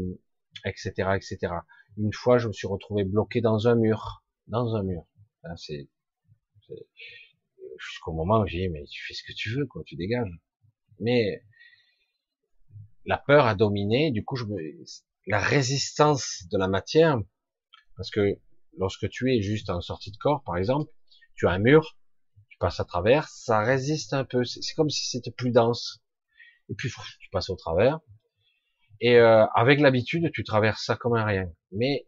etc., etc. Une fois, je me suis retrouvé bloqué dans un mur, dans un mur. C'est jusqu'au moment où j'ai dit mais tu fais ce que tu veux, quoi, tu dégages. Mais la peur a dominé. Du coup, je la résistance de la matière, parce que lorsque tu es juste en sortie de corps, par exemple, tu as un mur, tu passes à travers, ça résiste un peu, c'est comme si c'était plus dense. Et puis tu passes au travers, et euh, avec l'habitude, tu traverses ça comme un rien. Mais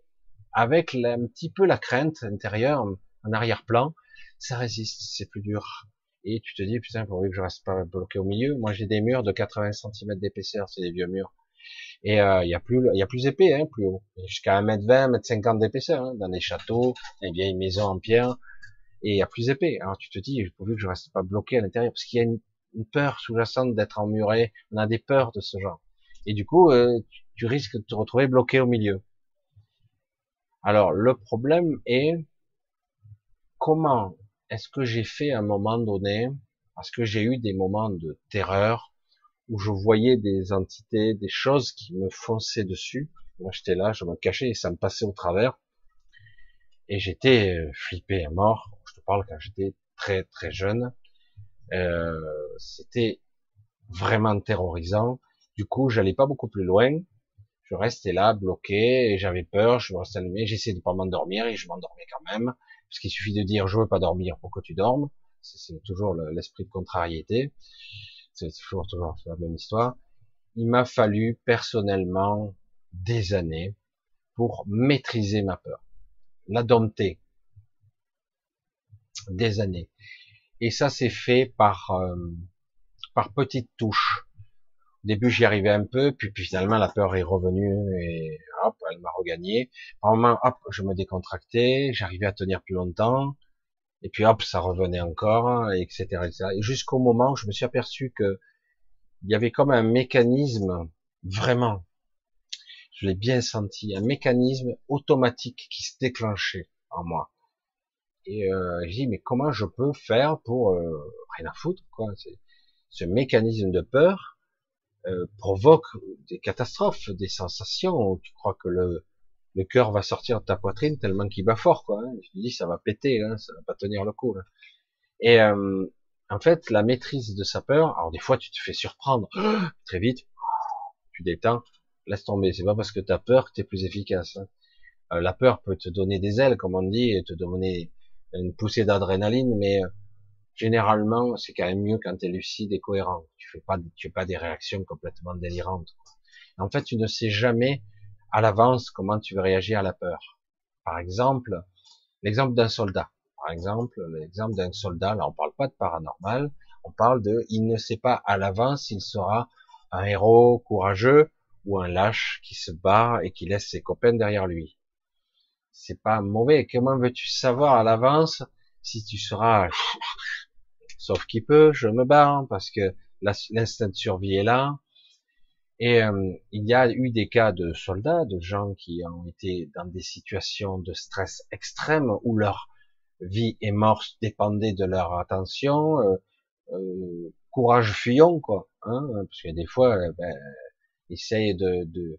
avec un petit peu la crainte intérieure, en arrière-plan, ça résiste, c'est plus dur. Et tu te dis, putain, pourvu que je reste pas bloqué au milieu. Moi, j'ai des murs de 80 cm d'épaisseur, c'est des vieux murs. Et euh, il y a plus, il y a plus épais, hein, plus haut, jusqu'à 1m20, 1m50 d'épaisseur, hein, dans les châteaux, dans les vieilles maisons en pierre, et il y a plus épais. Alors tu te dis, pourvu que je reste pas bloqué à l'intérieur, parce qu'il y a une, peur sous-jacente d'être emmuré. On a des peurs de ce genre. Et du coup, euh, tu, risques de te retrouver bloqué au milieu. Alors le problème est comment est-ce que j'ai fait à un moment donné, parce que j'ai eu des moments de terreur, où je voyais des entités, des choses qui me fonçaient dessus. Moi, j'étais là, je me cachais et ça me passait au travers. Et j'étais euh, flippé à mort. Je te parle quand j'étais très très jeune. Euh, C'était vraiment terrorisant. Du coup, j'allais pas beaucoup plus loin. Je restais là, bloqué, et j'avais peur. Je me restais allumé. J'essayais de pas m'endormir et je m'endormais quand même, parce qu'il suffit de dire je veux pas dormir pour que tu dormes. C'est toujours l'esprit de contrariété c'est toujours, toujours la même histoire. Il m'a fallu personnellement des années pour maîtriser ma peur, la dompter, des années. Et ça s'est fait par euh, par petites touches, Début, j'y arrivais un peu, puis, finalement, la peur est revenue et hop, elle m'a regagné. Par moment, hop, je me décontractais, j'arrivais à tenir plus longtemps, et puis hop, ça revenait encore, etc., etc. Et jusqu'au moment où je me suis aperçu que il y avait comme un mécanisme, vraiment, je l'ai bien senti, un mécanisme automatique qui se déclenchait en moi. Et euh, je dis mais comment je peux faire pour euh, rien à foutre quoi Ce mécanisme de peur euh, provoque des catastrophes, des sensations. Où tu crois que le le cœur va sortir de ta poitrine tellement qu'il bat fort quoi. Hein. Je dis ça va péter, hein, ça va pas tenir le coup. Et euh, en fait la maîtrise de sa peur. Alors des fois tu te fais surprendre très vite, tu détends, laisse tomber. C'est pas parce que tu as peur que tu es plus efficace. Hein. Euh, la peur peut te donner des ailes, comme on dit, et te donner une poussée d'adrénaline, mais euh, généralement, c'est quand même mieux quand tu es lucide et cohérent. Tu fais pas, tu fais pas des réactions complètement délirantes. En fait, tu ne sais jamais à l'avance comment tu vas réagir à la peur. Par exemple, l'exemple d'un soldat. Par exemple, l'exemple d'un soldat, là on parle pas de paranormal, on parle de, il ne sait pas à l'avance s'il sera un héros courageux ou un lâche qui se bat et qui laisse ses copains derrière lui c'est pas mauvais. Comment veux-tu savoir à l'avance si tu seras, sauf qui peut, je me barre parce que l'instinct de survie est là. Et euh, il y a eu des cas de soldats, de gens qui ont été dans des situations de stress extrême où leur vie et mort dépendaient de leur attention, euh, euh, courage fuyant quoi, hein, parce que des fois, ben, essayer de, de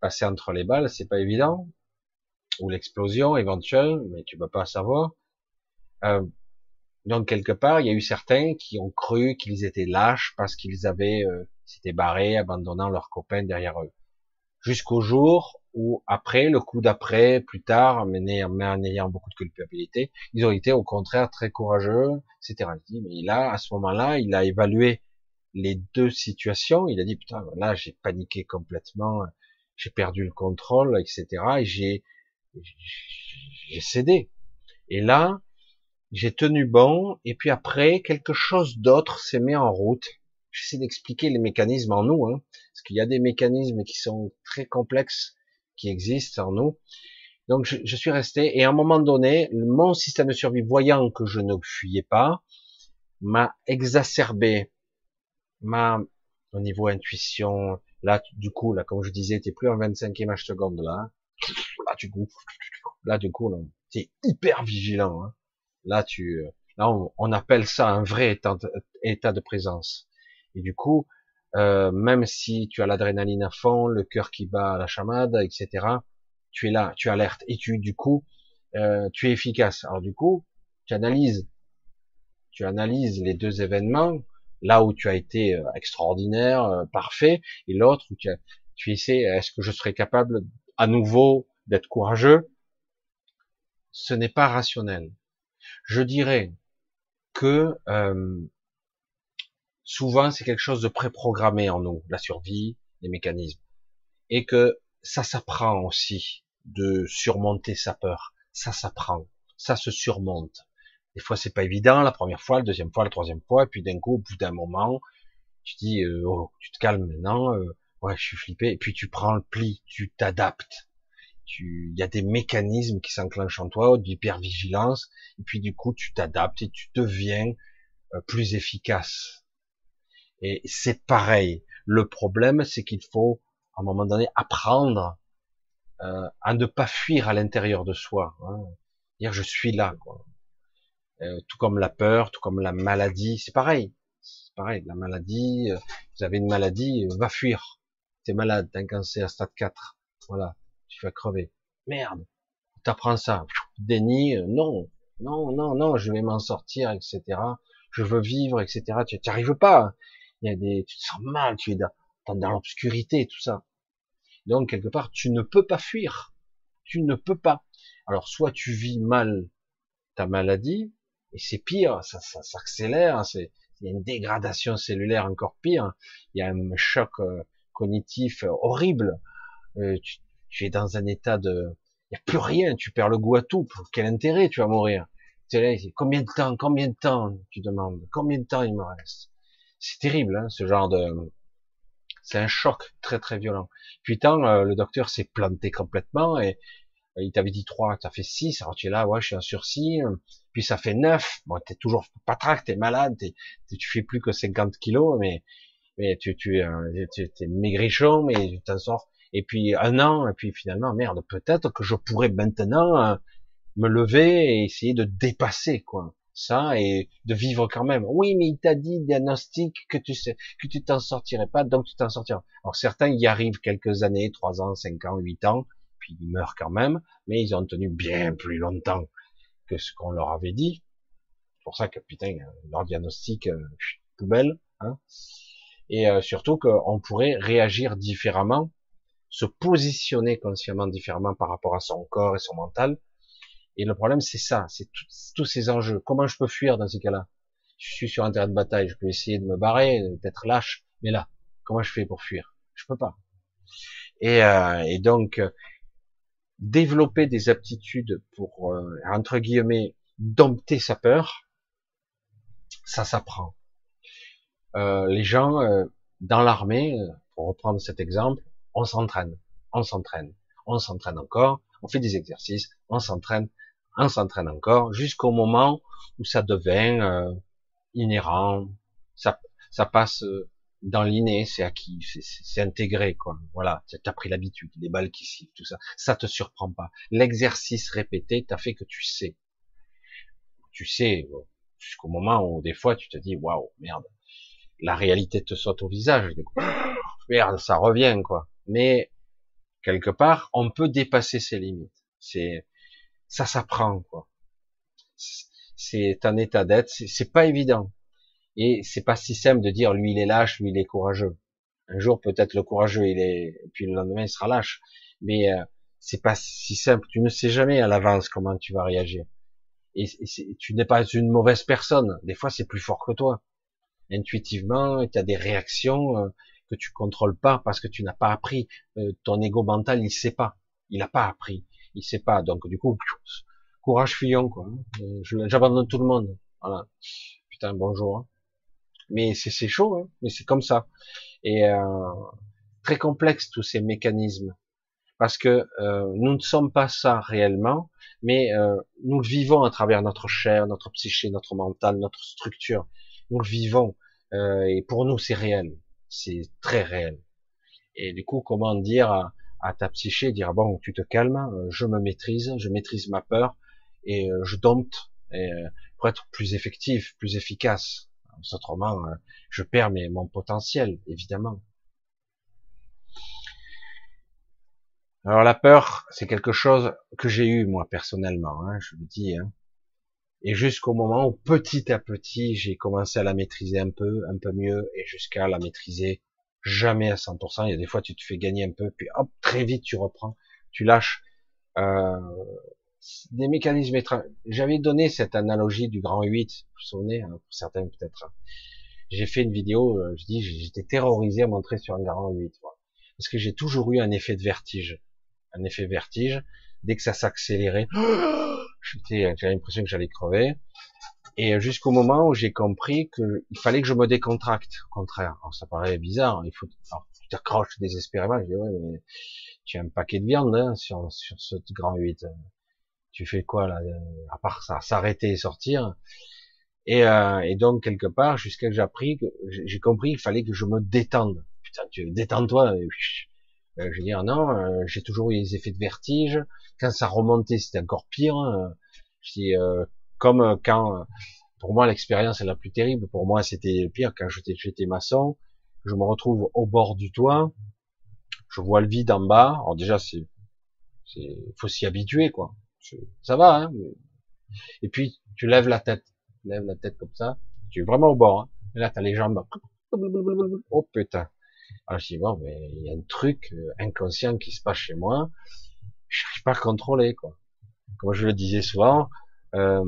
passer entre les balles, c'est pas évident ou l'explosion éventuelle, mais tu peux pas savoir. Euh, donc quelque part, il y a eu certains qui ont cru qu'ils étaient lâches parce qu'ils avaient euh, s'étaient barrés, abandonnant leurs copains derrière eux. Jusqu'au jour où après, le coup d'après, plus tard, mais en ayant beaucoup de culpabilité, ils ont été au contraire très courageux, etc. Mais là, à ce moment-là, il a évalué les deux situations. Il a dit putain, là, j'ai paniqué complètement, j'ai perdu le contrôle, etc. Et j'ai j'ai cédé. Et là, j'ai tenu bon, et puis après, quelque chose d'autre s'est mis en route. J'essaie d'expliquer les mécanismes en nous, hein, parce qu'il y a des mécanismes qui sont très complexes, qui existent en nous. Donc je, suis resté, et à un moment donné, mon système de survie, voyant que je ne fuyais pas, m'a exacerbé, m'a, au niveau intuition, là, du coup, là, comme je disais, t'es plus en 25e seconde, là, là du coup, là du coup, t'es hyper vigilant. Hein. Là tu, là on, appelle ça un vrai état de, présence. Et du coup, euh, même si tu as l'adrénaline à fond, le cœur qui bat à la chamade, etc., tu es là, tu alertes et tu, du coup, euh, tu es efficace. Alors du coup, tu analyses, tu analyses les deux événements, là où tu as été euh, extraordinaire, euh, parfait, et l'autre où tu, tu essaies, est-ce que je serais capable à nouveau d'être courageux, ce n'est pas rationnel. Je dirais que euh, souvent c'est quelque chose de préprogrammé en nous, la survie, les mécanismes, et que ça s'apprend aussi de surmonter sa peur. Ça s'apprend, ça se surmonte. Des fois c'est pas évident, la première fois, la deuxième fois, la troisième fois, et puis d'un coup, au bout d'un moment, tu dis, euh, oh, tu te calmes maintenant, euh, ouais, je suis flippé, et puis tu prends le pli, tu t'adaptes il y a des mécanismes qui s'enclenchent en toi, d'hypervigilance, et puis du coup tu t'adaptes et tu deviens euh, plus efficace. Et c'est pareil. Le problème, c'est qu'il faut, à un moment donné, apprendre euh, à ne pas fuir à l'intérieur de soi. Hein. Dire je suis là. Quoi. Euh, tout comme la peur, tout comme la maladie, c'est pareil. C'est pareil. La maladie, euh, vous avez une maladie, va fuir. T'es malade, t'as un cancer stade 4. Voilà tu vas crever. Merde, t'apprends ça. Déni, euh, non, non, non, non, je vais m'en sortir, etc. Je veux vivre, etc. Tu n'y arrives pas. Il y a des, tu te sens mal, tu es dans, dans l'obscurité, tout ça. Donc, quelque part, tu ne peux pas fuir. Tu ne peux pas. Alors, soit tu vis mal ta maladie, et c'est pire, ça, ça s'accélère, c'est, il y a une dégradation cellulaire encore pire, il y a un choc euh, cognitif horrible, euh, tu, tu es dans un état de, y a plus rien, tu perds le goût à tout. Pour quel intérêt tu vas mourir? Tu là, combien de temps, combien de temps Tu demandes, combien de temps il me reste? C'est terrible, hein, ce genre de, C'est un choc très très violent. Puis tant euh, le docteur s'est planté complètement et il t'avait dit 3, as fait 6, alors tu es là, ouais, je suis en sursis, puis ça fait 9, bon, t'es toujours tu t'es malade, t'es, tu fais plus que 50 kilos, mais, mais tu, tu, euh, tu es maigrichon, mais tu t'en sors, et puis un an, et puis finalement, merde, peut-être que je pourrais maintenant euh, me lever et essayer de dépasser, quoi ça et de vivre quand même. Oui, mais il t'a dit diagnostic que tu sais que tu t'en sortirais pas, donc tu t'en sortiras. Alors certains y arrivent quelques années, trois ans, cinq ans, huit ans, puis ils meurent quand même, mais ils ont tenu bien plus longtemps que ce qu'on leur avait dit. C'est pour ça que putain, leur diagnostic euh, poubelle, hein. Et euh, surtout qu'on pourrait réagir différemment, se positionner consciemment différemment par rapport à son corps et son mental, et le problème, c'est ça, c'est tous ces enjeux. Comment je peux fuir dans ces cas-là? Je suis sur un terrain de bataille, je peux essayer de me barrer, d'être lâche, mais là, comment je fais pour fuir? Je peux pas. Et, euh, et donc, euh, développer des aptitudes pour, euh, entre guillemets, dompter sa peur, ça s'apprend. Euh, les gens dans l'armée, pour reprendre cet exemple, on s'entraîne, on s'entraîne, on s'entraîne encore, on fait des exercices, on s'entraîne, on s'entraîne encore, jusqu'au moment où ça devient euh, inhérent, ça, ça passe euh, dans l'inné, c'est acquis, c'est intégré, quoi. Voilà, t'as pris l'habitude, les balles qui sifflent, tout ça, ça te surprend pas. L'exercice répété t'a fait que tu sais. Tu sais, jusqu'au moment où des fois tu te dis, waouh, merde, la réalité te saute au visage, merde, ça revient, quoi. Mais quelque part, on peut dépasser ses limites. C'est ça s'apprend quoi. C'est un état d'être, c'est pas évident. Et c'est pas si simple de dire lui il est lâche, lui il est courageux. Un jour peut-être le courageux il est, puis le lendemain il sera lâche. Mais euh, c'est pas si simple. Tu ne sais jamais à l'avance comment tu vas réagir. Et, tu n'es pas une mauvaise personne. Des fois c'est plus fort que toi. Intuitivement, tu as des réactions euh, que tu contrôles pas parce que tu n'as pas appris. Euh, ton ego mental il sait pas. Il n'a pas appris il sait pas. Donc du coup, courage fuyant quoi. J'abandonne tout le monde. Voilà. Putain, bonjour. Hein. Mais c'est chaud, hein. mais c'est comme ça. Et euh, très complexe tous ces mécanismes, parce que euh, nous ne sommes pas ça réellement, mais euh, nous le vivons à travers notre chair, notre psyché, notre mental, notre structure. Nous le vivons, et pour nous c'est réel, c'est très réel. Et du coup, comment dire à ta psyché, dire bon, tu te calmes, euh, je me maîtrise, je maîtrise ma peur et euh, je dompte euh, pour être plus effectif, plus efficace. Autrement, je perds mon potentiel, évidemment. Alors la peur, c'est quelque chose que j'ai eu moi personnellement, hein, je le dis. Hein. Et jusqu'au moment où petit à petit, j'ai commencé à la maîtriser un peu, un peu mieux, et jusqu'à la maîtriser jamais à 100%. Il y a des fois, tu te fais gagner un peu, puis hop, très vite, tu reprends, tu lâches. Euh, des mécanismes étranges. J'avais donné cette analogie du grand 8, vous vous souvenez, hein, pour certains peut-être. J'ai fait une vidéo, euh, je dis, j'étais terrorisé à montrer sur un grand 8, parce que j'ai toujours eu un effet de vertige, un effet vertige. Dès que ça s'accélérait, j'étais, j'avais l'impression que j'allais crever. Et jusqu'au moment où j'ai compris qu'il fallait que je me décontracte. Au contraire, alors ça paraît bizarre. Hein, il faut, alors, tu t'accroches désespérément. Je dis ouais, mais tu as un paquet de viande hein, sur sur ce grand 8. Tu fais quoi là À part ça, s'arrêter et sortir? Et, euh, et donc quelque part, jusqu'à que j'ai appris, j'ai compris qu'il fallait que je me détende. Putain, tu détends-toi. Je veux dire non, euh, j'ai toujours eu des effets de vertige. Quand ça remontait, c'était encore pire. Hein. Je dis euh, comme euh, quand, euh, pour moi, l'expérience est la plus terrible. Pour moi, c'était pire quand j'étais, j'étais maçon. Je me retrouve au bord du toit. Je vois le vide en bas. Alors déjà, c'est, c'est, faut s'y habituer, quoi. Ça va, hein. Et puis, tu lèves la tête. Tu lèves la tête comme ça. Tu es vraiment au bord, hein. Et là, t'as les jambes. Oh putain. Alors je dis bon, mais il y a un truc euh, inconscient qui se passe chez moi. Je n'arrive pas à contrôler, quoi. Comme je le disais souvent, euh,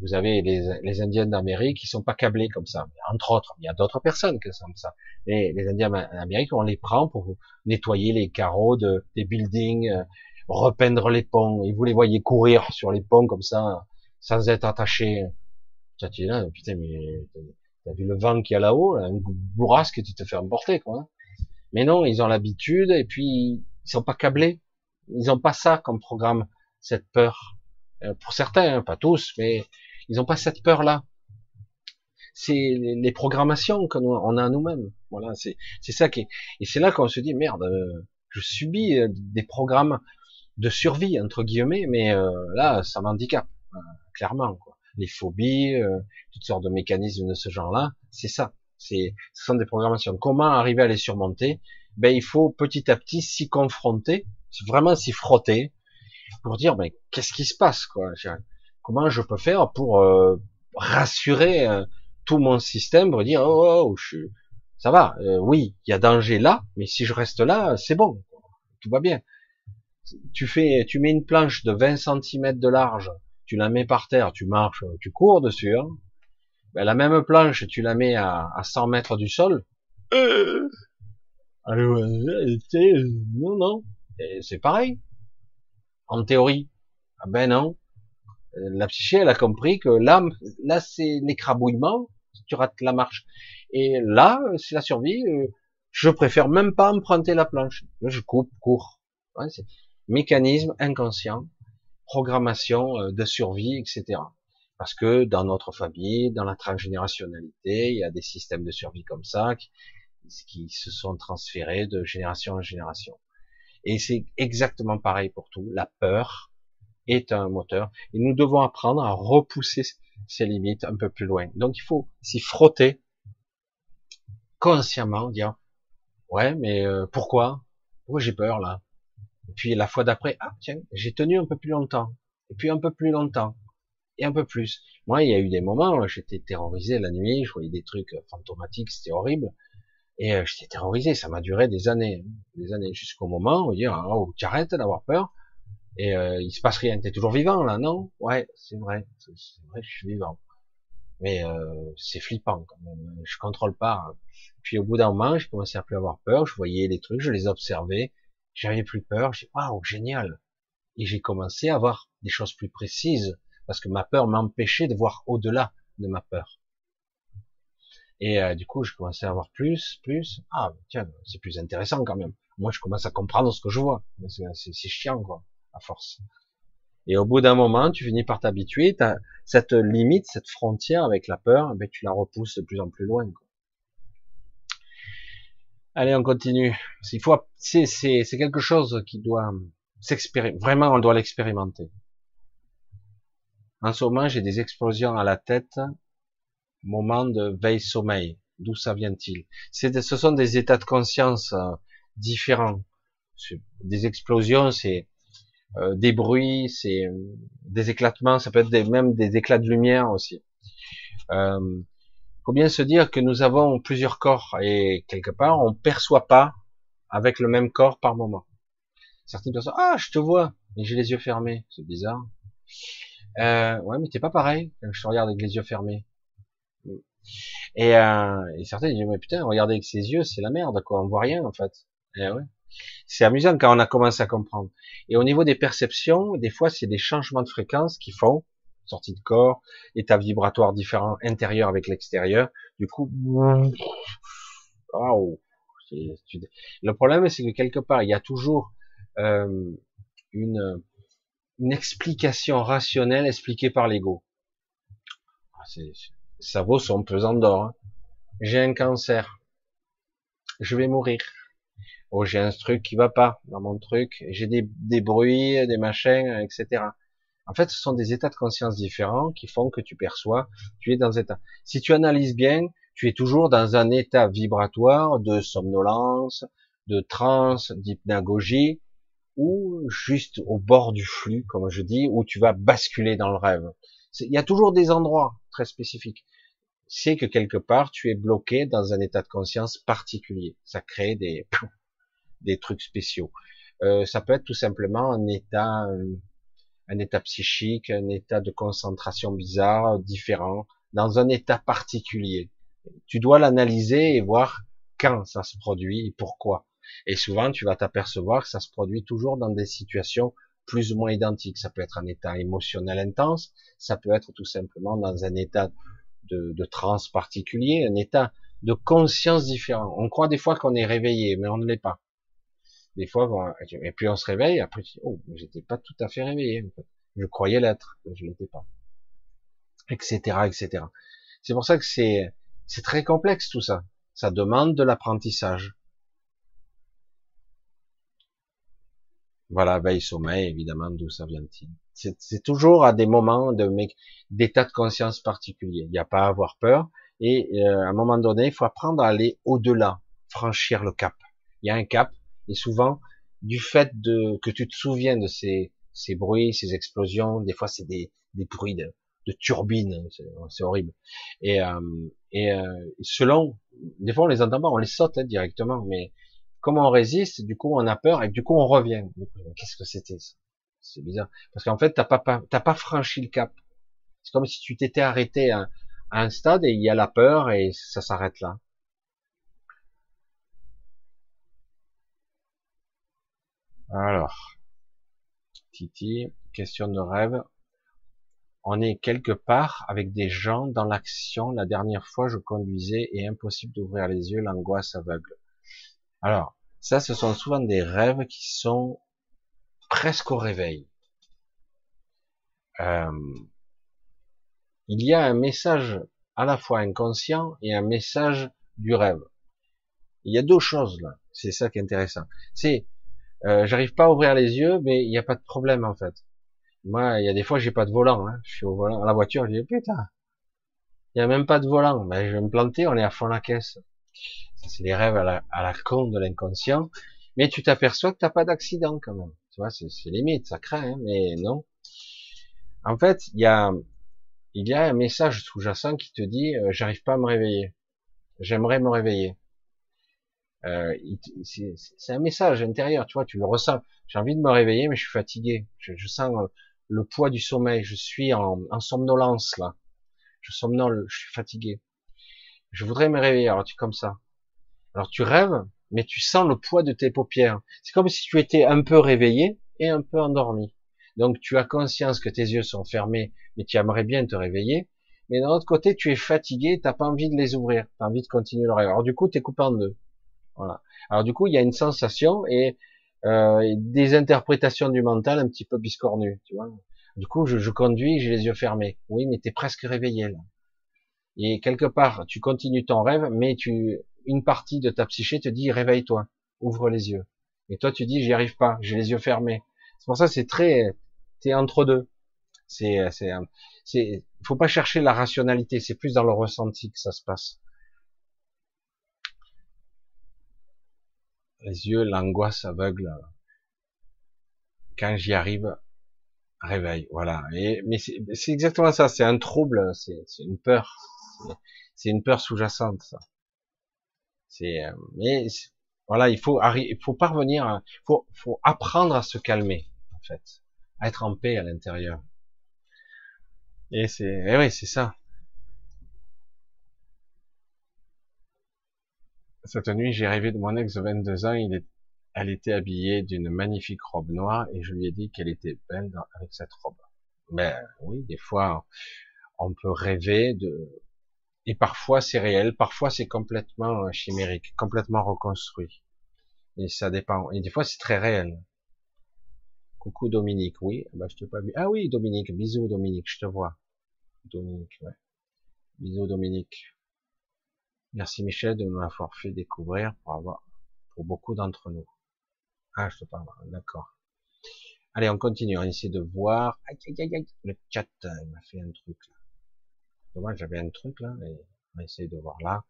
vous avez les, les Indiens d'Amérique qui sont pas câblés comme ça. Entre autres, il y a d'autres personnes qui sont comme ça. Et les Indiens d'Amérique, on les prend pour nettoyer les carreaux de, des buildings, euh, repeindre les ponts. Et vous les voyez courir sur les ponts comme ça, sans être attachés. Tu là, putain, mais t'as vu le vent qu'il y a là-haut, là, un bourrasque, tu te fais emporter, quoi. Mais non, ils ont l'habitude et puis ils sont pas câblés. Ils n'ont pas ça comme programme, cette peur. Euh, pour certains, hein, pas tous, mais ils n'ont pas cette peur-là. C'est les programmations qu'on a nous-mêmes. Voilà, c'est ça qui est. Et c'est là qu'on se dit merde, euh, je subis euh, des programmes de survie entre guillemets, mais là, ça m'handicape clairement. Quoi. Les phobies, toutes sortes de mécanismes de ce genre-là, c'est ça. C'est, ce sont des programmations. Comment arriver à les surmonter? Ben, il faut petit à petit s'y confronter, vraiment s'y frotter, pour dire, ben, qu'est-ce qui se passe, quoi Comment je peux faire pour euh, rassurer euh, tout mon système, pour dire, oh, oh, oh je, ça va, euh, oui, il y a danger là, mais si je reste là, c'est bon, tout va bien. Tu fais, tu mets une planche de 20 cm de large, tu la mets par terre, tu marches, tu cours dessus, hein, ben, la même planche, tu la mets à, à 100 mètres du sol. Euh, non, non, c'est pareil. En théorie. Ah ben non. La psyché, elle a compris que là, là c'est l'écrabouillement, tu rates la marche. Et là, c'est la survie. Euh, je préfère même pas emprunter la planche. Je coupe, cours. mécanisme inconscient, programmation euh, de survie, etc. Parce que dans notre famille, dans la transgénérationnalité, il y a des systèmes de survie comme ça qui, se sont transférés de génération en génération. Et c'est exactement pareil pour tout. La peur est un moteur. Et nous devons apprendre à repousser ces limites un peu plus loin. Donc il faut s'y frotter consciemment, dire ouais, mais euh, pourquoi? Pourquoi j'ai peur là Et puis la fois d'après, ah tiens, j'ai tenu un peu plus longtemps. Et puis un peu plus longtemps et un peu plus. Moi, il y a eu des moments où j'étais terrorisé la nuit, je voyais des trucs fantomatiques, c'était horrible, et euh, j'étais terrorisé. Ça m'a duré des années, des années, jusqu'au moment où dire oh, tu arrêtes d'avoir peur, et euh, il se passe rien. T'es toujours vivant là, non? Ouais, c'est vrai, c'est vrai, je suis vivant. Mais euh, c'est flippant quand même. Je contrôle pas. Hein. Puis au bout d'un moment, j'ai commencé à plus avoir peur. Je voyais les trucs, je les observais. J'avais plus peur. J'ai waouh, génial. Et j'ai commencé à avoir des choses plus précises parce que ma peur m'empêchait de voir au-delà de ma peur. Et euh, du coup, je commençais à voir plus, plus. Ah, tiens, c'est plus intéressant quand même. Moi, je commence à comprendre ce que je vois. C'est chiant, quoi, à force. Et au bout d'un moment, tu finis par t'habituer. Cette limite, cette frontière avec la peur, ben, tu la repousses de plus en plus loin. Quoi. Allez, on continue. C'est quelque chose qui doit s'expérimenter. Vraiment, on doit l'expérimenter. En ce moment, j'ai des explosions à la tête, moment de veille-sommeil. D'où ça vient-il? Ce sont des états de conscience euh, différents. Des explosions, c'est euh, des bruits, c'est euh, des éclatements, ça peut être même des éclats de lumière aussi. Il faut bien se dire que nous avons plusieurs corps et quelque part, on perçoit pas avec le même corps par moment. Certaines personnes, ah, je te vois, mais j'ai les yeux fermés, c'est bizarre. Euh, ouais, mais t'es pas pareil quand je te regarde avec les yeux fermés. Et, euh, et certains disent, mais putain, regarder avec ses yeux, c'est la merde, quoi. On voit rien, en fait. Et ouais. C'est amusant quand on a commencé à comprendre. Et au niveau des perceptions, des fois, c'est des changements de fréquence qui font, sortie de corps, état vibratoire différent, intérieur avec l'extérieur. Du coup, waouh. Le problème, c'est que quelque part, il y a toujours euh, une une explication rationnelle expliquée par l'ego. Ah, ça vaut son pesant d'or. Hein. J'ai un cancer. Je vais mourir. Oh, j'ai un truc qui va pas dans mon truc. J'ai des, bruits, des machins, etc. En fait, ce sont des états de conscience différents qui font que tu perçois, tu es dans un état. Si tu analyses bien, tu es toujours dans un état vibratoire de somnolence, de transe, d'hypnagogie, ou juste au bord du flux, comme je dis, où tu vas basculer dans le rêve. Il y a toujours des endroits très spécifiques. C'est que quelque part, tu es bloqué dans un état de conscience particulier. Ça crée des, des trucs spéciaux. Euh, ça peut être tout simplement un état, euh, un état psychique, un état de concentration bizarre, différent, dans un état particulier. Tu dois l'analyser et voir quand ça se produit et pourquoi. Et souvent, tu vas t'apercevoir que ça se produit toujours dans des situations plus ou moins identiques. Ça peut être un état émotionnel intense, ça peut être tout simplement dans un état de, de transe particulier, un état de conscience différents. On croit des fois qu'on est réveillé, mais on ne l'est pas. Des fois, et puis on se réveille, après, oh, j'étais pas tout à fait réveillé. Je croyais l'être, mais je l'étais pas, etc., etc. C'est pour ça que c'est c'est très complexe tout ça. Ça demande de l'apprentissage. Voilà, veille, sommeil, évidemment, d'où ça vient-il C'est toujours à des moments de d'état de conscience particulier. Il n'y a pas à avoir peur. Et euh, à un moment donné, il faut apprendre à aller au-delà, franchir le cap. Il y a un cap, et souvent, du fait de que tu te souviens de ces, ces bruits, ces explosions, des fois c'est des, des bruits de, de turbines, c'est horrible. Et, euh, et euh, selon, des fois on les entend pas, on les saute hein, directement, mais comment on résiste, du coup on a peur et du coup on revient. Qu'est-ce que c'était ça? C'est bizarre. Parce qu'en fait, t'as pas, t'as pas franchi le cap. C'est comme si tu t'étais arrêté à, un stade et il y a la peur et ça s'arrête là. Alors, Titi, question de rêve. On est quelque part avec des gens dans l'action. La dernière fois, je conduisais et impossible d'ouvrir les yeux, l'angoisse aveugle. Alors, ça, ce sont souvent des rêves qui sont presque au réveil. Euh, il y a un message à la fois inconscient et un message du rêve. Il y a deux choses là. C'est ça qui est intéressant. C'est, euh, j'arrive pas à ouvrir les yeux, mais il n'y a pas de problème en fait. Moi, il y a des fois, j'ai pas de volant. Hein. Je suis au volant, à la voiture, je dis putain, il y a même pas de volant. Ben, je vais me planter, on est à fond la caisse c'est les rêves à la, à con de l'inconscient, mais tu t'aperçois que t'as pas d'accident quand même. Tu vois, c'est limite, ça craint, hein, mais non. En fait, il y a, un message sous-jacent qui te dit, euh, j'arrive pas à me réveiller. J'aimerais me réveiller. Euh, c'est un message intérieur, tu vois, tu le ressens. J'ai envie de me réveiller, mais je suis fatigué. Je, sens le poids du sommeil. Je suis en, en somnolence là. Je somnole, je suis fatigué. Je voudrais me réveiller. Alors tu comme ça. Alors tu rêves, mais tu sens le poids de tes paupières. C'est comme si tu étais un peu réveillé et un peu endormi. Donc tu as conscience que tes yeux sont fermés, mais tu aimerais bien te réveiller. Mais d'un autre côté, tu es fatigué, t'as pas envie de les ouvrir, tu as envie de continuer le rêve. Alors du coup, tu es coupé en deux. Voilà. Alors du coup, il y a une sensation et, euh, des interprétations du mental un petit peu biscornues, tu vois. Du coup, je, je conduis, j'ai les yeux fermés. Oui, mais t'es presque réveillé là. Et quelque part, tu continues ton rêve, mais tu une partie de ta psyché te dit réveille-toi, ouvre les yeux. Et toi tu dis j'y arrive pas, j'ai les yeux fermés. C'est pour ça c'est très, t'es entre deux. C'est, c'est, c'est, faut pas chercher la rationalité, c'est plus dans le ressenti que ça se passe. Les yeux, l'angoisse aveugle. Quand j'y arrive, réveille, voilà. Mais c'est exactement ça, c'est un trouble, c'est une peur, c'est une peur sous-jacente. Ça. C'est, euh, mais voilà, il faut, il faut parvenir, il faut, faut apprendre à se calmer, en fait, à être en paix à l'intérieur. Et c'est, et oui, c'est ça. Cette nuit, j'ai rêvé de mon ex de 22 ans. Il est, elle était habillée d'une magnifique robe noire et je lui ai dit qu'elle était belle avec cette robe. Mais oui, des fois, on peut rêver de, et parfois c'est réel, parfois c'est complètement euh, chimérique, complètement reconstruit. Et ça dépend. Et des fois c'est très réel. Coucou Dominique, oui, bah je t'ai pas vu. Ah oui Dominique, bisous Dominique, je te vois. Dominique, ouais. Bisous Dominique. Merci Michel de m'avoir fait découvrir pour avoir, pour beaucoup d'entre nous. Ah, je te parle, d'accord. Allez, on continue, on essaie de voir. Aïe, aïe, aïe, aïe. Le chat, il m'a fait un truc là. Moi, j'avais un truc là, on va essayer de voir là.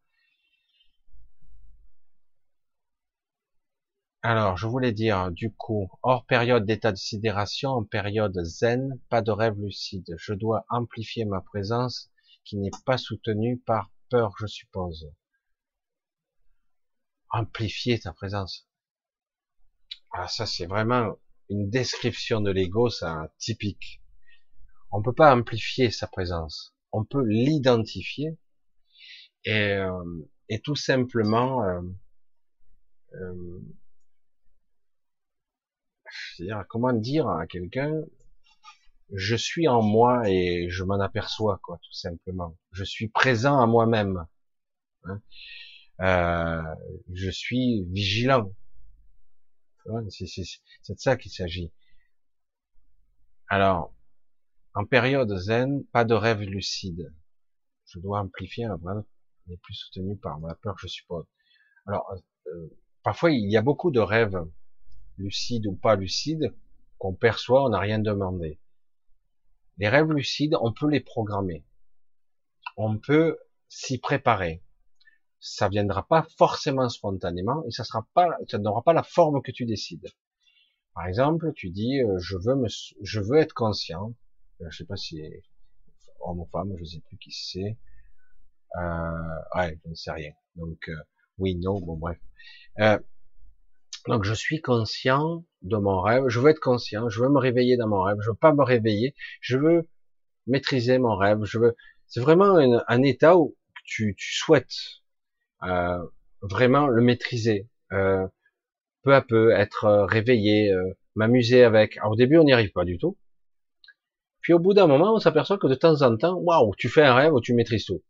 Alors, je voulais dire, du coup, hors période d'état de sidération, en période zen, pas de rêve lucide. Je dois amplifier ma présence qui n'est pas soutenue par peur, je suppose. Amplifier ta présence. Ah, ça, c'est vraiment une description de l'ego, ça, typique. On peut pas amplifier sa présence on peut l'identifier et, euh, et, tout simplement euh, euh, dire, comment dire à quelqu'un je suis en moi et je m'en aperçois quoi tout simplement je suis présent à moi-même Hein. Euh, je suis vigilant. C'est de ça qu'il s'agit. Alors, en période zen, pas de rêve lucide. Je dois amplifier un vrai, n'est plus soutenu par ma peur, je suppose. Alors, euh, parfois, il y a beaucoup de rêves lucides ou pas lucides qu'on perçoit, on n'a rien demandé. Les rêves lucides, on peut les programmer. On peut s'y préparer. Ça viendra pas forcément spontanément et ça sera pas, ça n'aura pas la forme que tu décides. Par exemple, tu dis, euh, je veux me, je veux être conscient. Euh, je sais pas si homme ou femme, je sais plus qui c'est. Euh, ouais, je ne sais rien. Donc, euh, oui, non, bon bref. Euh, donc je suis conscient de mon rêve, je veux être conscient, je veux me réveiller dans mon rêve, je veux pas me réveiller, je veux maîtriser mon rêve, je veux. C'est vraiment un, état où tu, tu souhaites euh, vraiment le maîtriser, euh, peu à peu être euh, réveillé, m'amuser avec. Alors, au début, on n'y arrive pas du tout. Puis au bout d'un moment, on s'aperçoit que de temps en temps, waouh, tu fais un rêve où tu maîtrises tout.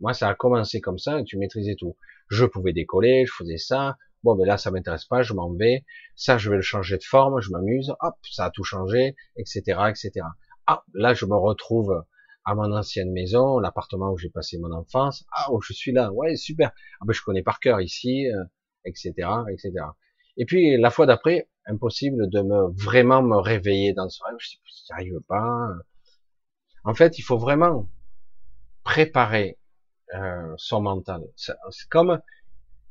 Moi, ça a commencé comme ça, et tu maîtrisais tout. Je pouvais décoller, je faisais ça, Bon, mais là, ça m'intéresse pas, je m'en vais. Ça, je vais le changer de forme, je m'amuse. Hop, ça a tout changé, etc., etc. Ah, là, je me retrouve à mon ancienne maison, l'appartement où j'ai passé mon enfance. Ah, oh, je suis là. Ouais, super. Ah, ben, je connais par cœur ici, etc., euh, etc. Et puis, la fois d'après, impossible de me vraiment me réveiller dans ce rêve. Je n'y arrive pas. En fait, il faut vraiment préparer euh, son mental. C'est comme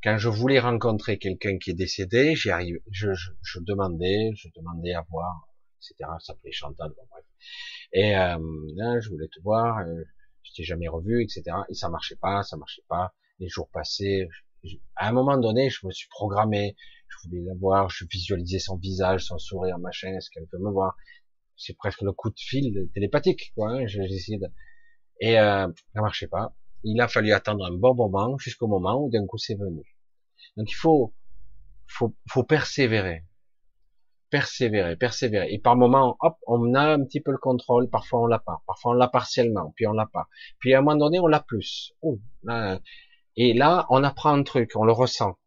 quand je voulais rencontrer quelqu'un qui est décédé, j'y arrive, je, je, je, demandais, je demandais à voir, etc. Ça s'appelait Chantal, bon, bref. Et euh, là, je voulais te voir, euh, je t'ai jamais revu, etc. Et ça marchait pas, ça marchait pas. Les jours passaient. à un moment donné, je me suis programmé. Je voulais la voir, je visualisais son visage, son sourire, machin. Est-ce qu'elle peut me voir? C'est presque le coup de fil télépathique, quoi. Hein. Et euh, ça marchait pas il a fallu attendre un bon moment jusqu'au moment où d'un coup c'est venu. Donc il faut, faut, faut persévérer, persévérer, persévérer. Et par moment, hop, on a un petit peu le contrôle. Parfois on l'a pas, parfois on l'a partiellement, puis on l'a pas. Puis à un moment donné on l'a plus. Oh, et là on apprend un truc, on le ressent.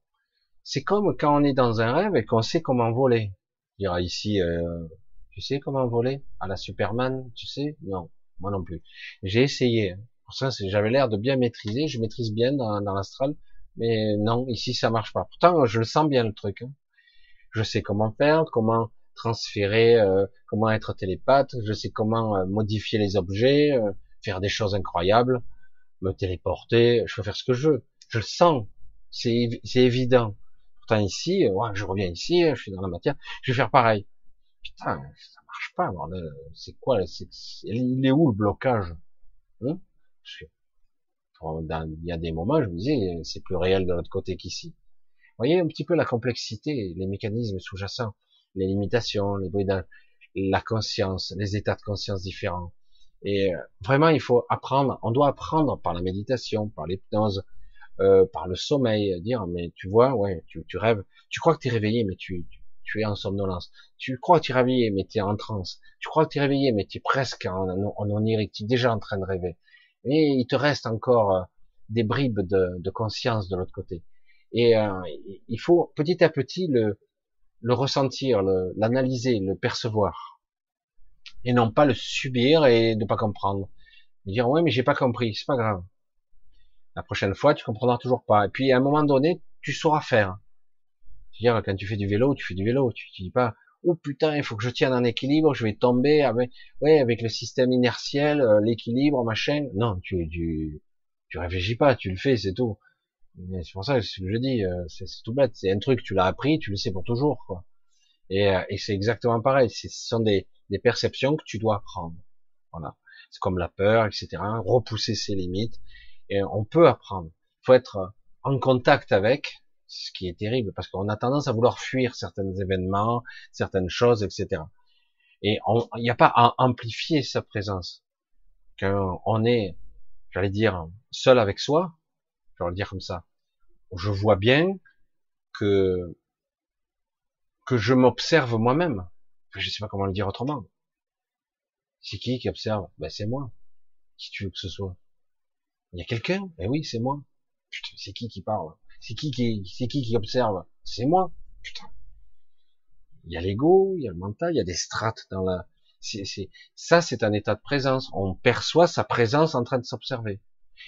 C'est comme quand on est dans un rêve et qu'on sait comment voler. Il y aura ici, euh, tu sais comment voler? À la Superman, tu sais? Non, moi non plus. J'ai essayé. Pour ça, j'avais l'air de bien maîtriser, je maîtrise bien dans, dans l'astral, mais non, ici ça marche pas. Pourtant, je le sens bien le truc. Hein. Je sais comment faire, comment transférer, euh, comment être télépathe, je sais comment euh, modifier les objets, euh, faire des choses incroyables, me téléporter, je peux faire ce que je veux. Je le sens, c'est évident. Ici, ouais, je reviens ici, je suis dans la matière, je vais faire pareil. Putain, ça marche pas, C'est quoi Il est où le blocage? Hein? Il y a des moments, je me disais, c'est plus réel de l'autre côté qu'ici. Vous voyez un petit peu la complexité, les mécanismes sous-jacents, les limitations, les bruits la conscience, les états de conscience différents. Et euh, vraiment, il faut apprendre, on doit apprendre par la méditation, par l'hypnose, euh, par le sommeil, dire, mais tu vois, ouais, tu, tu rêves, tu crois que tu es réveillé, mais tu, tu, es en somnolence. Tu crois que tu es réveillé, mais tu es en transe. Tu crois que tu es réveillé, mais tu es presque en, en, onirique, tu es déjà en train de rêver et il te reste encore euh, des bribes de, conscience de l'autre côté. Et euh, il faut petit à petit le, le ressentir, l'analyser, le, percevoir, et non pas le subir et ne pas comprendre. dire ouais mais j'ai pas compris, c'est pas grave. La prochaine fois tu comprendras toujours pas. Et puis à un moment donné tu sauras faire. dire quand tu fais du vélo, tu fais du vélo, tu, tu dis pas oh putain, il faut que je tienne un équilibre, je vais tomber avec, ouais, avec le système inertiel, euh, l'équilibre, machin. Non, tu, tu, tu réfléchis pas, tu le fais, c'est tout. C'est pour ça que je dis, euh, c'est tout bête. C'est un truc, tu l'as appris, tu le sais pour toujours, quoi. Et, euh, et c'est exactement pareil. Ce sont des, des perceptions que tu dois apprendre. Voilà. C'est comme la peur, etc. Repousser ses limites. Et on peut apprendre. Il faut être en contact avec, ce qui est terrible, parce qu'on a tendance à vouloir fuir certains événements, certaines choses, etc. Et il n'y a pas à amplifier sa présence. Quand on est, j'allais dire, seul avec soi, je vais le dire comme ça, je vois bien que que je m'observe moi-même. Je sais pas comment le dire autrement. C'est qui qui observe? Ben c'est moi. Qui tu veux que ce soit? Il y a quelqu'un? Ben oui, c'est moi. c'est qui qui parle? C'est qui qui, c'est qui qui observe? C'est moi. Putain. Il y a l'ego, il y a le mental, il y a des strates dans la. C'est, ça, c'est un état de présence. On perçoit sa présence en train de s'observer.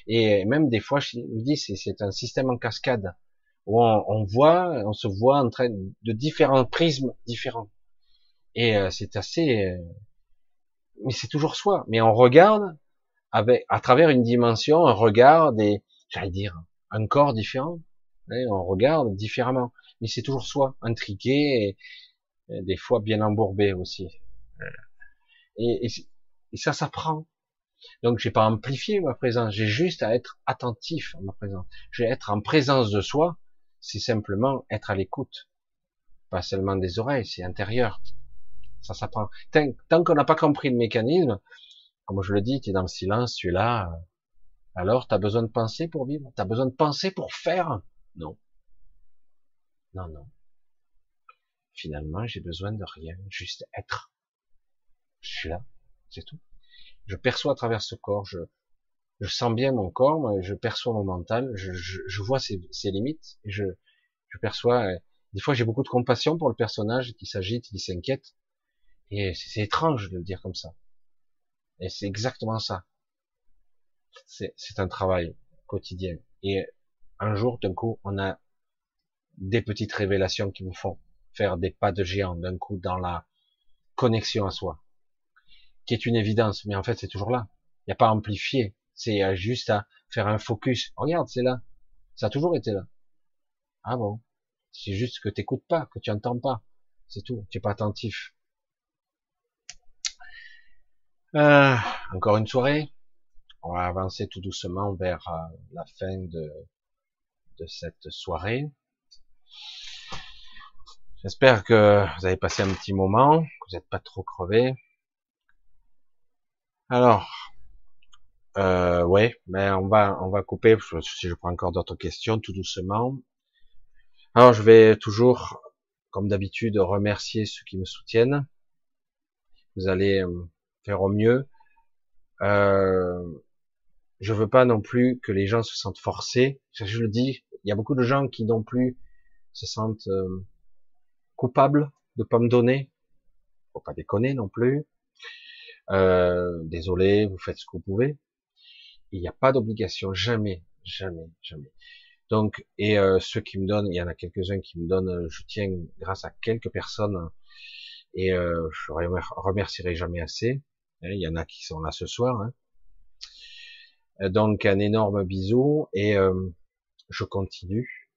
Et même des fois, je vous dis, c'est un système en cascade où on, voit, on se voit en train de différents prismes différents. Et euh, c'est assez, euh, mais c'est toujours soi. Mais on regarde avec, à travers une dimension, un regard des, j'allais dire, un corps différent. on regarde différemment, mais c'est toujours soi, intriqué et, des fois bien embourbé aussi. Et, et ça s'apprend. Donc j'ai pas amplifié ma présence, j'ai juste à être attentif à ma présence. J'ai être en présence de soi, c'est simplement être à l'écoute. Pas seulement des oreilles, c'est intérieur. Ça s'apprend. Tant qu'on n'a pas compris le mécanisme, comme je le dis, tu es dans le silence, tu es là. Alors, tu as besoin de penser pour vivre? Tu as besoin de penser pour faire? Non. Non, non. Finalement, j'ai besoin de rien, juste être. Je suis là, c'est tout je perçois à travers ce corps, je, sens bien mon corps, je perçois mon mental, je, je, je vois ses, ses, limites, et je, je perçois, euh, des fois j'ai beaucoup de compassion pour le personnage qui s'agite, qui s'inquiète, et c'est étrange de le dire comme ça. Et c'est exactement ça. C'est un travail quotidien. Et un jour, d'un coup, on a des petites révélations qui vous font faire des pas de géant d'un coup dans la connexion à soi qui est une évidence, mais en fait c'est toujours là. Il n'y a pas à amplifier, c'est juste à faire un focus. Regarde, c'est là. Ça a toujours été là. Ah bon? C'est juste que tu n'écoutes pas, que tu n'entends pas. C'est tout. Tu n'es pas attentif. Euh, encore une soirée. On va avancer tout doucement vers euh, la fin de, de cette soirée. J'espère que vous avez passé un petit moment, que vous n'êtes pas trop crevé. Alors, euh, mais on va on va couper si je prends encore d'autres questions tout doucement. Alors, je vais toujours, comme d'habitude, remercier ceux qui me soutiennent. Vous allez euh, faire au mieux. Euh, je veux pas non plus que les gens se sentent forcés. Je le dis, il y a beaucoup de gens qui non plus se sentent euh, coupables de pas me donner. Faut pas déconner non plus. Euh, désolé, vous faites ce que vous pouvez. Il n'y a pas d'obligation, jamais, jamais, jamais. Donc, et euh, ceux qui me donnent, il y en a quelques-uns qui me donnent, je tiens grâce à quelques personnes, et euh, je remercierai jamais assez. Hein, il y en a qui sont là ce soir. Hein. Donc, un énorme bisou, et euh, je continue.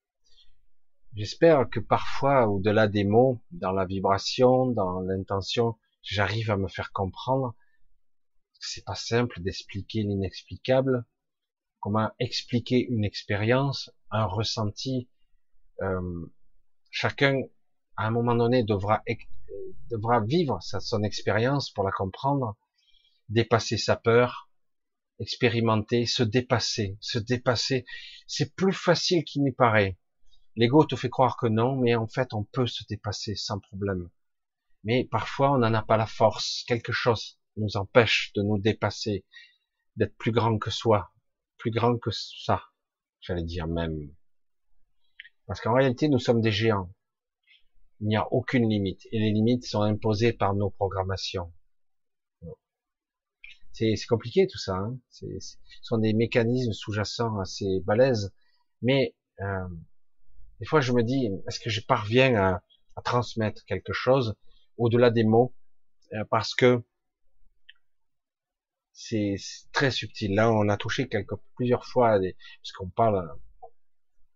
J'espère que parfois, au-delà des mots, dans la vibration, dans l'intention, j'arrive à me faire comprendre c'est pas simple d'expliquer l'inexplicable. Comment expliquer une expérience, un ressenti. Euh, chacun, à un moment donné, devra devra vivre son expérience pour la comprendre, dépasser sa peur, expérimenter, se dépasser, se dépasser. C'est plus facile qu'il n'y paraît. L'ego te fait croire que non, mais en fait, on peut se dépasser sans problème mais parfois on n'en a pas la force. Quelque chose nous empêche de nous dépasser, d'être plus grand que soi, plus grand que ça, j'allais dire même. Parce qu'en réalité, nous sommes des géants. Il n'y a aucune limite. Et les limites sont imposées par nos programmations. C'est compliqué tout ça. Hein ce sont des mécanismes sous-jacents assez balèzes. Mais euh, des fois, je me dis, est-ce que je parviens à, à transmettre quelque chose au-delà des mots, euh, parce que c'est très subtil. Là, on a touché quelques, plusieurs fois, des, puisqu'on parle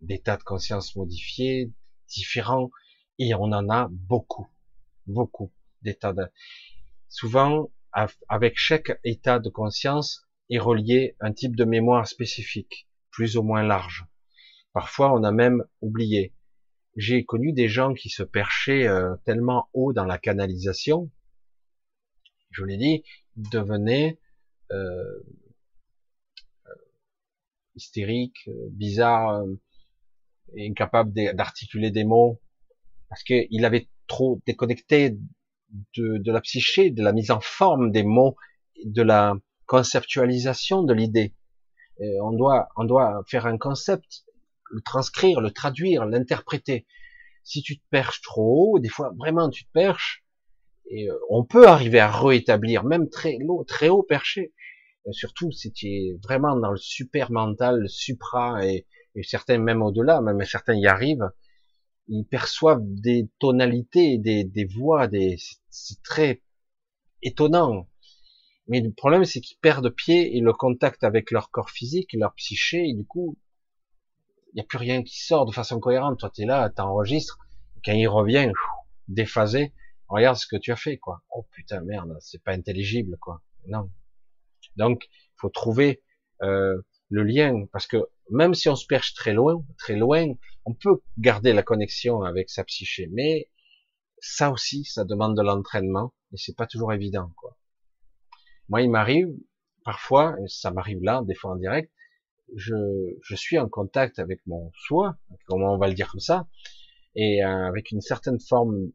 d'états de conscience modifiés, différents, et on en a beaucoup, beaucoup d'états de... Souvent, avec chaque état de conscience est relié un type de mémoire spécifique, plus ou moins large. Parfois, on a même oublié j'ai connu des gens qui se perchaient euh, tellement haut dans la canalisation, je vous l'ai dit, ils devenaient euh, euh hystériques, euh, bizarres, incapables d'articuler des mots, parce qu'il avait trop déconnecté de, de, la psyché, de la mise en forme des mots, de la conceptualisation de l'idée. On doit, on doit faire un concept le transcrire, le traduire, l'interpréter. Si tu te perches trop haut, des fois vraiment tu te perches, et euh, on peut arriver à rétablir, même très haut, très haut perché. surtout si tu es vraiment dans le super mental, le supra, et, certains même au-delà, même certains y arrivent, ils perçoivent des tonalités, des, des voix, des, c'est très étonnant. Mais le problème, c'est qu'ils perdent pied et le contact avec leur corps physique, leur psyché, et du coup, il n'y a plus rien qui sort de façon cohérente. Toi, tu es là, tu enregistres, quand il revient, déphasé, regarde ce que tu as fait, quoi. Oh putain, merde, c'est pas intelligible, quoi. Non. Donc, il faut trouver euh, le lien, parce que même si on se perche très loin, très loin, on peut garder la connexion avec sa psyché, mais ça aussi, ça demande de l'entraînement, et c'est pas toujours évident, quoi. Moi, il m'arrive, parfois, ça m'arrive là, des fois en direct, je, je suis en contact avec mon soi, comment on va le dire comme ça, et euh, avec une certaine forme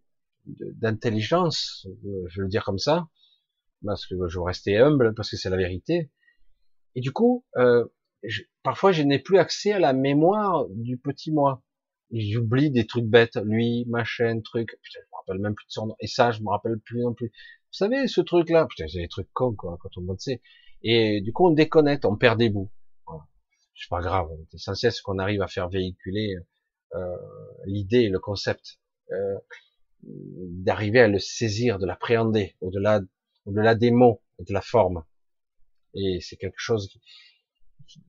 d'intelligence, je vais le dire comme ça, parce que je veux rester humble, parce que c'est la vérité. Et du coup, euh, parfois je n'ai plus accès à la mémoire du petit moi. J'oublie des trucs bêtes, lui, ma chaîne, truc, putain, je me rappelle même plus de son nom, et ça, je me rappelle plus non plus. Vous savez, ce truc-là, putain, c'est des trucs cons, quoi, quand on le sait. Et du coup, on déconnecte, on perd des bouts. Voilà. C'est pas grave, c'est essentiel ce qu'on arrive à faire véhiculer euh, l'idée, le concept. Euh, d'arriver à le saisir, de l'appréhender, au-delà, au-delà des mots et de la forme. Et c'est quelque chose que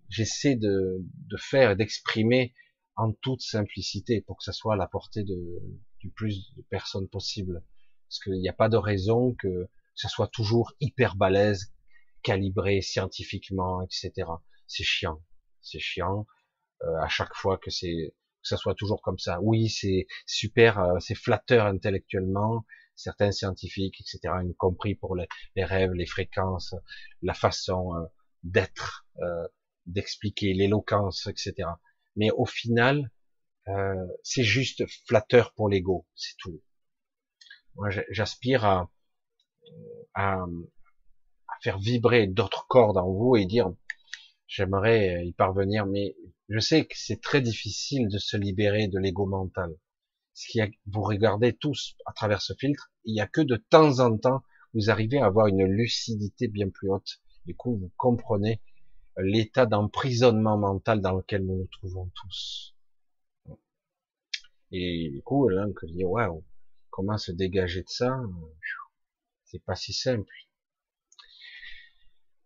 j'essaie de, de faire et d'exprimer en toute simplicité pour que ça soit à la portée de, du plus de personnes possible. Parce qu'il n'y a pas de raison que ça soit toujours hyper balèze, calibré scientifiquement, etc. C'est chiant. C'est chiant. Euh, à chaque fois que c'est que ça soit toujours comme ça. Oui, c'est super, euh, c'est flatteur intellectuellement, certains scientifiques, etc., y compris pour les, rêves, les fréquences, la façon euh, d'être, euh, d'expliquer, l'éloquence, etc. Mais au final, c'est juste flatteur pour l'ego, c'est tout. Moi, j'aspire à, faire vibrer d'autres cordes en vous et dire, j'aimerais y parvenir, mais je sais que c'est très difficile de se libérer de l'ego mental. Si vous regardez tous à travers ce filtre, il n'y a que de temps en temps, vous arrivez à avoir une lucidité bien plus haute. Du coup, vous comprenez l'état d'emprisonnement mental dans lequel nous nous trouvons tous. Et du coup, là, on dit, waouh, comment se dégager de ça? C'est pas si simple.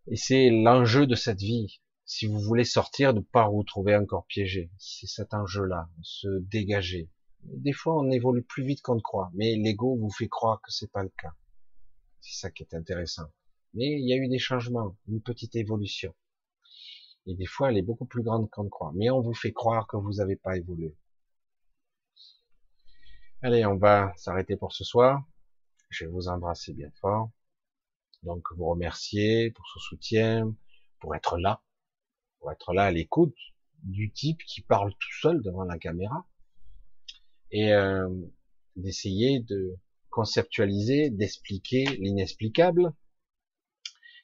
Et c'est l'enjeu de cette vie si vous voulez sortir, de pas vous trouver encore piégé. C'est cet enjeu-là, se dégager. Des fois, on évolue plus vite qu'on ne croit, mais l'ego vous fait croire que c'est pas le cas. C'est ça qui est intéressant. Mais il y a eu des changements, une petite évolution. Et des fois, elle est beaucoup plus grande qu'on ne croit. Mais on vous fait croire que vous n'avez pas évolué. Allez, on va s'arrêter pour ce soir. Je vais vous embrasser bien fort. Donc, vous remercier pour ce soutien, pour être là pour être là à l'écoute du type qui parle tout seul devant la caméra et euh, d'essayer de conceptualiser, d'expliquer l'inexplicable.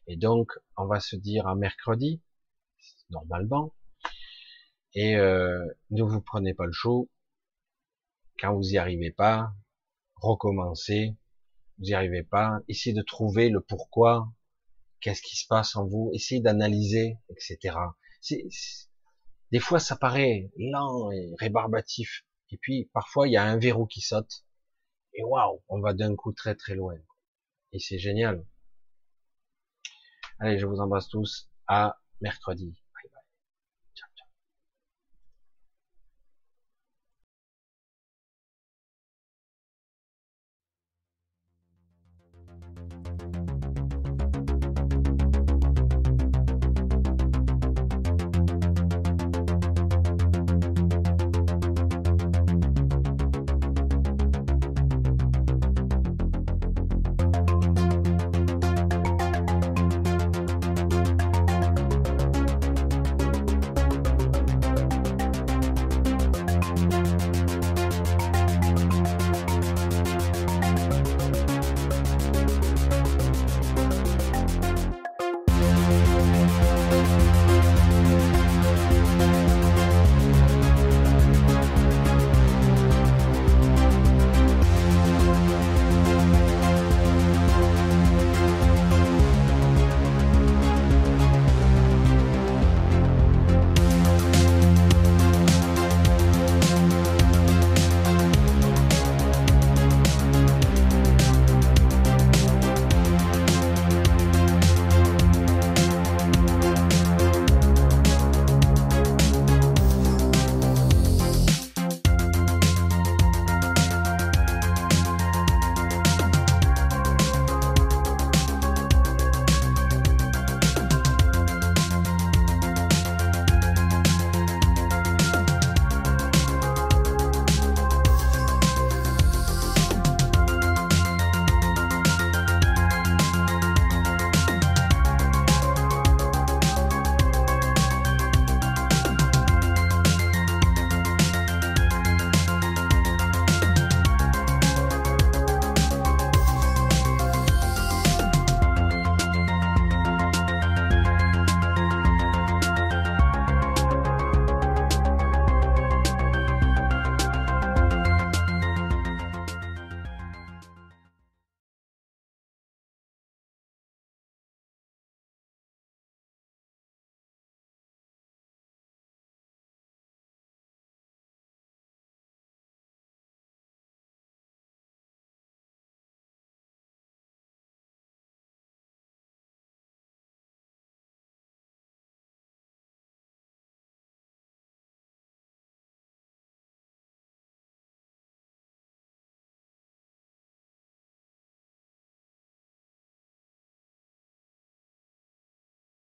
Et donc, on va se dire à mercredi, normalement, et euh, ne vous prenez pas le chaud. Quand vous y arrivez pas, recommencez. Vous y arrivez pas, essayez de trouver le pourquoi, qu'est-ce qui se passe en vous, essayez d'analyser, etc des fois ça paraît lent et rébarbatif, et puis parfois il y a un verrou qui saute, et waouh, on va d'un coup très très loin. Et c'est génial. Allez, je vous embrasse tous. À mercredi.